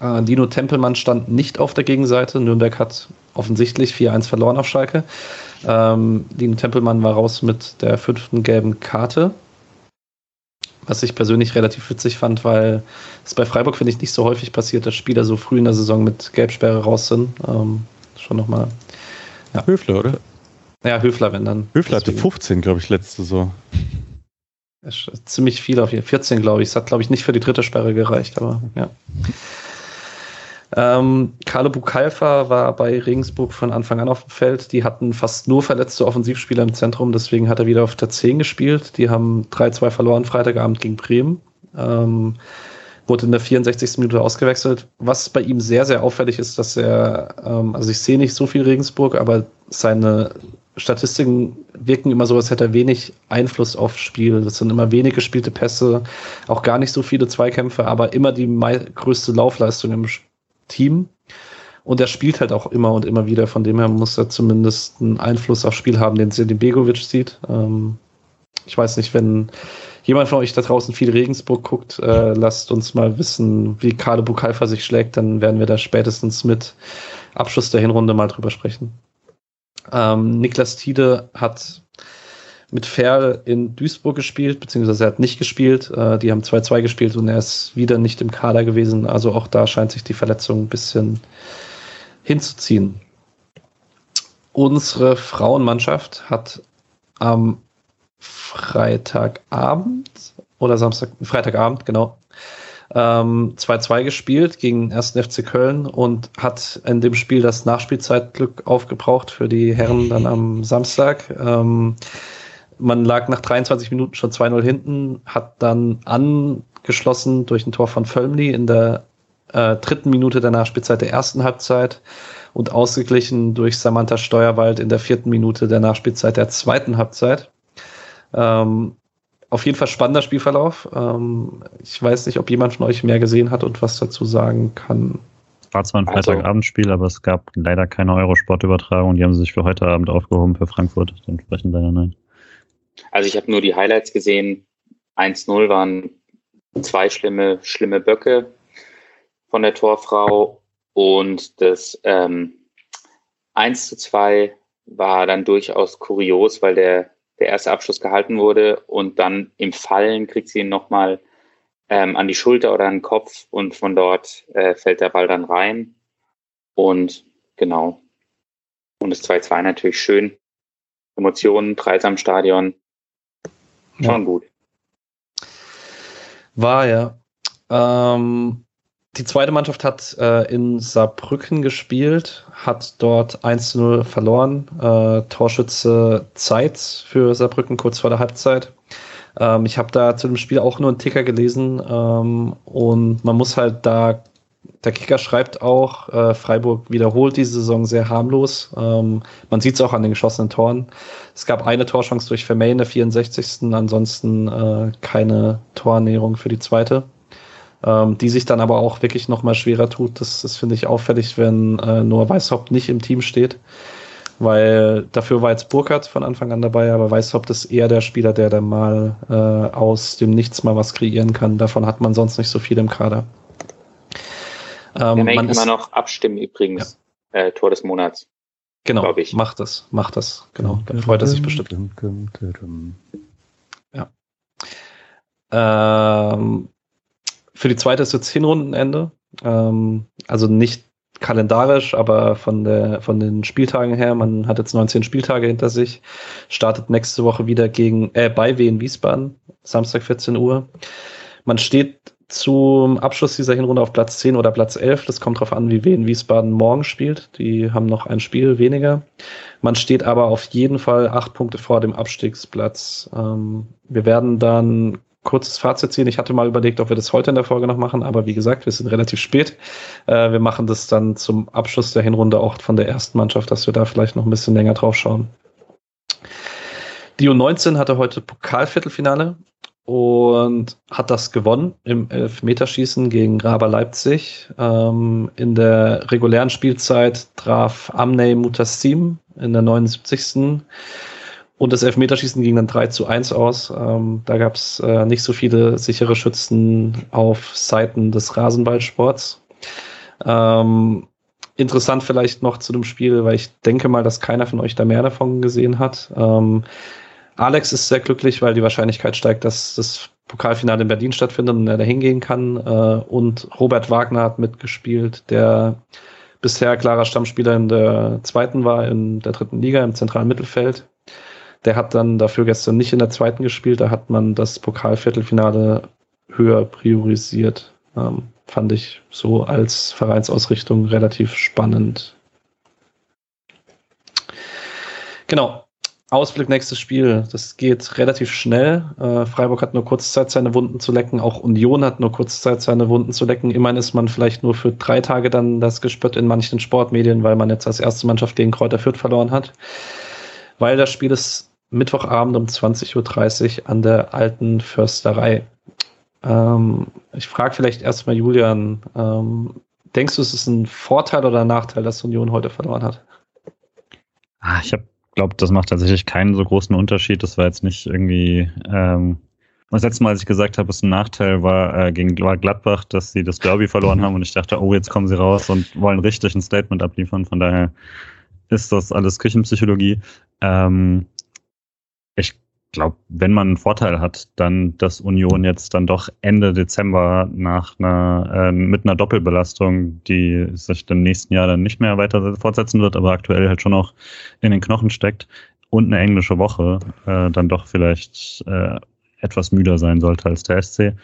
Äh, Dino Tempelmann stand nicht auf der Gegenseite. Nürnberg hat offensichtlich 4-1 verloren auf Schalke. Ähm, Dino Tempelmann war raus mit der fünften gelben Karte was ich persönlich relativ witzig fand, weil es bei Freiburg, finde ich, nicht so häufig passiert, dass Spieler so früh in der Saison mit Gelbsperre raus sind. Ähm, schon nochmal. Ja. Höfler, oder? Ja, Höfler, wenn dann. Höfler hatte 15, glaube ich, letzte Saison. Ziemlich viel auf jeden Fall. 14, glaube ich. Es hat, glaube ich, nicht für die dritte Sperre gereicht, aber ja. Ähm, Carlo Bukalfa war bei Regensburg von Anfang an auf dem Feld. Die hatten fast nur verletzte Offensivspieler im Zentrum, deswegen hat er wieder auf der 10 gespielt. Die haben 3-2 verloren Freitagabend gegen Bremen. Ähm, wurde in der 64. Minute ausgewechselt. Was bei ihm sehr, sehr auffällig ist, dass er, ähm, also ich sehe nicht so viel Regensburg, aber seine Statistiken wirken immer so, als hätte er wenig Einfluss aufs Spiel. Das sind immer wenig gespielte Pässe, auch gar nicht so viele Zweikämpfe, aber immer die größte Laufleistung im Spiel. Team. Und er spielt halt auch immer und immer wieder. Von dem her muss er zumindest einen Einfluss aufs Spiel haben, den Sedin Begovic sieht. Ähm, ich weiß nicht, wenn jemand von euch da draußen viel Regensburg guckt, äh, lasst uns mal wissen, wie Kade Bukalfa sich schlägt. Dann werden wir da spätestens mit Abschluss der Hinrunde mal drüber sprechen. Ähm, Niklas Tiede hat mit Ferl in Duisburg gespielt, beziehungsweise er hat nicht gespielt. Äh, die haben 2-2 gespielt und er ist wieder nicht im Kader gewesen. Also auch da scheint sich die Verletzung ein bisschen hinzuziehen. Unsere Frauenmannschaft hat am Freitagabend oder Samstag, Freitagabend, genau, 2-2 ähm, gespielt gegen den 1. FC Köln und hat in dem Spiel das Nachspielzeitglück aufgebraucht für die Herren dann am Samstag. Ähm, man lag nach 23 Minuten schon 2-0 hinten, hat dann angeschlossen durch ein Tor von Völmli in der äh, dritten Minute der Nachspielzeit der ersten Halbzeit und ausgeglichen durch Samantha Steuerwald in der vierten Minute der Nachspielzeit der zweiten Halbzeit. Ähm, auf jeden Fall spannender Spielverlauf. Ähm, ich weiß nicht, ob jemand von euch mehr gesehen hat und was dazu sagen kann. War zwar ein also- Freitagabendspiel, aber es gab leider keine Eurosport-Übertragung. Die haben sie sich für heute Abend aufgehoben für Frankfurt. Entsprechend leider nein. Also ich habe nur die Highlights gesehen. 1-0 waren zwei schlimme, schlimme Böcke von der Torfrau und das ähm, 1 zu 2 war dann durchaus kurios, weil der, der erste Abschluss gehalten wurde und dann im Fallen kriegt sie ihn nochmal ähm, an die Schulter oder an den Kopf und von dort äh, fällt der Ball dann rein. Und genau. Und das 2-2 natürlich schön. Emotionen, Preis am Stadion. Schon ja. gut. War ja. Ähm, die zweite Mannschaft hat äh, in Saarbrücken gespielt, hat dort 1 0 verloren. Äh, Torschütze Zeit für Saarbrücken kurz vor der Halbzeit. Ähm, ich habe da zu dem Spiel auch nur einen Ticker gelesen ähm, und man muss halt da der Kicker schreibt auch, äh, Freiburg wiederholt diese Saison sehr harmlos. Ähm, man sieht es auch an den geschossenen Toren. Es gab eine Torchance durch Vermeyen der 64. Ansonsten äh, keine Torernährung für die zweite. Ähm, die sich dann aber auch wirklich noch mal schwerer tut. Das, das finde ich auffällig, wenn äh, Noah Weishaupt nicht im Team steht. Weil dafür war jetzt Burkhardt von Anfang an dabei, aber Weishaupt ist eher der Spieler, der dann mal äh, aus dem Nichts mal was kreieren kann. Davon hat man sonst nicht so viel im Kader. Ähm, man kann man noch abstimmen übrigens. Ja. Äh, Tor des Monats. Genau, ich. macht das, macht das. Genau, da freut er sich bestimmt. Ja. Ähm, für die zweite ist jetzt Hinrundenende. Ähm, also nicht kalendarisch, aber von, der, von den Spieltagen her. Man hat jetzt 19 Spieltage hinter sich. Startet nächste Woche wieder gegen, äh, bei Wien Wiesbaden, Samstag 14 Uhr. Man steht zum Abschluss dieser Hinrunde auf Platz 10 oder Platz 11. Das kommt darauf an, wie Wien Wiesbaden morgen spielt. Die haben noch ein Spiel weniger. Man steht aber auf jeden Fall acht Punkte vor dem Abstiegsplatz. Ähm, wir werden dann kurzes Fazit ziehen. Ich hatte mal überlegt, ob wir das heute in der Folge noch machen, aber wie gesagt, wir sind relativ spät. Äh, wir machen das dann zum Abschluss der Hinrunde auch von der ersten Mannschaft, dass wir da vielleicht noch ein bisschen länger drauf schauen. Die U19 hatte heute Pokalviertelfinale und hat das gewonnen im Elfmeterschießen gegen Raber Leipzig. Ähm, in der regulären Spielzeit traf Amnei Mutassim in der 79. Und das Elfmeterschießen ging dann 3 zu 1 aus. Ähm, da gab es äh, nicht so viele sichere Schützen auf Seiten des Rasenballsports. Ähm, interessant vielleicht noch zu dem Spiel, weil ich denke mal, dass keiner von euch da mehr davon gesehen hat. Ähm, Alex ist sehr glücklich, weil die Wahrscheinlichkeit steigt, dass das Pokalfinale in Berlin stattfindet und er da hingehen kann. Äh, und Robert Wagner hat mitgespielt, der bisher klarer Stammspieler in der zweiten war, in der dritten Liga im zentralen Mittelfeld. Der hat dann dafür gestern nicht in der zweiten gespielt, da hat man das Pokalviertelfinale höher priorisiert. Ähm, fand ich so als Vereinsausrichtung relativ spannend. Genau, Ausblick nächstes Spiel. Das geht relativ schnell. Äh, Freiburg hat nur kurz Zeit, seine Wunden zu lecken. Auch Union hat nur kurz Zeit, seine Wunden zu lecken. Immerhin ist man vielleicht nur für drei Tage dann das Gespött in manchen Sportmedien, weil man jetzt als erste Mannschaft gegen Kräuter Fürth verloren hat. Weil das Spiel ist Mittwochabend um 20.30 Uhr an der alten Försterei. Ähm, ich frage vielleicht erstmal Julian, ähm, denkst du, es ist ein Vorteil oder ein Nachteil, dass Union heute verloren hat? Ah, ich habe glaube, das macht tatsächlich keinen so großen Unterschied. Das war jetzt nicht irgendwie. Ähm, das letzte Mal, als ich gesagt habe, es ein Nachteil war äh, gegen Gladbach, dass sie das Derby verloren haben und ich dachte, oh, jetzt kommen sie raus und wollen richtig ein Statement abliefern. Von daher ist das alles Küchenpsychologie. Ähm, glaube, wenn man einen Vorteil hat, dann, dass Union jetzt dann doch Ende Dezember nach einer, äh, mit einer Doppelbelastung, die sich im nächsten Jahr dann nicht mehr weiter fortsetzen wird, aber aktuell halt schon noch in den Knochen steckt und eine englische Woche äh, dann doch vielleicht äh, etwas müder sein sollte als der SC.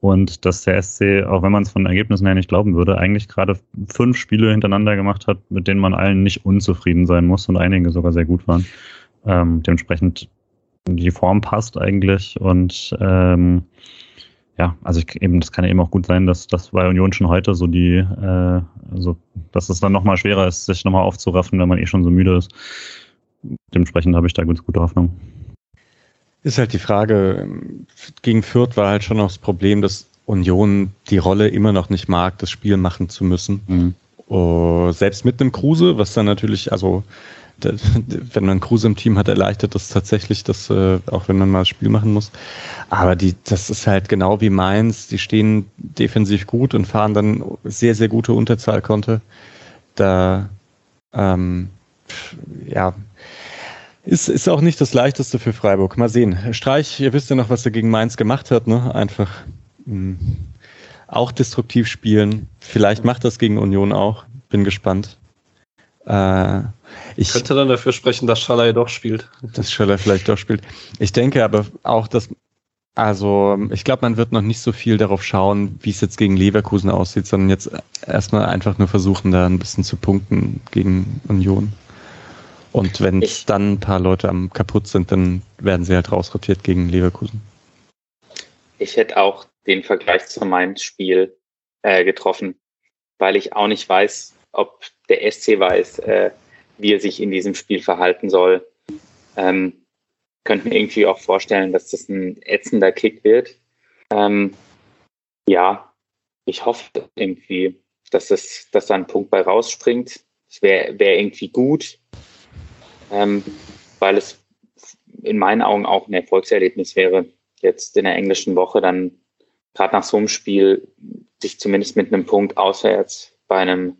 Und dass der SC, auch wenn man es von Ergebnissen her nicht glauben würde, eigentlich gerade fünf Spiele hintereinander gemacht hat, mit denen man allen nicht unzufrieden sein muss und einige sogar sehr gut waren. Ähm, dementsprechend die Form passt eigentlich und ähm, ja, also ich, eben, das kann ja eben auch gut sein, dass das bei Union schon heute so die, äh, also dass es dann nochmal schwerer ist, sich nochmal aufzuraffen, wenn man eh schon so müde ist. Dementsprechend habe ich da ganz gute Hoffnung. Ist halt die Frage, gegen Fürth war halt schon noch das Problem, dass Union die Rolle immer noch nicht mag, das Spiel machen zu müssen. Mhm. Uh, selbst mit einem Kruse, was dann natürlich, also wenn man Kruse im Team hat, erleichtert das tatsächlich, das, äh, auch wenn man mal das Spiel machen muss. Aber die, das ist halt genau wie Mainz, die stehen defensiv gut und fahren dann sehr, sehr gute Unterzahlkonte. Da, ähm, ja, ist, ist auch nicht das leichteste für Freiburg. Mal sehen. Streich, ihr wisst ja noch, was er gegen Mainz gemacht hat, ne? Einfach mh, hm, auch destruktiv spielen. Vielleicht macht das gegen Union auch. Bin gespannt. Äh, ich könnte dann dafür sprechen, dass Schaller doch spielt. Dass Schaller vielleicht doch spielt. Ich denke aber auch, dass, also ich glaube, man wird noch nicht so viel darauf schauen, wie es jetzt gegen Leverkusen aussieht, sondern jetzt erstmal einfach nur versuchen, da ein bisschen zu punkten gegen Union. Und wenn es dann ein paar Leute am kaputt sind, dann werden sie halt rausrotiert gegen Leverkusen. Ich hätte auch den Vergleich zu meinem Spiel äh, getroffen. weil ich auch nicht weiß, ob der SC weiß, äh, wie er sich in diesem Spiel verhalten soll. Ähm, könnte mir irgendwie auch vorstellen, dass das ein ätzender Kick wird. Ähm, ja, ich hoffe irgendwie, dass, das, dass da ein Punkt bei rausspringt. Es wäre wär irgendwie gut, ähm, weil es in meinen Augen auch ein Erfolgserlebnis wäre, jetzt in der englischen Woche dann gerade nach so einem Spiel sich zumindest mit einem Punkt auswärts bei einem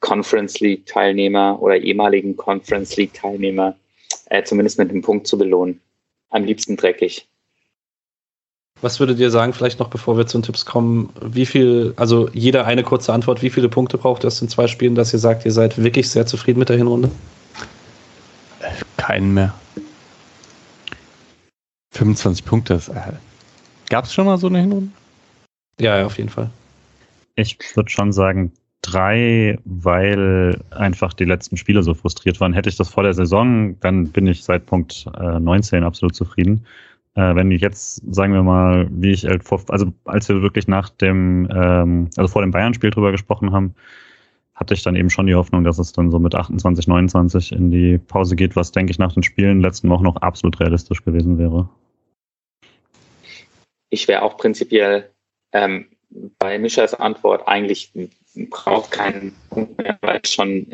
Conference League Teilnehmer oder ehemaligen Conference League Teilnehmer äh, zumindest mit einem Punkt zu belohnen. Am liebsten dreckig. Was würdet ihr sagen, vielleicht noch bevor wir zu den Tipps kommen, wie viel, also jeder eine kurze Antwort, wie viele Punkte braucht ihr aus den zwei Spielen, dass ihr sagt, ihr seid wirklich sehr zufrieden mit der Hinrunde? Keinen mehr. 25 Punkte. Äh, Gab es schon mal so eine Hinrunde? Ja, ja, auf jeden Fall. Ich würde schon sagen drei, weil einfach die letzten Spiele so frustriert waren. Hätte ich das vor der Saison, dann bin ich seit Punkt äh, 19 absolut zufrieden. Äh, wenn ich jetzt, sagen wir mal, wie ich, also als wir wirklich nach dem, ähm, also vor dem Bayern-Spiel drüber gesprochen haben, hatte ich dann eben schon die Hoffnung, dass es dann so mit 28, 29 in die Pause geht, was, denke ich, nach den Spielen letzten Wochen noch absolut realistisch gewesen wäre. Ich wäre auch prinzipiell ähm, bei Mischas Antwort eigentlich braucht keinen Punkt mehr, weil es schon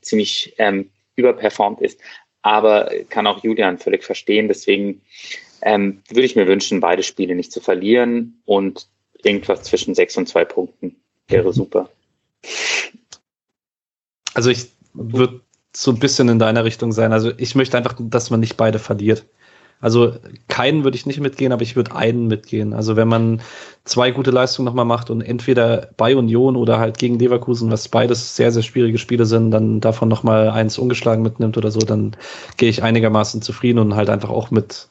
ziemlich ähm, überperformt ist. Aber kann auch Julian völlig verstehen. Deswegen ähm, würde ich mir wünschen, beide Spiele nicht zu verlieren und irgendwas zwischen sechs und zwei Punkten wäre super. Also ich würde so ein bisschen in deiner Richtung sein. Also ich möchte einfach, dass man nicht beide verliert. Also keinen würde ich nicht mitgehen, aber ich würde einen mitgehen. Also wenn man zwei gute Leistungen nochmal macht und entweder bei Union oder halt gegen Leverkusen, was beides sehr, sehr schwierige Spiele sind, dann davon nochmal eins ungeschlagen mitnimmt oder so, dann gehe ich einigermaßen zufrieden und halt einfach auch mit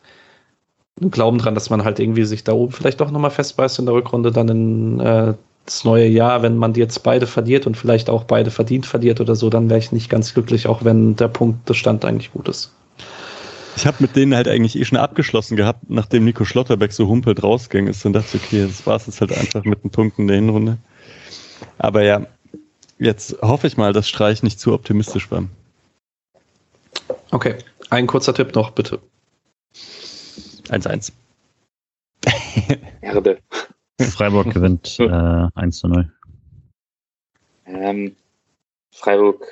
einem Glauben dran, dass man halt irgendwie sich da oben vielleicht doch nochmal festbeißt in der Rückrunde dann in äh, das neue Jahr, wenn man die jetzt beide verliert und vielleicht auch beide verdient verliert oder so, dann wäre ich nicht ganz glücklich, auch wenn der Punkt des Stand eigentlich gut ist. Ich habe mit denen halt eigentlich eh schon abgeschlossen gehabt, nachdem Nico Schlotterbeck so humpelt rausgegangen ist und dachte, okay, das war es jetzt halt einfach mit den Punkten in der Hinrunde. Aber ja, jetzt hoffe ich mal, dass Streich nicht zu optimistisch war. Okay, ein kurzer Tipp noch, bitte. 1-1. Erde. Freiburg gewinnt äh, 1 zu 0. Ähm, Freiburg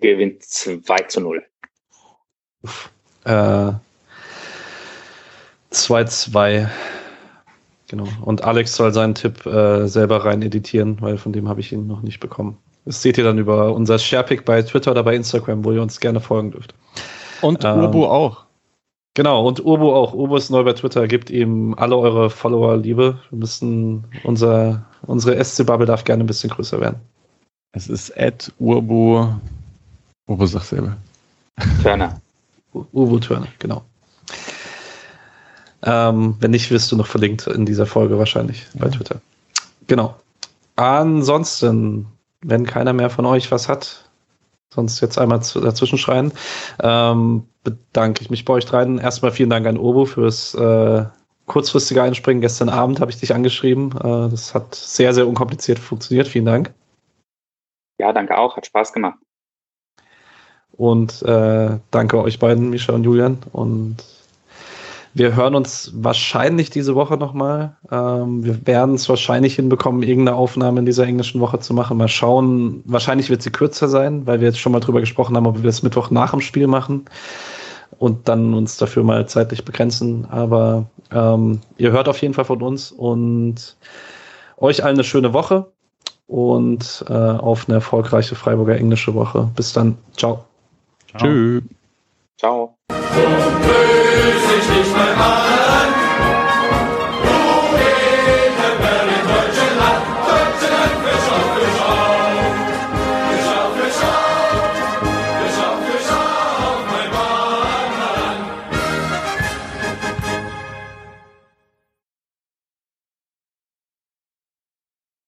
gewinnt 2 zu 0. Äh, 2-2. Genau. Und Alex soll seinen Tipp äh, selber rein editieren, weil von dem habe ich ihn noch nicht bekommen. Das seht ihr dann über unser Sharepick bei Twitter oder bei Instagram, wo ihr uns gerne folgen dürft. Und ähm, Urbo auch. Genau, und Urbo auch. Urbo ist neu bei Twitter, gibt ihm alle eure Follower Liebe. Wir müssen, unser, unsere SC-Bubble darf gerne ein bisschen größer werden. Es ist at Urbo. Urbo sagt selber. Turner. Urbo Turner, genau. Ähm, wenn nicht, wirst du noch verlinkt in dieser Folge wahrscheinlich ja. bei Twitter. Genau. Ansonsten, wenn keiner mehr von euch was hat, sonst jetzt einmal dazwischen schreien, ähm, bedanke ich mich bei euch dreien. Erstmal vielen Dank an Urbo fürs äh, kurzfristige Einspringen. Gestern Abend habe ich dich angeschrieben. Äh, das hat sehr, sehr unkompliziert funktioniert. Vielen Dank. Ja, danke auch. Hat Spaß gemacht. Und äh, danke euch beiden, Misha und Julian. Und wir hören uns wahrscheinlich diese Woche nochmal. Ähm, wir werden es wahrscheinlich hinbekommen, irgendeine Aufnahme in dieser englischen Woche zu machen. Mal schauen. Wahrscheinlich wird sie kürzer sein, weil wir jetzt schon mal drüber gesprochen haben, ob wir das Mittwoch nach dem Spiel machen und dann uns dafür mal zeitlich begrenzen. Aber ähm, ihr hört auf jeden Fall von uns und euch allen eine schöne Woche und äh, auf eine erfolgreiche Freiburger englische Woche. Bis dann. Ciao. Ciao. Tschüss. Ciao. So böse ich nicht mehr